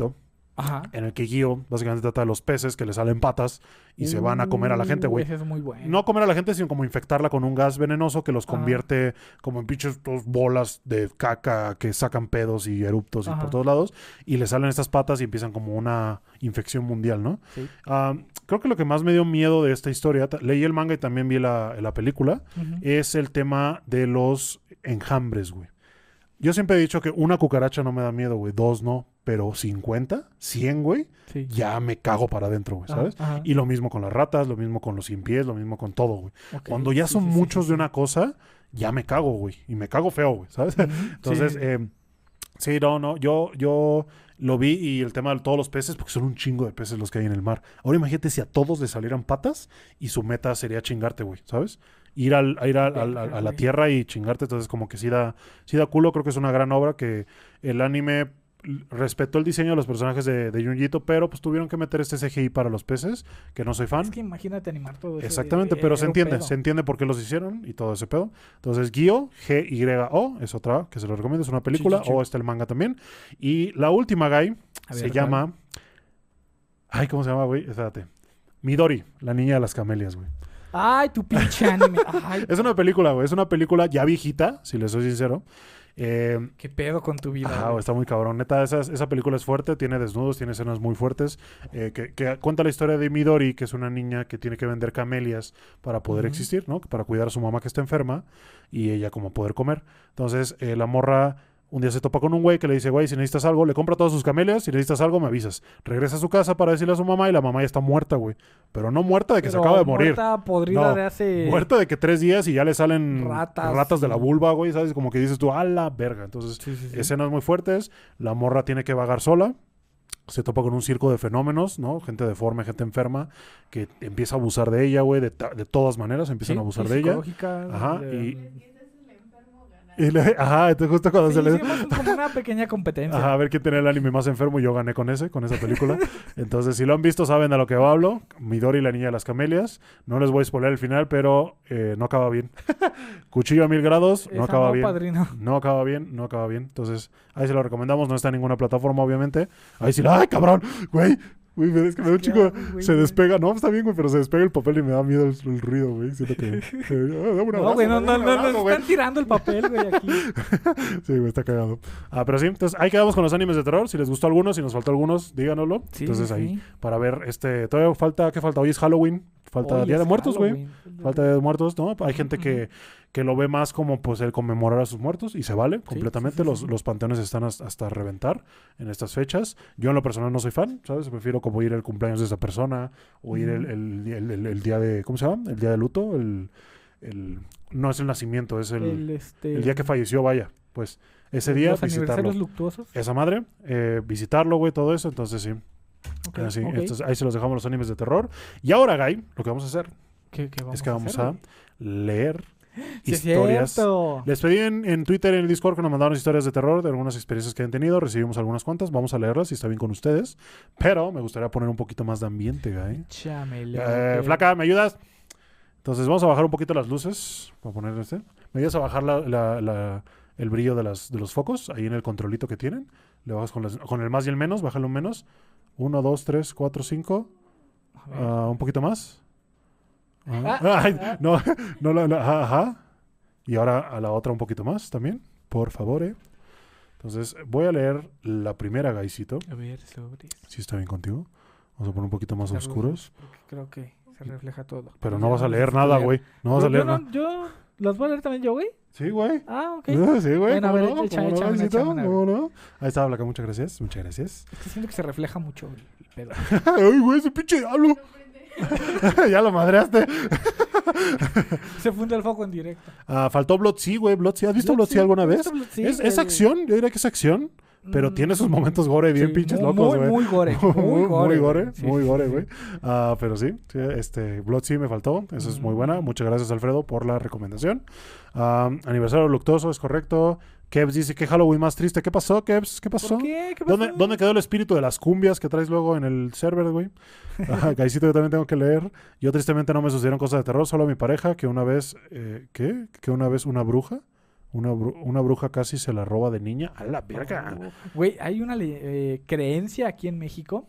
Ajá. en el que Gyo básicamente trata de los peces que le salen patas y se van a comer a la gente, Uh, güey. Ese es muy bueno. No comer a la gente, sino como infectarla con un gas venenoso que los convierte como en pinches dos bolas de caca que sacan pedos y eruptos y por todos lados. Y le salen estas patas y empiezan como una infección mundial, ¿no? Sí. Creo que lo que más me dio miedo de esta historia, leí el manga y también vi la, la película, es el tema de los enjambres, güey. Yo siempre he dicho que una cucaracha no me da miedo, güey. Dos no. Pero 50, 100, güey, Sí. ya me cago para adentro, güey, ¿sabes? ajá. Y lo mismo con las ratas, lo mismo con los sin pies, lo mismo con todo, güey. Cuando ya sí, son sí, muchos de una cosa, ya me cago, güey. Y me cago feo, güey, ¿sabes? Entonces, sí. eh, sí, no, no. Yo, yo lo vi y el tema de todos los peces, porque son un chingo de peces los que hay en el mar. Ahora imagínate si a todos les salieran patas y su meta sería chingarte, güey, ¿sabes? Ir, al, a, ir al- a la tierra y chingarte. Entonces, como que sí da, sí da culo. Creo que es una gran obra que el anime respetó el diseño de los personajes de, de Junjito, pero pues tuvieron que meter este CGI para los peces, que no soy fan. Es que imagínate animar todo eso. Exactamente, de- pero se entiende, pedo. se entiende por qué los hicieron y todo ese pedo. Entonces, Gyo, G-Y-O, es otra que se lo recomiendo, es una película, Sí, sí, sí. o está el manga también. Y la última, Guy, A se llama... Ay, ¿cómo se llama, güey? Espérate. Midori, la niña de las camelias, güey. Ay, tu pinche anime. Ay, Es una película, güey, es una película ya viejita, si le soy sincero. Eh, qué pedo con tu vida. Está muy cabrón. Neta, esa, esa película es fuerte, tiene desnudos, tiene escenas muy fuertes. eh, que, que cuenta la historia de Midori, que es una niña que tiene que vender camelias para poder existir, ¿no? Para cuidar a su mamá que está enferma y ella como poder comer. Entonces, eh, la morra Un día se topa con un güey que le dice, güey, si necesitas algo, le compra todas sus camelias, si necesitas algo, me avisas. Regresa a su casa para decirle a su mamá y la mamá ya está muerta, güey. Pero no muerta de que se acaba de morir. Muerta, podrida No, de hace... Muerta de que tres días y ya le salen Ratas, ratas, de la vulva, güey, ¿sabes? Como que dices tú, a la verga. Entonces, Sí, sí, sí. escenas muy fuertes. La morra tiene que vagar sola. Se topa con un circo de fenómenos, ¿no? Gente deforme, gente enferma, que empieza a abusar de ella, güey. De, todas maneras empiezan a abusar de ella. Ajá, de- y- Y le- ajá, entonces justo cuando Sí, se le... como una pequeña competencia. Ajá, a ver quién tenía el anime más enfermo yo gané con ese, con esa película. Entonces, si lo han visto, saben de lo que hablo. Midori y la niña de las camelias. No les voy a spoiler el final, pero eh, no acaba bien. Cuchillo a mil grados, no acaba no, bien. padrino. No acaba bien, no acaba bien. Entonces, ahí se lo recomendamos. No está en ninguna plataforma, obviamente. Ahí sí, ¡ay, cabrón! Güey, güey, me- es que me da un chico. Güey, Se güey. despega, no, está bien, güey, pero se despega el papel y me da miedo el, el ruido, güey. Siento que. un No, abrazo, güey, no, no, no, abrazo, no, güey. están tirando el papel, güey, aquí. Sí, güey, está cagado. Ah, pero sí, entonces ahí quedamos con los animes de terror. Si les gustó alguno, si nos faltó algunos, díganoslo. Sí, entonces ahí, sí. para ver este. Todavía falta, ¿qué falta? Hoy es Halloween. Falta Hoy Día de Muertos, güey. Halloween. Falta Día de Muertos, ¿no? Hay gente que, que lo ve más como pues el conmemorar a sus muertos y se vale completamente. sí, sí, los, los panteones están hasta, reventar en estas fechas. Yo en lo personal no soy fan, ¿sabes? Prefiero como ir el cumpleaños de esa persona o ir el, el, el- el- el día de, ¿cómo se llama? El día de luto, el, el- no es el nacimiento, es el, El, este, el día que falleció, vaya, pues ese día Los visitarlo. luctuosos. Esa madre, eh, visitarlo, güey, todo eso, entonces sí. Así, ahí se los dejamos los animes de terror. Y ahora, Guy, lo que vamos a hacer ¿Qué, qué vamos es que vamos hacer, a leer Sí, historias. Les pedí en, en Twitter, en el Discord, que nos mandaron historias de terror de algunas experiencias que han tenido. Recibimos algunas cuantas. Vamos a leerlas si está bien con ustedes. Pero me gustaría poner un poquito más de ambiente, Guy. Eh, flaca, ¿me ayudas? Entonces vamos a bajar un poquito las luces. Voy a poner este. ¿Me ayudas a bajar la- la- la- el brillo de, las, de los focos ahí en el controlito que tienen? Le bajas con, las- con el más y el menos. Bájalo un menos. Uno, dos, tres, cuatro, cinco. A ver. Ah, un poquito más. Ah, Ah, ay, ah. no, no, no, no, ajá, ajá. Y ahora a la otra un poquito más también. Por favor, eh. Entonces voy a leer la primera, Gaisito. A ver, sobre. Si está bien contigo. Vamos a poner un poquito más oscuros. Creo que se refleja todo. Pero Ya no vas a leer nada, güey. No vas a leer nada. no- yo ¿Las voy a leer también yo, güey? Sí, güey. Ah, ok. Sí, güey. Bueno, a ¿cómo ver, no? ¿Cómo no, échame échame ¿Cómo no? Ahí está, Blanca. Muchas gracias. Muchas gracias. Es que siento que se refleja mucho el pedo. Ay, güey, ese pinche diablo. ya lo madreaste. se funde el foco en directo. Ah, faltó Blood güey. Blood ¿Has visto Blood Blood alguna ¿has vez? es, es acción. Yo diría que es acción. Pero Mm, tiene sus momentos gore bien sí, pinches muy, locos, muy, güey. Muy gore. Muy gore. muy gore, güey. Sí, muy gore, güey. Ah, pero sí, sí, este, Blood sí me faltó. Eso es muy Mm. buena. Muchas gracias, Alfredo, por la recomendación. Ah, aniversario luctuoso, es correcto. Kevs dice que Halloween más triste. ¿Qué pasó, Kevs? ¿Qué pasó? ¿Por qué? ¿Qué pasó? ¿Dónde, ¿Dónde quedó el espíritu de las cumbias que traes luego en el server, güey? Ajá, Gaisito, yo también tengo que leer. Yo tristemente no me sucedieron cosas de terror, solo a mi pareja, que una vez, eh, ¿qué? Que una vez una bruja, una, bru- una bruja casi se la roba de niña. A la verga. Güey, hay una le- eh, creencia aquí en México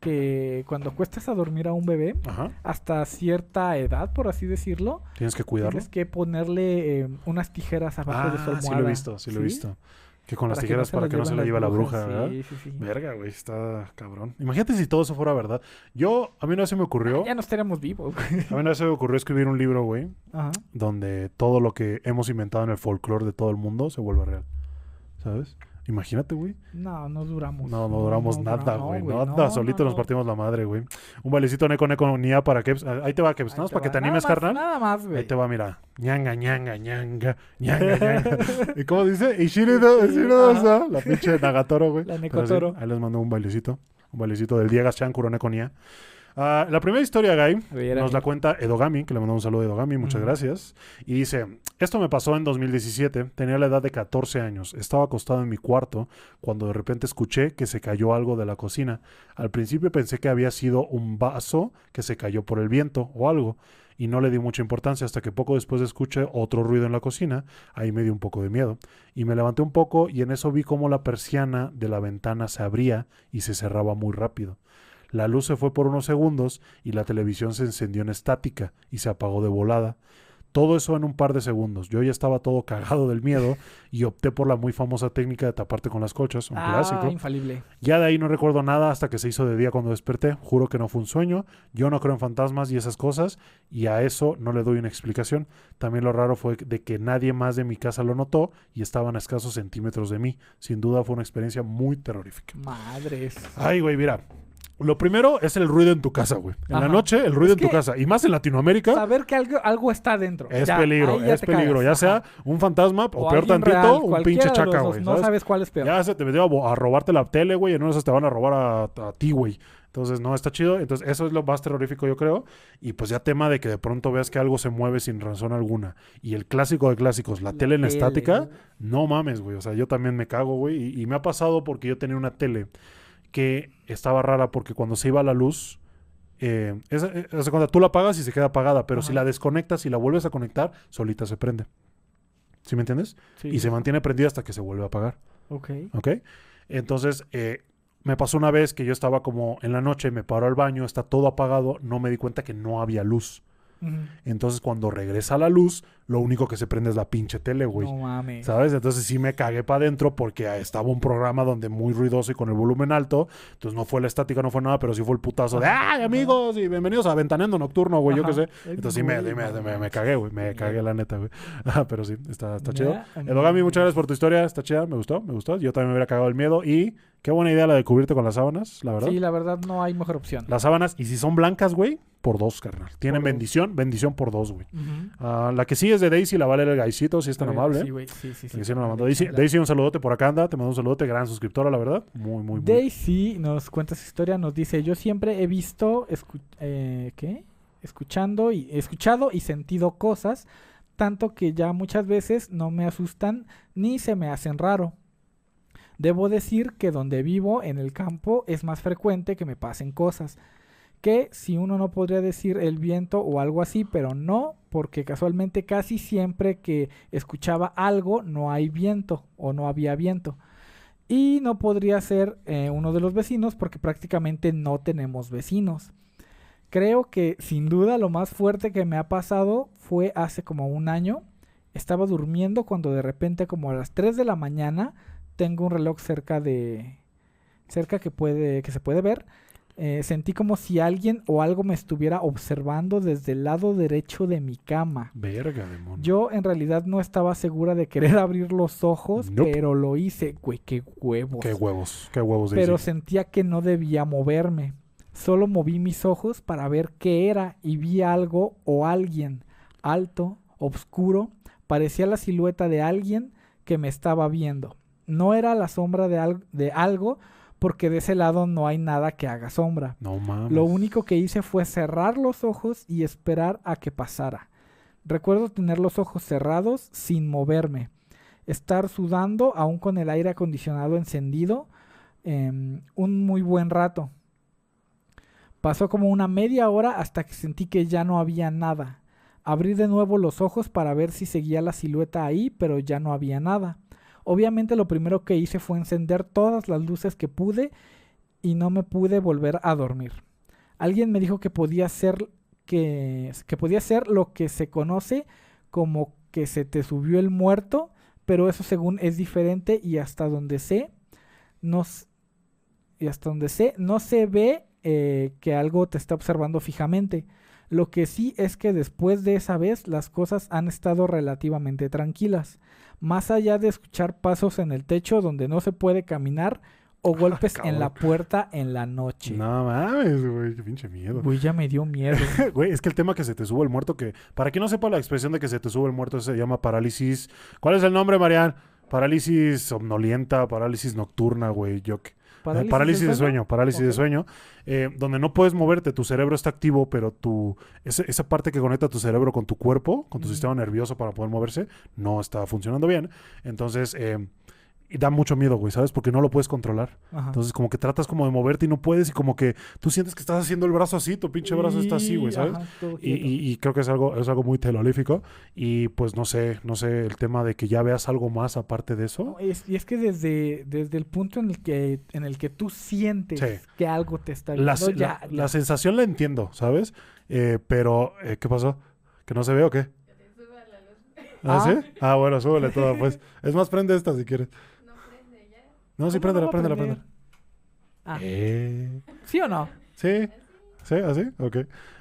que cuando cuestas a dormir a un bebé, Ajá, hasta cierta edad, por así decirlo, tienes que cuidarlo. tienes que ponerle eh, unas tijeras abajo de su Ah, almohada. sí lo he visto, sí lo he visto. Que con las tijeras para que no se la lleve la bruja, ¿verdad? Sí, sí, sí. Verga, güey, está cabrón. Imagínate si todo eso fuera verdad. Yo, a mí una vez se me ocurrió, Ya no estaríamos vivos. güey. a mí una vez se me ocurrió escribir un libro, güey, Ajá. donde todo lo que hemos inventado en el folclore de todo el mundo se vuelva real. ¿Sabes? Imagínate, güey. No, no duramos. No, no duramos no nada, güey. no, nada, solito nos no. partimos la madre, güey. Un bailecito neco, neco, nia para Keps. Ahí te va, Keps. Ahí Nada más para que te animes, carnal. Nada más, güey. Ahí te va, mira. ñanga, ñanga, ñanga, ñanga, ñanga. ¿Y cómo dice? Ishirido, Ishirido, la pinche Nagatoro, güey. La Nekotoro. ahí les mando un bailecito. Un bailecito del Diegas Chan Kuroneko-nia. Ah, la primera historia, Guy, nos la cuenta Edogami, que le mandó un saludo a Edogami, muchas gracias. Y dice, esto me pasó en 2017, tenía la edad de 14 años, estaba acostado en mi cuarto cuando de repente escuché que se cayó algo de la cocina. Al principio pensé que había sido un vaso que se cayó por el viento o algo, y no le di mucha importancia hasta que poco después escuché otro ruido en la cocina, ahí me dio un poco de miedo, y me levanté un poco y en eso vi cómo la persiana de la ventana se abría y se cerraba muy rápido. La luz se fue por unos segundos y la televisión se encendió en estática y se apagó de volada. Todo eso en un par de segundos. Yo ya estaba todo cagado del miedo y opté por la muy famosa técnica de taparte con las colchas, un ah, clásico. infalible. Ya de ahí no recuerdo nada hasta que se hizo de día cuando desperté. Juro que no fue un sueño. Yo no creo en fantasmas y esas cosas. Y a eso no le doy una explicación. También lo raro fue de que nadie más de mi casa lo notó y estaban a escasos centímetros de mí. Sin duda fue una experiencia muy terrorífica. Madres. Ay, güey, mira. Lo primero es el ruido en tu casa, güey. En la noche, el ruido Es en tu casa. Y más en Latinoamérica. Saber que algo, algo está dentro. Es Ya, peligro, es peligro. cagas. Ya sea un fantasma o, peor tantito, real, un pinche chaca, güey. No ¿sabes? cuál es peor. Ya se te metió a, robarte la tele, güey, y en una de esas te van a robar a, a ti, güey. Entonces, no, está chido. Entonces, eso es lo más terrorífico, yo creo. Y pues ya tema de que de pronto veas que algo se mueve sin razón alguna. Y el clásico de clásicos, la, La tele en tele, estática, no mames, güey. O sea, yo también me cago, güey. Y, y me ha pasado porque yo tenía una tele que estaba rara porque cuando se iba la luz... Eh, eh, haz de cuenta, tú la apagas y se queda apagada, pero si la desconectas y la vuelves a conectar, solita se prende. ¿Sí me entiendes? Sí. Y se mantiene prendida hasta que se vuelve a apagar. Ok. ¿Ok? Entonces, eh, me pasó una vez que yo estaba como en la noche, me paro al baño, está todo apagado, no me di cuenta que no había luz. Entonces, cuando regresa la luz, lo único que se prende es la pinche tele, güey. No mames. ¿Sabes? Entonces sí me cagué para adentro porque estaba un programa donde muy ruidoso y con el volumen alto. Entonces no fue la estática, no fue nada, pero sí fue el putazo de ¡Ay, amigos! Y bienvenidos a Ventaneando Nocturno, güey, yo qué sé. Entonces sí me, me, me- me cagué, güey. Me cagué la neta, güey. Ah, pero sí, está, está chido. Edogami, muchas gracias por tu historia. Está chida, me gustó, me gustó. Yo también me hubiera cagado el miedo. Y qué buena idea la de cubrirte con las sábanas, la verdad. Sí, la verdad no hay mejor opción. Las sábanas, y si son blancas, güey, por dos, carnal. Tienen Por dos. bendición, bendición por dos, güey. Ah, la que sí es de Daisy, la vale el gaisito, si es tan amable. Sí, güey. Sí, sí, sí. Que sí nos la mandó. Vale, Daisy, Daisy, un saludote por acá anda. Te mando un saludote, gran suscriptora, la verdad. Muy, muy, muy. Daisy nos cuenta su historia, nos dice, yo siempre he visto, escu- eh, ¿qué? Escuchando y, escuchado y sentido cosas, tanto que ya muchas veces no me asustan ni se me hacen raro. Debo decir que donde vivo, en el campo, es más frecuente que me pasen cosas. Que si uno no podría decir el viento o algo así, pero no, porque casualmente casi siempre que escuchaba algo no hay viento o no había viento. Y no podría ser eh, uno de los vecinos porque prácticamente no tenemos vecinos. Creo que sin duda lo más fuerte que me ha pasado fue hace como un año. Estaba durmiendo cuando de repente como a las 3 de la mañana tengo un reloj cerca de cerca que puede que se puede ver. Eh, sentí como si alguien o algo me estuviera observando desde el lado derecho de mi cama. Verga, demonio. Yo en realidad no estaba segura de querer abrir los ojos, Nope. pero lo hice. Güey, qué huevos. Qué huevos, qué huevos, pero sentía que no debía moverme. Solo moví mis ojos para ver qué era y vi algo o alguien alto, oscuro, parecía la silueta de alguien que me estaba viendo. No era la sombra de, al- de algo porque de ese lado no hay nada que haga sombra. No mames. Lo único que hice fue cerrar los ojos y esperar a que pasara. Recuerdo tener los ojos cerrados sin moverme. Estar sudando aún con el aire acondicionado encendido em, un muy buen rato. Pasó como una media hora hasta que sentí que ya no había nada. Abrí de nuevo los ojos para ver si seguía la silueta ahí, pero ya no había nada. Obviamente lo primero que hice fue encender todas las luces que pude y no me pude volver a dormir. Alguien me dijo que podía ser que, podía ser lo que se conoce como que se te subió el muerto, pero eso según es diferente y hasta donde sé no y hasta donde sé no se ve eh, que algo te está observando fijamente. Lo que sí es que después de esa vez las cosas han estado relativamente tranquilas. Más allá de escuchar pasos en el techo donde no se puede caminar o golpes en la puerta en la noche. No mames, güey. Qué pinche miedo. Güey, ya me dio miedo. Güey, es que el tema que se te sube el muerto, que para quien no sepa la expresión de que se te sube el muerto, se llama parálisis. ¿Cuál es el nombre, Marian? Parálisis somnolienta, parálisis nocturna, güey. Yo Eh, Parálisis, de sueño, parálisis de sueño, eh, donde no puedes moverte, tu cerebro está activo, pero tu, ese- esa parte que conecta tu cerebro con tu cuerpo, con tu sistema nervioso para poder moverse, no está funcionando bien. Entonces, eh, y da mucho miedo, güey, ¿sabes? Porque no lo puedes controlar. Ajá. Entonces, como que tratas como de moverte y no puedes, y como que tú sientes que estás haciendo el brazo así, tu pinche brazo está así, güey, ¿sabes? ajá, Y, y- y creo que es algo, es algo muy telolífico. Y pues no sé, no sé, el tema de que ya veas algo más aparte de eso. No, es- y es que desde, desde el punto en el que en el que tú sientes Sí. que algo te está viendo, ya, la- ya. la sensación la entiendo, ¿sabes? Eh, pero, eh, ¿qué pasó? ¿Que no se ve o qué? ¿Ah, Ah. sí? Ah, bueno, súbele todo, pues. Es más, prende esta si quieres. No sí, ¿Cómo préndela, préndela, préndela. Ah, Eh, ¿Sí o no? sí, sí, así, ok.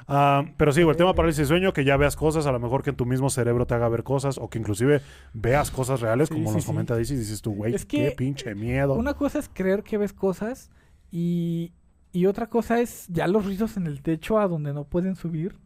Ah, pero sí, el tema parálisis de sueño, que ya veas cosas, a lo mejor que en tu mismo cerebro te haga ver cosas, o que inclusive veas cosas reales, Sí, como sí, nos comenta Daisy, y dices tú, güey, Es qué pinche miedo. Una cosa es creer que ves cosas y, y otra cosa es ya los ruidos en el techo a donde no pueden subir.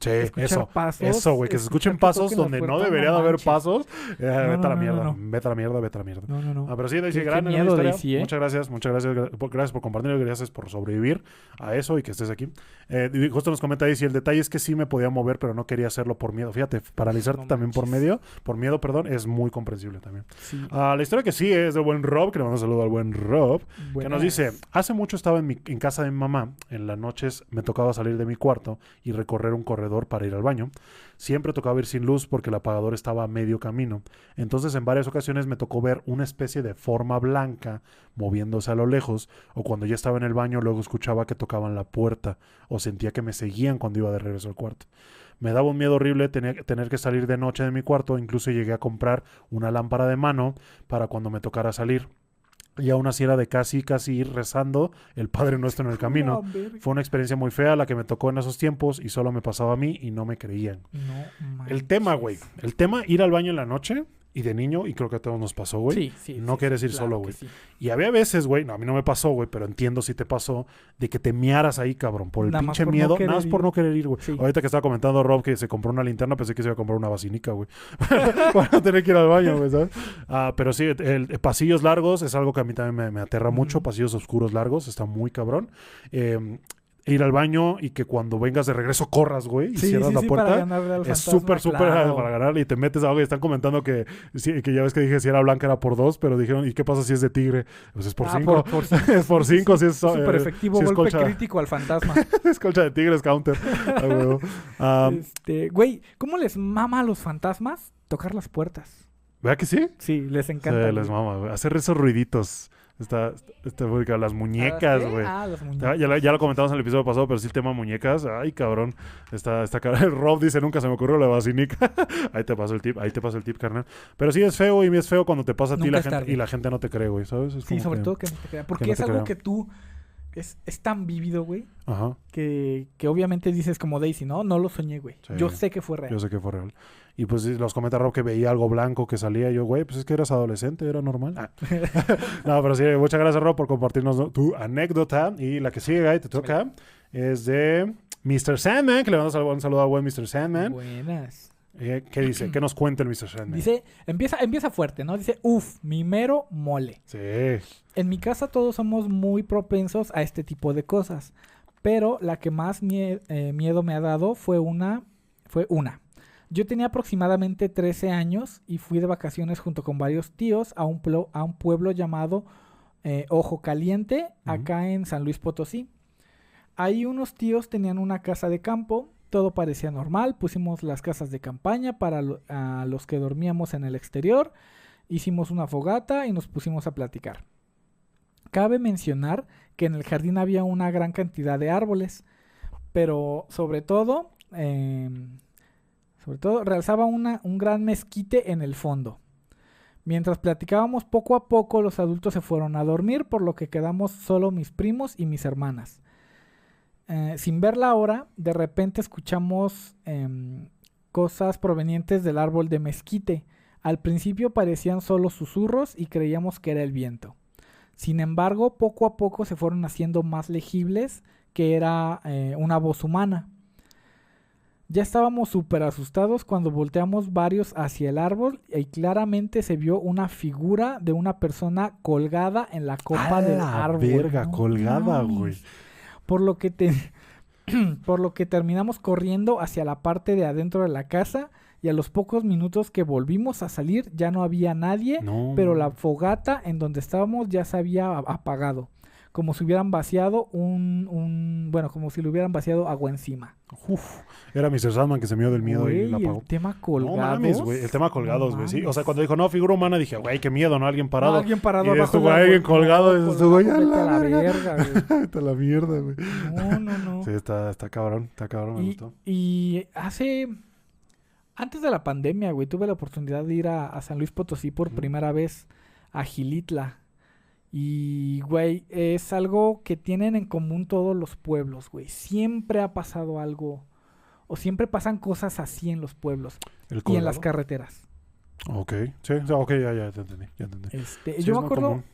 Sí, eso. pasos, Eso, güey, que se escuchen pasos donde no debería de haber pasos. Eh, vete a la no, mierda, no. vete a la mierda, vete a la mierda. No, no, no. Ah, pero sí, Daisy, gran miedo. Daisy, ¿eh? Muchas gracias, muchas gracias gracias por compartirlo, gracias por sobrevivir a eso y que estés aquí. Eh, justo nos comenta Daisy, el detalle es que sí me podía mover, pero no quería hacerlo por miedo. Fíjate, paralizarte también por medio, por miedo, perdón, es muy comprensible también. Sí. Ah, la historia que sí es del buen Rob, que le mando un saludo al buen Rob, que nos dice, hace mucho estaba en, mi, en casa de mi mamá, en las noches me tocaba salir de mi cuarto y recorrer un corredor para ir al baño. Siempre tocaba ir sin luz porque el apagador estaba a medio camino. Entonces en varias ocasiones me tocó ver una especie de forma blanca moviéndose a lo lejos o cuando ya estaba en el baño luego escuchaba que tocaban la puerta o sentía que me seguían cuando iba de regreso al cuarto. Me daba un miedo horrible tener, tener que salir de noche de mi cuarto, incluso llegué a comprar una lámpara de mano para cuando me tocara salir. Y aún así era de casi, casi ir rezando el Padre Nuestro en el camino. Fue una experiencia muy fea la que me tocó en esos tiempos y solo me pasaba a mí y no me creían. No El tema, güey. El tema, ir al baño en la noche y de niño, y creo que a todos nos pasó, güey. Sí, sí. no sí, quieres sí, ir claro solo, güey. sí. Y había veces, güey, no, a mí no me pasó, güey, pero entiendo si te pasó, de que te miaras ahí, cabrón, por el Nada pinche por miedo, nada más por no querer ir, güey. Sí. Ahorita que estaba comentando Rob que se compró una linterna, pensé que se iba a comprar una basinica, güey. Para no tener que ir al baño, güey, ¿sabes? Ah, pero sí, el, el pasillos largos es algo que a mí también me, me aterra mucho, pasillos oscuros largos, está muy cabrón. Eh, ir al baño y que cuando vengas de regreso corras, güey, y Sí, cierras sí, la sí, puerta. Es súper, súper claro. para ganar y te metes a algo y están comentando que, que ya ves que dije si era blanca era por dos, pero dijeron, ¿y qué pasa si es de tigre? Pues es por Ah, cinco. por cinco. es por cinco, si es, Súper eh, efectivo si es golpe colcha, crítico al fantasma. es colcha de tigre, es counter. Ah, este, güey, ¿cómo les mama a los fantasmas tocar las puertas? ¿Verdad que sí? Sí, les Sí, encanta. les mama, güey. Hacer esos ruiditos. Está, está. Las muñecas, güey. Ah, las Ya, muñecas. ya, lo- ya lo comentamos en el episodio pasado, pero sí el tema muñecas. Ay, cabrón. Está, está cabrón. El Rob dice, nunca se me ocurrió la basinica. ahí te paso el tip, ahí te paso el tip, carnal. Pero sí es feo y es feo cuando te pasa a ti la gente, tarde. y la gente no te cree, güey, ¿sabes? Es Sí, sobre que- todo que no te crean. Porque no es algo que tú... Es, es tan vívido, güey, Ajá, que, que obviamente dices como Daisy, no, no lo soñé, güey. Sí. Yo sé que fue real. yo sé que fue real. Y pues los comenta Rob que veía algo blanco que salía. Yo, güey, pues es que eras adolescente, era normal. Ah. no, pero sí, muchas gracias, Rob, por compartirnos ¿no? tu anécdota. Y la que sigue, ahí te toca, es de Mr. Sandman, que le mandamos un saludo a buen Mr. Sandman. Buenas. Eh, ¿Qué dice? ¿Qué nos cuenta el Mr. Sandman? Dice, empieza, empieza fuerte, ¿no? Dice, uf, mi mero mole. Sí. En mi casa todos somos muy propensos a este tipo de cosas, pero la que más mie- eh, miedo me ha dado fue una, fue una. Yo tenía aproximadamente 13 años y fui de vacaciones junto con varios tíos a un, plo- a un pueblo llamado eh, Ojo Caliente, acá en San Luis Potosí. Ahí unos tíos tenían una casa de campo, todo parecía normal, pusimos las casas de campaña para lo- a los que dormíamos en el exterior, hicimos una fogata y nos pusimos a platicar. Cabe mencionar que en el jardín había una gran cantidad de árboles, pero sobre todo, em, sobre todo realzaba una, un gran mezquite en el fondo. Mientras platicábamos poco a poco, los adultos se fueron a dormir, por lo que quedamos solo mis primos y mis hermanas. Eh, sin ver la hora, de repente escuchamos em, cosas provenientes del árbol de mezquite. Al principio parecían solo susurros y creíamos que era el viento. Sin embargo, poco a poco se fueron haciendo más legibles que era eh, una voz humana. Ya estábamos súper asustados cuando volteamos varios hacia el árbol y claramente se vio una figura de una persona colgada en la copa A del la árbol. verga, No colgada, güey. Por lo que te por lo que terminamos corriendo hacia la parte de adentro de la casa y a los pocos minutos que volvimos a salir ya no había nadie, No. pero la fogata en donde estábamos ya se había apagado, como si hubieran vaciado un, un bueno, como si le hubieran vaciado agua encima. Uf, era Mr. Sandman que se mió del miedo y la apagó. el tema colgados. No mames, güey. El tema no colgados, güey. Sí. O sea, cuando dijo, no, figura humana, dije, güey, qué miedo, ¿no? Alguien parado. No, alguien parado Y abajo árbol. alguien colgado, No, güey, a vete la la verga. güey. Vete a la mierda, güey. No, no, no. Sí, está, está cabrón, está cabrón, me y, gustó. y hace Antes de la pandemia, güey, tuve la oportunidad de ir a, a San Luis Potosí por primera vez a Gilitla. Y, güey, es algo que tienen en común todos los pueblos, güey. Siempre ha pasado algo, o siempre pasan cosas así en los pueblos El y en las carreteras. Ok, sí, ok, ya, ya te entendí, ya entendí. Este, Sí, yo me acuerdo común.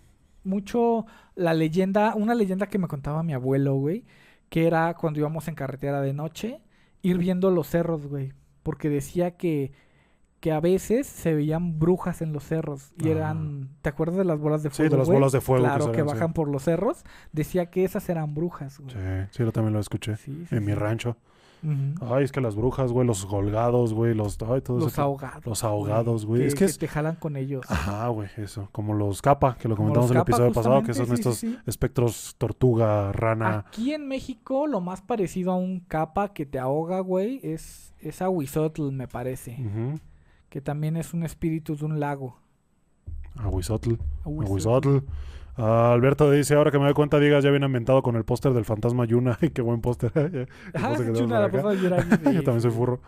mucho la leyenda, una leyenda que me contaba mi abuelo, güey, que era cuando íbamos en carretera de noche, ir viendo los cerros, güey, porque decía que, que a veces se veían brujas en los cerros y Ah. eran, ¿te acuerdas de las bolas de Sí, fuego? de las bolas de fuego Claro, que, sí. bajan por los cerros, decía que esas eran brujas, güey. Sí, sí, yo también lo escuché. Sí, sí, En mi sí. rancho. Ujú. Ay, es que las brujas, güey, los colgados, güey, los... Ay, todo Los ahogados. Los ahogados, güey. Que, Es que que es... te jalan con ellos. Ajá, güey, eso. Como los capa, que lo Como comentamos en el episodio pasado, que son sí, estos sí, sí. espectros tortuga, rana. Aquí en México, lo más parecido a un capa que te ahoga, güey, es, es Ahuizotl, me parece. Ujú. Que también es un espíritu de un lago. Ahuizotl. Ahuizotl. Ah, Alberto dice, ahora que me doy cuenta, digas, ya viene ambientado con el póster del fantasma Yuna. Qué buen póster. Ah, Yo también soy furro.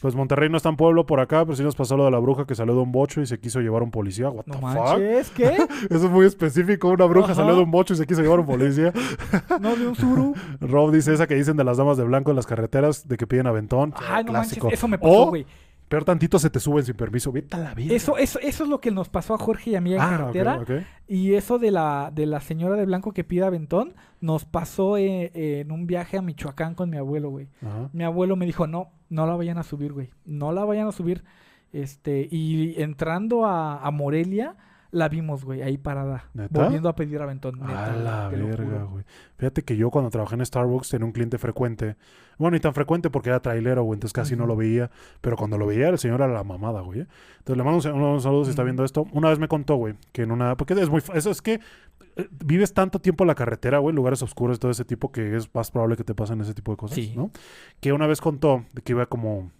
Pues Monterrey no está en pueblo por acá, pero sí nos pasó lo de la bruja que salió de un bocho y se quiso llevar a un policía. What No the fuck? manches, ¿qué? Eso es muy específico. Una bruja Ajá. salió de un bocho y se quiso llevar a un policía. No, de un suru. Rob dice esa que dicen de las damas de blanco en las carreteras, de que piden aventón. Ay, no Clásico. manches, eso me pasó, güey. Peor tantito, se te suben sin permiso. Vete a la vida. Eso, eso, eso es lo que nos pasó a Jorge y a mí en ah, carretera. Y eso de la, de la señora de blanco que pide aventón, nos pasó eh, eh, en un viaje a Michoacán con mi abuelo, güey. Ajá. Mi abuelo me dijo, no, no la vayan a subir, güey. No la vayan a subir. Este, y entrando a, a Morelia, la vimos, güey, ahí parada. ¿Neta? Volviendo a pedir aventón. neta, A la verga, güey. Fíjate que yo cuando trabajé en Starbucks tenía un cliente frecuente. Bueno, ni tan frecuente porque era trailero, güey. Entonces casi no lo veía. Pero cuando lo veía, el señor era la mamada, güey. ¿eh? Entonces le mando un, sa- un saludo si está viendo esto. Una vez me contó, güey, que en una... Porque es muy... Eso es que eh, vives tanto tiempo en la carretera, güey, lugares oscuros, todo ese tipo, que es más probable que te pasen ese tipo de cosas, Sí. ¿no? Que una vez contó de que iba como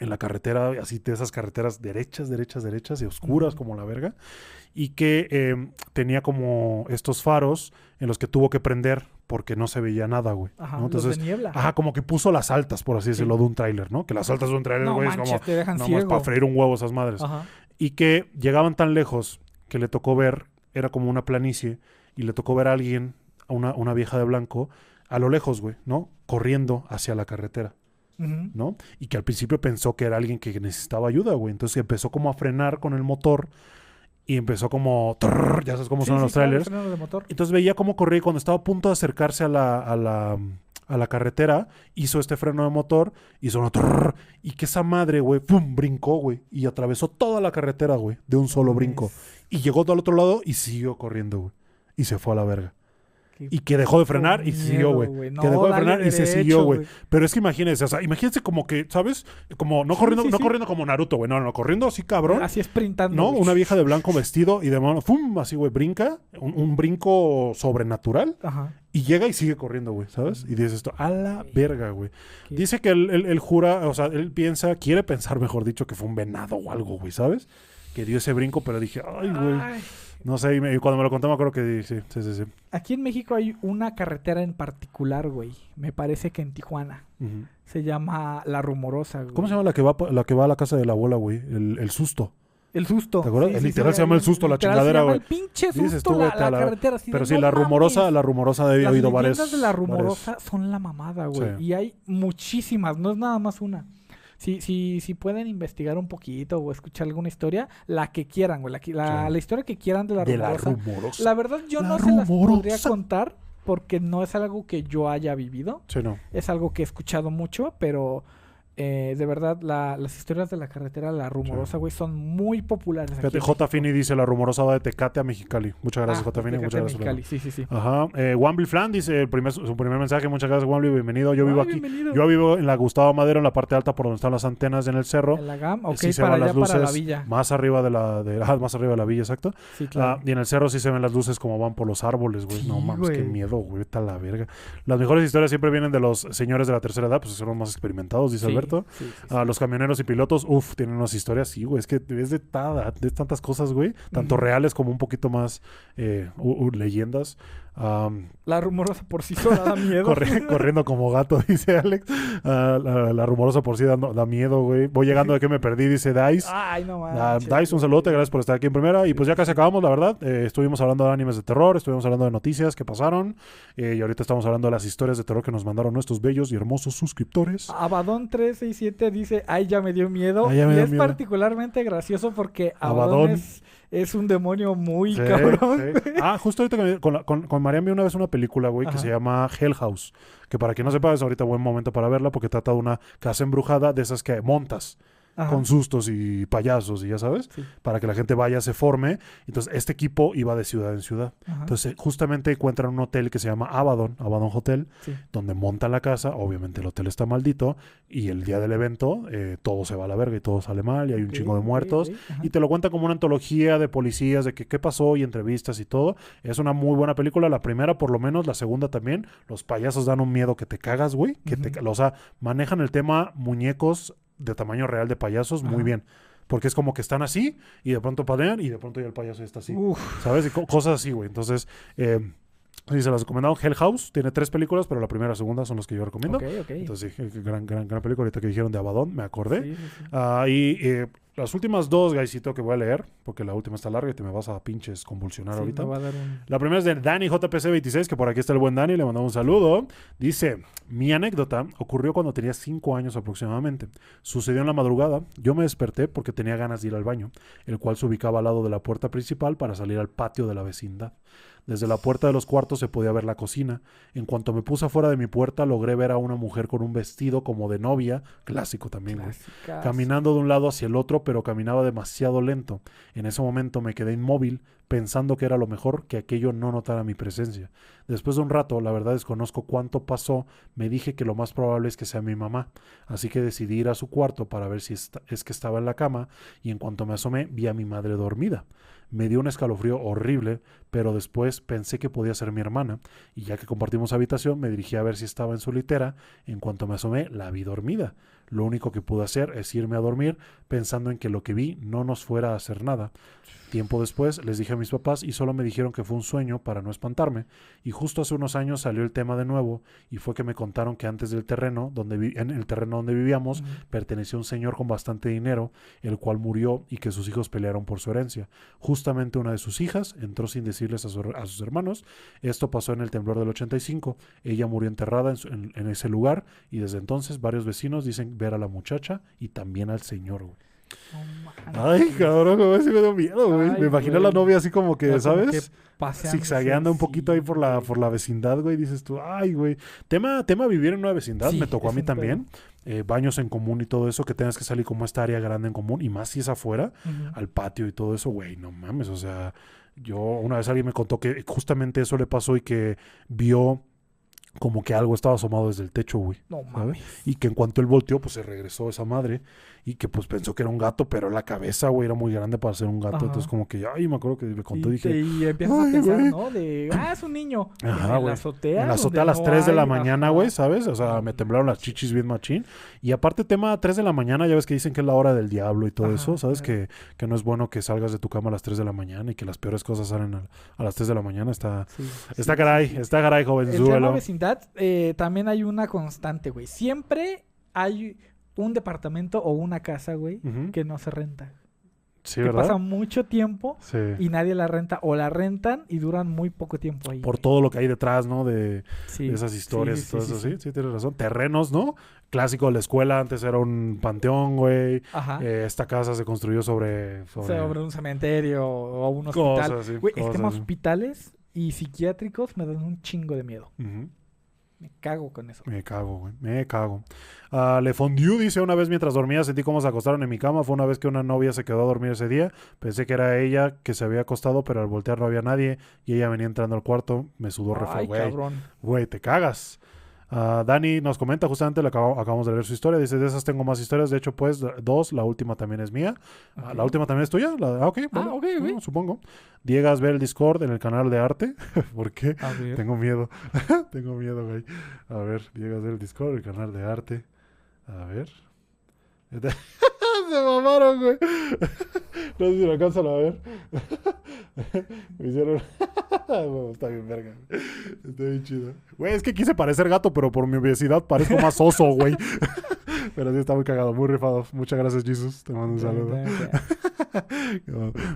en la carretera, así de esas carreteras derechas, derechas, derechas y oscuras como la verga, y que eh, tenía como estos faros en los que tuvo que prender porque no se veía nada, güey. Ajá, ¿no? los Entonces, de niebla. ajá, como que puso las altas, por así decirlo, de un tráiler, ¿no? Que las altas de un tráiler, no güey, es manches, como te dejan nomás para freír un huevo esas madres. Ajá. Y que llegaban tan lejos que le tocó ver, era como una planicie, y le tocó ver a alguien, a una, una vieja de blanco, a lo lejos, güey, ¿no? Corriendo hacia la carretera. ¿no? Y que al principio pensó que era alguien que necesitaba ayuda, güey. Entonces empezó como a frenar con el motor y empezó como... trrr, ya sabes cómo Sí, son sí, los trailers. freno de motor. Entonces veía cómo corría y cuando estaba a punto de acercarse a la, a la, a la carretera, hizo este freno de motor, uno... trrr, y que esa madre, güey, ¡pum! brincó, güey. Y atravesó toda la carretera, güey, de un solo brinco. Y llegó al otro lado y siguió corriendo, güey. Y se fue a la verga. Y que dejó de frenar y siguió, miedo, güey. No, que dejó de frenar y se siguió, güey. Pero es que imagínense, o sea, imagínense como que, ¿sabes? Como no Sí, corriendo, sí, no sí. corriendo como Naruto, güey. No, no, corriendo así, cabrón. Así sprintando. ¿No? Una vieja de blanco vestido y de mano, ¡fum! Así, güey, brinca. Un, un brinco sobrenatural. Ajá. Y llega y sigue corriendo, güey, ¿sabes? Y dices esto, a la verga, güey. Dice que él, él- él jura, o sea, él piensa, quiere pensar, mejor dicho, que fue un venado o algo, güey, ¿sabes? Que dio ese brinco, pero dije, ay, güey. No sé, y, me- y cuando me lo contó me acuerdo que sí, sí, sí. sí. Aquí en México hay una carretera en particular, güey. Me parece que en Tijuana. Se llama La Rumorosa, güey. ¿Cómo se llama la que va, la que va a la casa de la abuela, güey? El, el susto. El susto. ¿Te acuerdas? Literal se llama el susto, la chingadera, güey. el pinche Dices susto, tú, la, la la- carretera. así Pero sí, "No la rumorosa, mames". la rumorosa he Las oído varias. de la rumorosa son la mamada, güey. Sí. Y hay muchísimas, no es nada más una. Si, si, si pueden investigar un poquito o escuchar alguna historia, la que quieran, güey. La, la, Sí. la historia que quieran de la de la rumorosa. La verdad, yo no se las podría contar porque no es algo que yo haya vivido. Sí, no. Es algo que he escuchado mucho, pero eh, de verdad, la- las historias de la carretera, la rumorosa, güey, son muy populares. aquí Fíjate, J. Fini dice la rumorosa va de Tecate a Mexicali. Muchas gracias, Ah, J. Fini. Muchas gracias. Mexicali, Sí, sí, sí. Ajá. Eh, Wamble Flan dice el primer, su primer mensaje. Muchas gracias, Wamble. Bienvenido. Yo vivo Ay, aquí. bienvenido. Yo vivo en la Gustavo Madero, en la parte alta por donde están las antenas en el cerro. En la GAM, ok, sí se para allá, las para la luces villa. más arriba de la de, ah, más arriba de la villa, exacto. Sí, claro. Ah, y en el cerro sí se ven las luces como van por los árboles, güey. no mames, qué miedo, güey. Está la verga. Las mejores historias siempre vienen de los señores de la tercera edad, pues son los más experimentados, dice Sí, Alberto. sí, sí, sí. Ah, los camioneros y pilotos, uff, tienen unas historias, sí, güey. Es que es de, tada- de tantas cosas, güey. Tanto reales como un poquito más eh, leyendas. La rumorosa por sí sola da miedo. corri- corriendo como gato, dice Alex. Ah, la, la rumorosa por sí dando- da miedo, güey. Voy llegando de que me perdí, dice Dice. Ay, no Ah, manches. Dice, un saludote, gracias por estar aquí en primera. Y pues ya casi acabamos, la verdad. Eh, estuvimos hablando de animes de terror, estuvimos hablando de noticias que pasaron. eh, y ahorita estamos hablando de las historias de terror que nos mandaron nuestros bellos y hermosos suscriptores. Abadón 367 dice, ay, ya me dio miedo. Ay, ya me y dio es miedo. particularmente gracioso porque Abadón. Abadón es, es un demonio muy Sí, cabrón. sí. Ah, justo ahorita con, la- con, con Marian vi una vez una película, güey, que se llama Hell House. Que para quien no sepa, es ahorita buen momento para verla porque trata de una casa embrujada de esas que montas Ajá. con sustos y payasos y ya sabes, Sí. para que la gente vaya, se forme. Entonces, este equipo iba de ciudad en ciudad. Ajá. Entonces, justamente encuentran un hotel que se llama Abaddon, Abaddon Hotel, Sí. donde montan la casa. Obviamente, el hotel está maldito. Y el día del evento, eh, todo se va a la verga y todo sale mal. Y hay un chingo de muertos. Y te lo cuenta como una antología de policías, de que qué pasó y entrevistas y todo. Es una muy buena película. La primera, por lo menos, la segunda también. Los payasos dan un miedo que te cagas, güey. Que te, o sea, manejan el tema muñecos de tamaño real de payasos muy bien. Porque es como que están así y de pronto padean y de pronto ya el payaso ya está así. Uf, ¿Sabes? Y co- cosas así, güey. Entonces, eh, sí, se las recomendaron. Hell House tiene tres películas, pero la primera y la segunda son las que yo recomiendo. ok, ok. Entonces, sí, eh, gran, gran, gran película. Ahorita que dijeron de Abaddon, me acordé. Sí, sí, sí. Ah, y eh, las últimas dos, Gaisito, que voy a leer, porque la última está larga y te me vas a pinches convulsionar ahorita. me va a dar un... La primera es de Dani JPC26, que por aquí está el buen Dani, le mandamos un saludo. Dice, mi anécdota ocurrió cuando tenía 5 años aproximadamente. Sucedió en la madrugada, yo me desperté porque tenía ganas de ir al baño, el cual se ubicaba al lado de la puerta principal para salir al patio de la vecindad. Desde la puerta de los cuartos se podía ver la cocina. En cuanto me puse afuera de mi puerta, logré ver a una mujer con un vestido como de novia, clásico también, güey caminando de un lado hacia el otro, pero caminaba demasiado lento. En ese momento me quedé inmóvil, pensando que era lo mejor que aquello no notara mi presencia. Después de un rato, la verdad desconozco cuánto pasó, me dije que lo más probable es que sea mi mamá, así que decidí ir a su cuarto para ver si es que estaba en la cama, y en cuanto me asomé vi a mi madre dormida. Me dio un escalofrío horrible, pero después pensé que podía ser mi hermana, y ya que compartimos habitación, me dirigí a ver si estaba en su litera. En cuanto me asomé, la vi dormida. Lo único que pude hacer es irme a dormir, pensando en que lo que vi no nos fuera a hacer nada. Tiempo después les dije a mis papás y solo me dijeron que fue un sueño para no espantarme. Y justo hace unos años salió el tema de nuevo y fue que me contaron que antes del terreno, donde vi- en el terreno donde vivíamos, pertenecía un señor con bastante dinero, el cual murió y que sus hijos pelearon por su herencia. Justamente una de sus hijas entró sin decirles a, su- a sus hermanos. Esto pasó en el temblor del 85. Ella murió enterrada en, su- en- en ese lugar y desde entonces varios vecinos dicen ver a la muchacha y también al señor. güey. Ay, cabrón, güey, sí me dio miedo, güey. Me imaginé a la güey. novia así como que, Ya como ¿sabes? que paseándose, Zigzagueando un poquito ahí por la, güey. por la vecindad, güey. Dices tú, ay, güey. Tema, tema vivir en una vecindad, Sí, me tocó a mí también. Eh, baños en común y todo eso, que tengas que salir como esta área grande en común, y más si es afuera, al patio y todo eso, güey, no mames. O sea, yo una vez alguien me contó que justamente eso le pasó y que vio como que algo estaba asomado desde el techo, güey. No mames. Y que en cuanto él volteó, pues se regresó esa madre. Y que pues pensó que era un gato, pero la cabeza, güey, era muy grande para ser un gato. Ajá. Entonces como que, ay, me acuerdo que me contó, y, dije, y empiezas "Ay, a pensar, güey". ¿no? De, ah, es un niño. Ajá, en la güey. azotea. en la azotea a las no 3 de la hay- mañana, güey, ¿sabes? O sea, me temblaron las chichis bien machín. Y aparte, tema 3 de la mañana, ya ves que dicen que es la hora del diablo y todo Ajá, eso, ¿sabes? Que, que no es bueno que salgas de tu cama a las 3 de la mañana y que las peores cosas salen a, a las 3 de la mañana. Está, Sí, está sí, caray, sí, está caray, El jovenzuelo. Vecindad, eh, también hay una constante, güey. Siempre hay un departamento o una casa, güey, que no se renta. Sí, que ¿verdad? pasa mucho tiempo Sí. y nadie la renta o la rentan y duran muy poco tiempo ahí. Por güey. todo lo que hay detrás, ¿no? De, Sí, de esas historias y todo sí, eso, sí, sí, tienes razón. Terrenos, ¿no? Clásico de la escuela, antes era un panteón, güey. Ajá. Eh, esta casa se construyó sobre... sobre Sobre un cementerio o un hospital. cosas, Güey, el cosas, tema hospitales y psiquiátricos me dan un chingo de miedo. Ujú. Me cago con eso. Me cago, güey. Me cago. Ah, Le Fondue dice: Una vez mientras dormía sentí cómo se acostaron en mi cama. Fue una vez que una novia se quedó a dormir ese día. Pensé que era ella que se había acostado, pero al voltear no había nadie. Y ella venía entrando al cuarto. Me sudó re. Güey, te cagas. Ah, Dani nos comenta, justamente le acabo- acabamos de leer su historia. Dice: De esas tengo más historias. De hecho, pues, dos. La última también es mía. Ah. La última también es tuya. La- ah, ok. bueno, no, supongo. Diegas ver el Discord en el canal de arte. ¿Por qué? Ver. Tengo miedo. Tengo miedo, güey. A ver, llegas del Discord, el canal de arte. A ver. Se mamaron, güey. No sé si lo alcanzan a ver. Me hicieron. Bueno, está bien, verga. Está bien chido. Güey, es que quise parecer gato, pero por mi obesidad parezco más oso, güey. pero sí está muy cagado, muy rifado. Muchas gracias, Jesus. Te mando un saludo.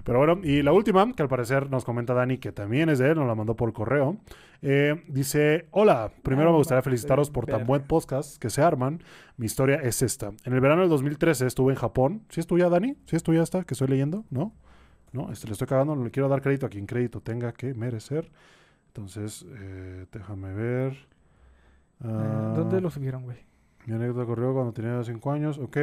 Pero bueno, y la última, que al parecer nos comenta Dani, que también es de él, nos la mandó por correo. Eh, dice: Hola, primero Ah, me gustaría felicitaros por tan buen podcast que se arman. Mi historia es esta. En el verano del 2013 estuve en Japón. ¿Sí es tuya, Dani? ¿Sí es tuya esta que estoy leyendo? ¿No? No, este, le estoy cagando, no le quiero dar crédito a quien crédito tenga que merecer. Entonces, eh, déjame ver. Ah, ¿Dónde lo subieron, güey? Mi anécdota ocurrió cuando tenía 5 años, ok.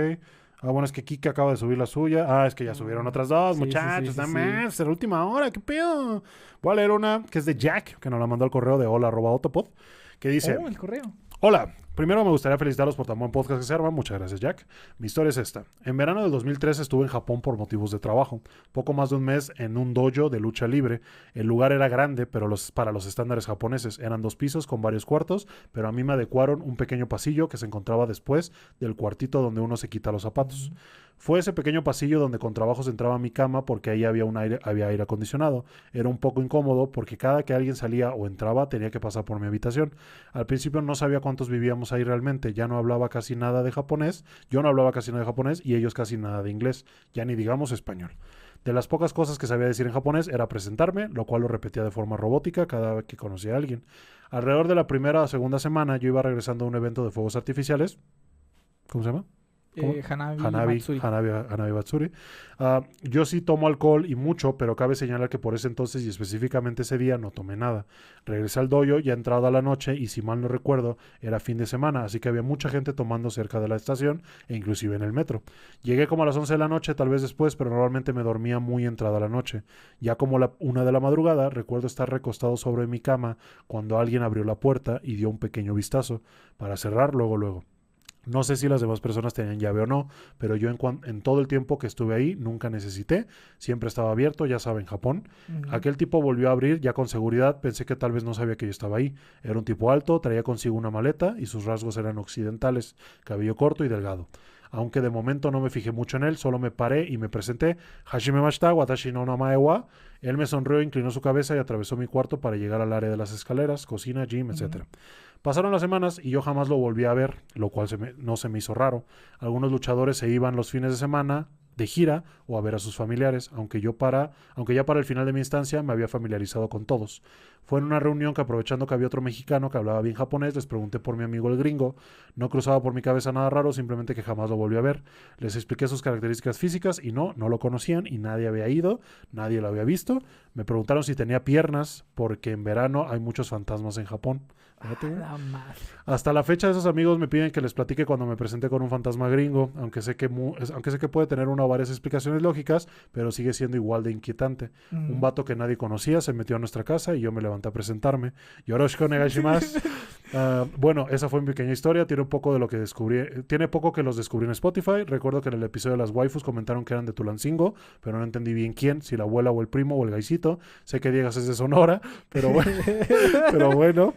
Ah, bueno, es que Kike acaba de subir la suya. Ah, es que ya subieron otras dos, Sí, muchachos. sí, más, en la última hora, ¿qué pedo? Voy a leer una que es de Jack, que nos la mandó al correo de hola arroba que dice... Oh, el correo. Hola, primero me gustaría felicitarlos por tan buen podcast que se arma. Muchas gracias, Jack. Mi historia es esta. En verano del 2013 estuve en Japón por motivos de trabajo. Poco más de un mes en un dojo de lucha libre. El lugar era grande, pero para los estándares japoneses eran dos pisos con varios cuartos, pero a mí me adecuaron un pequeño pasillo que se encontraba después del cuartito donde uno se quita los zapatos. Fue ese pequeño pasillo donde con trabajos entraba a mi cama porque ahí había un aire, había aire acondicionado. Era un poco incómodo porque cada que alguien salía o entraba tenía que pasar por mi habitación. Al principio no sabía cuántos vivíamos ahí realmente, ya no hablaba casi nada de japonés, yo no hablaba casi nada de japonés y ellos casi nada de inglés, ya ni digamos español. De las pocas cosas que sabía decir en japonés era presentarme, lo cual lo repetía de forma robótica cada vez que conocía a alguien. Alrededor de la primera o segunda semana yo iba regresando a un evento de fuegos artificiales. ¿Cómo se llama? Eh, Hanabi, Hanabi, Matsuri. Hanabi, Hanabi Matsuri. Ah, yo sí tomo alcohol y mucho, pero cabe señalar que por ese entonces y específicamente ese día no tomé nada. Regresé al doyo ya entrada la noche y si mal no recuerdo era fin de semana, así que había mucha gente tomando cerca de la estación e inclusive en el metro. Llegué como a las 11 de la noche, tal vez después, pero normalmente me dormía muy entrada la noche. Ya como la una de la madrugada, recuerdo estar recostado sobre mi cama cuando alguien abrió la puerta y dio un pequeño vistazo para cerrar luego luego. No sé si las demás personas tenían llave o no, pero yo en, en todo el tiempo que estuve ahí nunca necesité, siempre estaba abierto, ya saben, Japón. Aquel tipo volvió a abrir ya con seguridad, pensé que tal vez no sabía que yo estaba ahí. Era un tipo alto, traía consigo una maleta y sus rasgos eran occidentales, cabello corto y delgado. Aunque de momento no me fijé mucho en él, solo me paré y me presenté. Hashime mashita, watashi no namae wa. Él me sonrió, inclinó su cabeza y atravesó mi cuarto para llegar al área de las escaleras, cocina, gym, etc. Pasaron las semanas y yo jamás lo volví a ver, lo cual no se me hizo raro. Algunos luchadores se iban los fines de semana de gira o a ver a sus familiares, aunque yo para, aunque ya para el final de mi instancia me había familiarizado con todos. Fue en una reunión que aprovechando que había otro mexicano que hablaba bien japonés, les pregunté por mi amigo el gringo. No cruzaba por mi cabeza nada raro, simplemente que jamás lo volví a ver. Les expliqué sus características físicas y no, no lo conocían y nadie había ido, nadie lo había visto. Me preguntaron si tenía piernas, porque en verano hay muchos fantasmas en Japón. La madre. Hasta la fecha esos amigos me piden que les platique cuando me presenté con un fantasma gringo, aunque sé que mu- aunque sé que puede tener una o varias explicaciones lógicas, pero sigue siendo igual de inquietante. Un Ujú. vato que nadie conocía se metió a nuestra casa y yo me levanté a presentarme. Yoroshiku negashimasu. Ah, bueno, esa fue mi pequeña historia. Tiene un poco de lo que descubrí. eh, Tiene poco que los descubrí en Spotify. Recuerdo que en el episodio de las waifus comentaron que eran de Tulancingo, pero no entendí bien quién, si la abuela o el primo o el gaisito. Sé que Diegas es de Sonora, pero bueno, pero bueno,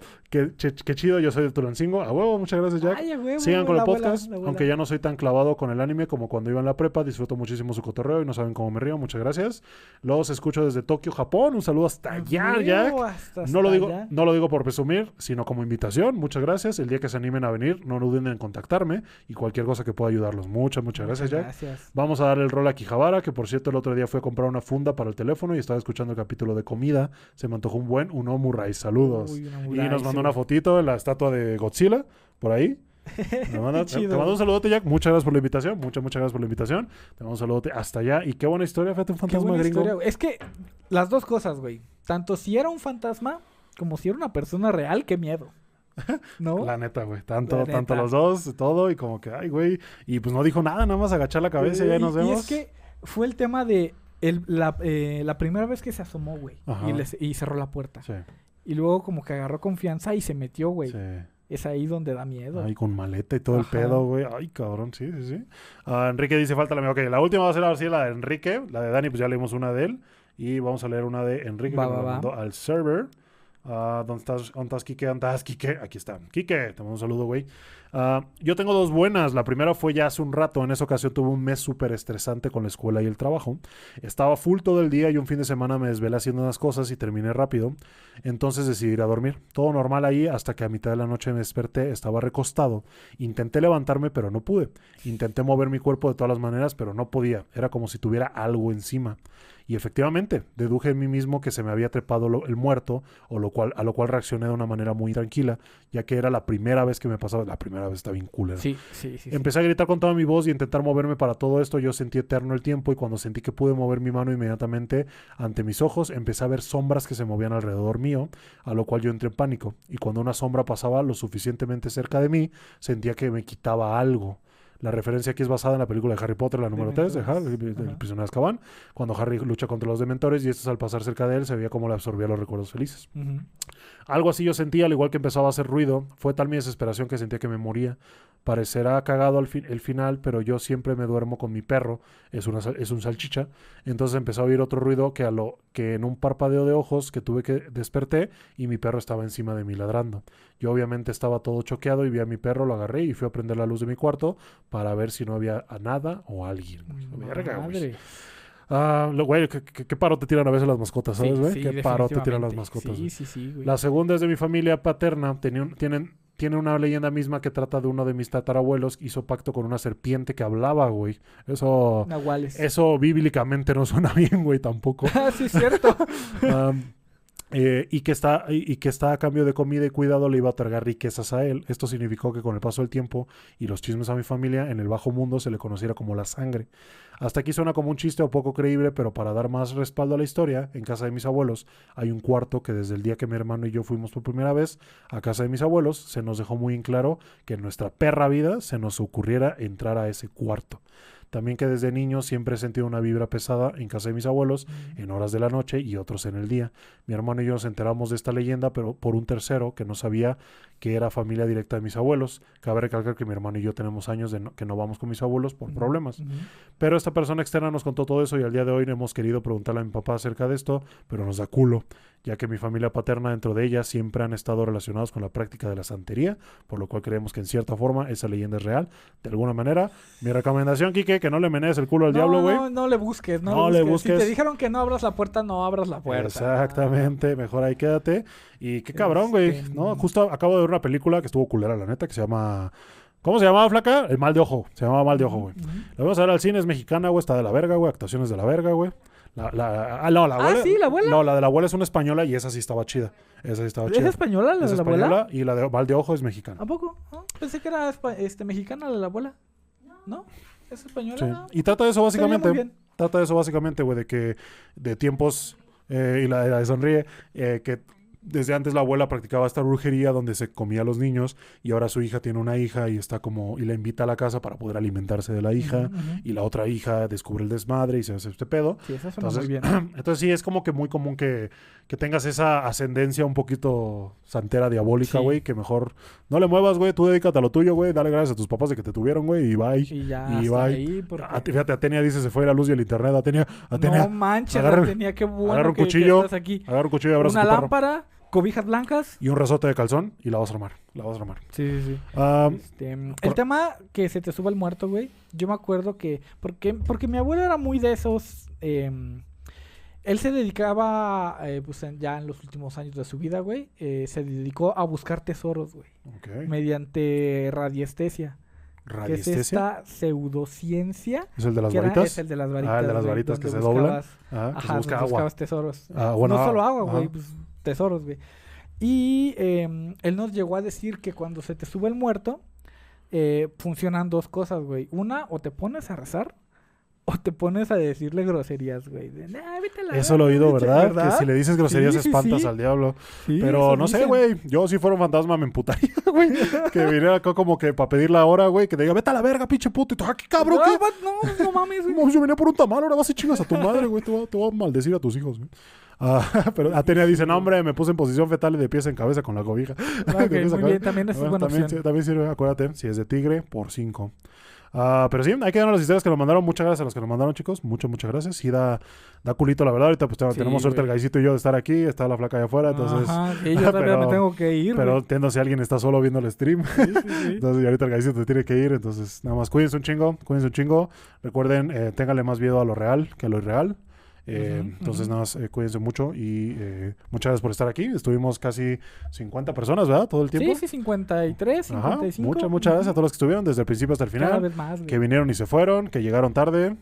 qué, chido, yo soy de Tulancingo. A huevo, muchas gracias, Jack. Ay, huevo, Sigan con el abuela, podcast, aunque ya no soy tan clavado con el anime como cuando iba en la prepa, disfruto muchísimo su cotorreo y no saben cómo me río, muchas gracias. Los escucho desde Tokio, Japón, un saludo hasta allá, Jack. hasta- No lo, digo, allá. no lo digo por presumir, sino como invitación. Muchas gracias. El día que se animen a venir, no duden en contactarme y cualquier cosa que pueda ayudarlos. Muchas, muchas gracias, Jack. Gracias. Vamos a darle el rol a Quijabara, que por cierto el otro día fue a comprar una funda para el teléfono y estaba escuchando el capítulo de comida. Se me antojó un buen uno Murai. Saludos. Uy, y nos sí, mandó una güey. Fotito de la estatua de Godzilla por ahí. Me manda- te mando un saludote, Jack. Muchas gracias por la invitación. Muchas, muchas gracias por la invitación. Te mando un saludote hasta allá. Y qué buena historia, fíjate, un fantasma gringo. historia. Es que las dos cosas, güey. Tanto si era un fantasma como si era una persona real, qué miedo. ¿No? La neta, güey. Tanto, La tanto neta. los dos, todo. Y como que, ay, güey. Y pues no dijo nada, nada más agachar la cabeza y ya Y- nos y, vemos. es que fue el tema de el- la, eh, la primera vez que se asomó, güey. Y, les- y cerró la puerta. Sí, Y luego como que agarró confianza y se metió, güey. sí. Es ahí donde da miedo. Ay, con maleta y todo el pedo, güey. Ay, cabrón, sí, sí, sí. Ah, Enrique dice, falta la mía. Ok, la última va a ser ahora sí la de Enrique. La de Dani, pues ya leímos una de él. Y vamos a leer una de Enrique Va, que va, mandó al server. Ah, ¿Dónde estás? ¿Dónde estás, Quique? ¿Dónde estás, Quique? Aquí está. Quique, te mando un saludo, güey. Ah, yo tengo dos buenas. La primera fue ya hace un rato. En esa ocasión tuve un mes súper estresante con la escuela y el trabajo. Estaba full todo el día y un fin de semana me desvelé haciendo unas cosas y terminé rápido. Entonces decidí ir a dormir. Todo normal ahí hasta que a mitad de la noche me desperté. Estaba recostado. Intenté levantarme, pero no pude. Intenté mover mi cuerpo de todas las maneras, pero no podía. Era como si tuviera algo encima. Y efectivamente, deduje en mí mismo que se me había trepado lo- el muerto, o lo cual, a lo cual reaccioné de una manera muy tranquila, ya que era la primera vez que me pasaba. La primera vez estaba bien sí, sí. sí. Empecé a gritar con toda mi voz y intentar moverme para todo esto. Yo sentí eterno el tiempo y cuando sentí que pude mover mi mano inmediatamente ante mis ojos, empecé a ver sombras que se movían alrededor mío, a lo cual yo entré en pánico. Y cuando una sombra pasaba lo suficientemente cerca de mí, sentía que me quitaba algo. La referencia aquí es basada en la película de Harry Potter, la número 3, de. Harry, el prisionero de Azkaban, cuando Harry lucha contra los dementores y estos al pasar cerca de él se veía como le absorbía los recuerdos felices. Algo así yo sentía, al igual que empezaba a hacer ruido. Fue tal mi desesperación que sentía que me moría. Parecerá cagado al fin, el final, pero yo siempre me duermo con mi perro. Es, una, es un salchicha. Entonces empezó a oír otro ruido que a lo que en un parpadeo de ojos que tuve que desperté y mi perro estaba encima de mí ladrando. Yo obviamente estaba todo choqueado y vi a mi perro, lo agarré y fui a prender la luz de mi cuarto para ver si no había a nada o alguien. Verga, güey. Madre. Ah, lo- güey, ¿qué, paro te tiran a veces las mascotas, ¿sabes, güey? sí, qué paro te tiran las mascotas. Sí, sí, sí, güey. La segunda es de mi familia paterna. Tenía un- tienen, tiene una leyenda misma que trata de uno de mis tatarabuelos. Hizo pacto con una serpiente que hablaba, güey. Eso, Nahuales. eso bíblicamente no suena bien, güey, tampoco. Ah, sí, es cierto. eh, y, que está, y, que está a cambio de comida y cuidado le iba a otorgar riquezas a él. Esto significó que con el paso del tiempo y los chismes a mi familia, en el bajo mundo se le conociera como la sangre. Hasta aquí suena como un chiste o poco creíble, pero para dar más respaldo a la historia, en casa de mis abuelos hay un cuarto que desde el día que mi hermano y yo fuimos por primera vez a casa de mis abuelos, se nos dejó muy en claro que en nuestra perra vida se nos ocurriera entrar a ese cuarto. También que desde niño siempre he sentido una vibra pesada en casa de mis abuelos en horas de la noche y otros en el día. Mi hermano y yo nos enteramos de esta leyenda, pero por un tercero que no sabía que era familia directa de mis abuelos. Cabe recalcar que mi hermano y yo tenemos años de no- que no vamos con mis abuelos por problemas. Pero esta persona externa nos contó todo eso y al día de hoy no hemos querido preguntarle a mi papá acerca de esto, pero nos da culo, ya que mi familia paterna dentro de ella siempre han estado relacionados con la práctica de la santería, por lo cual creemos que en cierta forma esa leyenda es real. De alguna manera, mi recomendación, Quique, que no le menees el culo al no, diablo, güey. No, no le busques, no, No le le busques. Si te dijeron que no abras la puerta, no abras la puerta. Exactamente, mejor ahí quédate. Y qué cabrón, güey, Este, ¿no? Justo acabo de ver una película que estuvo culera, la neta, que se llama... ¿Cómo se llamaba, flaca? El mal de ojo. Se llamaba mal de ojo, güey. Ujú. La vamos a ver al cine, es mexicana, güey, está de la verga, güey, actuaciones de la verga, güey. La, la, ah, no, la Ah, abuela. sí, la abuela. No, la de la abuela es una española y esa sí estaba chida. Esa sí estaba ¿Es chida. española la Es de la abuela? española y la de mal de ojo es mexicana. ¿A poco? Ah, Pensé que era este, mexicana la de la abuela. ¿No? ¿Es española? Sí. Ah, Y trata de eso básicamente. Trata de eso básicamente, güey, de que de tiempos eh, y la, la de sonríe, eh, que desde antes la abuela practicaba esta brujería donde se comía a los niños y ahora su hija tiene una hija y está como y la invita a la casa para poder alimentarse de la hija y la otra hija descubre el desmadre y se hace este pedo. Sí, esa suena Entonces, muy bien. entonces sí, es como que muy común que, que tengas esa ascendencia un poquito santera, diabólica, Sí. güey, que mejor no le muevas, güey, tú dedícate a lo tuyo, güey, dale gracias a tus papás de que te tuvieron, güey, y bye. Y ya y bye. ahí. Porque... A- fíjate, Atenia dice se fue la luz y el internet, Atenia, Atenia, No manches, agarra- tenía que bueno agarra un que- que cuchillo, estás aquí. agarra un cuchillo y abraza Una lámpara, cobijas blancas. Y un resorte de calzón y la vas a armar, la vas a armar. Sí, sí, sí. Este, el tema que se te suba el muerto, güey. Yo me acuerdo que. Porque, porque mi abuelo era muy de esos. em, él se dedicaba, eh, pues en- ya en los últimos años de su vida, güey. eh, se dedicó a buscar tesoros, güey. ok. Mediante radiestesia. Que es Radiestesia. esta pseudociencia. ¿Es el de las que era- varitas? es el de las varitas. Ah, el de las varitas que se doblan. buscabas- Ah, que se Ajá, busca agua. buscabas tesoros. Ah, bueno, no solo ah, agua, güey, ajá. pues, tesoros, güey. Y em, él nos llegó a decir que cuando se te sube el muerto, eh, funcionan dos cosas, güey. Una, o te pones a rezar, o te pones a decirle groserías, güey. De, "Nah, vete la Eso lo he oído, pinche", ¿verdad? Que si le dices groserías Sí, espantas sí. al diablo. Sí, Pero no sé, güey. Yo si fuera un fantasma me emputaría, güey. que viniera acá como que para pedir la hora, güey. Que te diga, vete a la verga, pinche puto. Y tú, ah, qué cabrón, No, ¿qué? no, no mames, güey. Yo venía por un tamal, ahora vas y chingas a tu madre, güey. Te te voy a maldecir a tus hijos, güey. Ah, pero Atenia dice, no, hombre, me puse en posición fetal y de pies en cabeza con la cobija. Ok, De pies a muy cabeza. bien, también es Bueno, buena también, opción. también sirve, acuérdate, si es de tigre, por 5. Ah, pero sí, hay que dar las historias que nos mandaron. Muchas gracias a los que nos mandaron, chicos. Muchas, muchas gracias. Sí, da, da culito, la verdad. Ahorita pues tenemos Sí, suerte el gaisito y yo de estar aquí. Está la flaca allá afuera. Entonces, Ajá, y yo también me tengo que ir. pero entiendo si alguien está solo viendo el stream. Sí, sí, sí. Entonces, y ahorita el gaisito tiene que ir. Entonces, nada más, cuídense un chingo. Cuídense un chingo. Recuerden, eh, ténganle más miedo a lo real que a lo irreal. Eh, entonces, nada más, eh, cuídense mucho y eh, muchas gracias por estar aquí. Estuvimos casi 50 personas, ¿verdad? Todo el tiempo. Sí, sí, 53, Ajá. 55. Muchas, muchas gracias a todos los que estuvieron desde el principio hasta el Cada final. vez más. Que vinieron y se fueron, que llegaron tarde.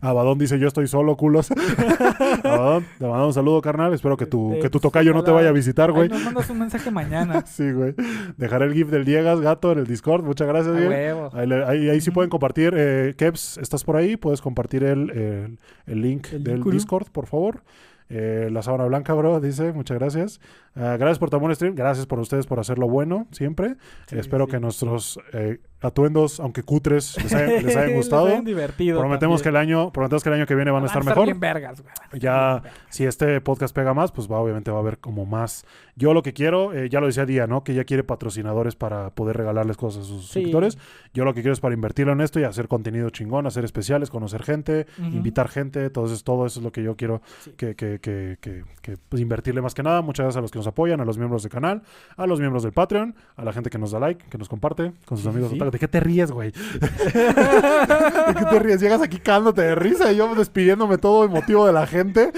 Abadón dice yo estoy solo, culos. Abadón, te mando un saludo, carnal. Espero que tu, Este, que tu pues, tocayo no te vaya a visitar, güey. nos mandas un mensaje mañana. Sí, güey. Dejaré el GIF del Diegas, gato, en el Discord. Muchas gracias, Diego. Ahí, ahí- ahí sí pueden compartir. Eh, Kevs, ¿estás por ahí? Puedes compartir el, el, el link El del Discord, por favor. Eh, la sábana blanca, bro, dice. Muchas gracias. Ah, gracias por tu amor stream. Gracias por ustedes por hacerlo bueno siempre. Sí, Espero sí. que nuestros eh, atuendos, aunque cutres, les, haya- les hayan Les gustado. hayan divertido. prometemos, que el año, prometemos que el año que viene van a estar Van mejor. bien vergas, güey. Estar Ya, bien si este podcast pega más, pues va, obviamente va a haber como más. Yo lo que quiero, eh, ya lo decía Día, ¿no? Que ella quiere patrocinadores para poder regalarles cosas a sus Sí. suscriptores. Yo lo que quiero es para invertirlo en esto y hacer contenido chingón, hacer especiales, conocer gente, Ujú. invitar gente. Entonces, todo eso es lo que yo quiero Sí. que, que, que, que, que, pues, invertirle más que nada. Muchas gracias a los que nos apoyan, a los miembros del canal, a los miembros del Patreon, a la gente que nos da like, que nos comparte con sus amigos. sí. ¿De qué te ríes, güey? ¿De qué te ríes? Llegas aquí cagándote de risa y yo despidiéndome todo emotivo de la gente.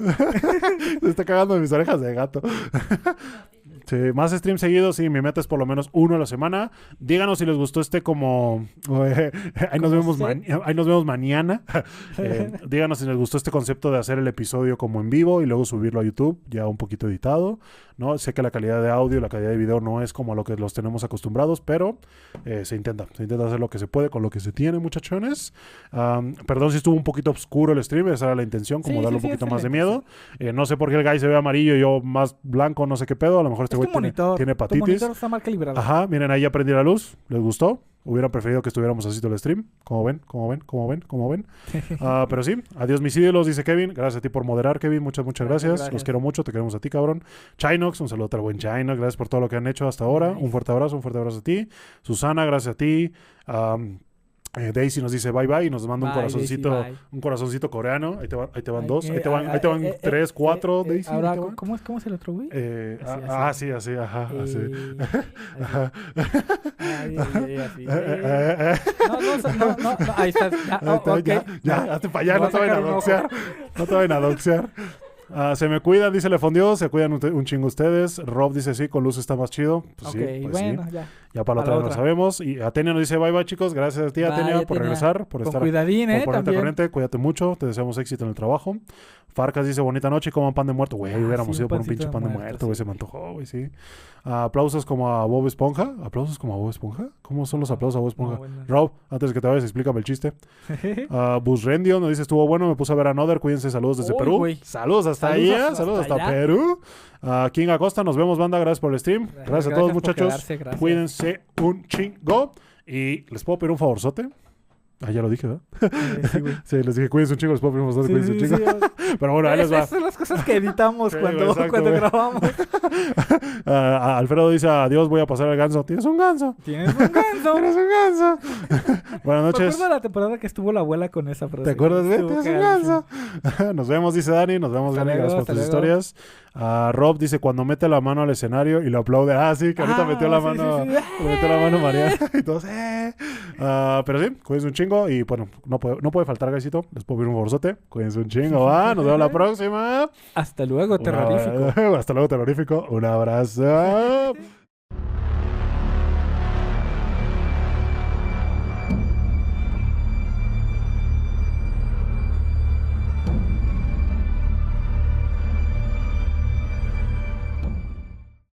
Se está cagando de mis orejas de gato. Sí, más streams seguidos, sí, mi meta es por lo menos uno a la semana. Díganos si les gustó este como... ahí, nos vemos ahí nos vemos mañana. Eh, díganos si les gustó este concepto de hacer el episodio como en vivo y luego subirlo a YouTube, ya un poquito editado. ¿No? Sé que la calidad de audio, la calidad de video no es como a lo que los tenemos acostumbrados, pero eh, se intenta. Se intenta hacer lo que se puede con lo que se tiene, muchachones. Am, perdón si estuvo un poquito oscuro el stream, esa era la intención, como Sí, darle sí, un sí, poquito más de miedo. Eh, no sé por qué el guy se ve amarillo y yo más blanco, no sé qué pedo. A lo mejor este Es güey tu tiene, tiene Tu hepatitis. monitor está mal calibrado. Ajá, miren, ahí ya prendí la luz. ¿Les gustó? Hubieran preferido que estuviéramos así todo el stream. Como ven, como ven, como ven, como ven. Ah, pero sí, adiós mis ídolos, dice Kevin. Gracias a ti por moderar, Kevin. Muchas, muchas Gracias. Los quiero mucho, te queremos a ti, cabrón. Chinox, un saludo al buen Chinox. Gracias por todo lo que han hecho hasta ahora. Un fuerte abrazo, un fuerte abrazo a ti. Susana, gracias a ti. Eh, Daisy nos dice bye bye y nos manda un Bye, corazoncito, Daisy, un corazoncito coreano. Ahí te, van- ahí te van dos, eh, ahí te van, ah, ahí te van eh, eh, tres, eh, cuatro, eh, Daisy. ahí Ahora, te van. ¿cómo es, ¿cómo es el otro, güey? Eh, Así, ah, así. ah, sí, así, ajá, así. Así. Ajá. Así. No, no, no, no, ahí está. Ya, oh, ya, ya, hazte para allá, no te vayan a un doxear. No te vayan a doxear. Ah, se me cuidan, dice Le Fondió, se cuidan un, un chingo ustedes. Rob dice sí, con luz está más chido. Pues sí, pues sí. bueno, ya. Ya para la para otra la no lo otra. sabemos. Y Atenia nos dice bye bye chicos, gracias a ti Atenia por regresar, por Con estar cuidadín, por ¿eh? ponerte corriente, cuídate mucho, te deseamos éxito en el trabajo. Farcas dice bonita noche coman pan de muerto. Güey, Ah, hubiéramos sí, ido por un pinche pan de muerto, güey, sí. se me antojó, güey, sí. Ah, aplausos como a Bob Esponja. ¿Aplausos como a Bob Esponja? ¿Cómo son los No, aplausos a Bob Esponja? Rob, antes de que te vayas, explícame el chiste. Uh, Busrendio nos dice estuvo bueno, me puse a ver a Another, cuídense, saludos desde Perú. Saludos hasta Saludos allá, hasta saludos hasta. Perú. Uh, King Acosta, nos vemos banda, gracias por el stream. Gracias, a todos por muchachos. quedarse, gracias. Cuídense un chingo. Y les puedo pedir un favorzote. Ah, ya lo dije, ¿verdad? Sí, les dije, cuídense un chingo, les puedo pedir un favorzote, cuídense un chingo. Pero bueno, ahí les va. Esas son las cosas que editamos cuando, exacto, cuando grabamos. Ah, Alfredo dice, adiós, voy a pasar al ganso. ¿Tienes un ganso? Tienes un ganso. ¿Tienes un ganso? Buenas Me noches. acuerdo de la temporada que estuvo la abuela con esa frase. ¿Te acuerdas de ¿Tienes un ganso? Nos vemos, dice Dani. Nos vemos, Dani. Gracias por tus historias. Ah, Rob dice, cuando mete la mano al escenario y lo aplaude. Ah, sí, que ahorita Ah, metió la sí, mano. sí, sí. Metió la mano Mariana. y todos, eh. Ah, pero sí, cuídense un chingo. Y bueno, no puede, no puede faltar, Gaisito. Les puedo pedir un forzote. Cuídense un chingo. Nos vemos la próxima. Hasta luego, terrorífico. Hasta luego, terrorífico. Un abrazo.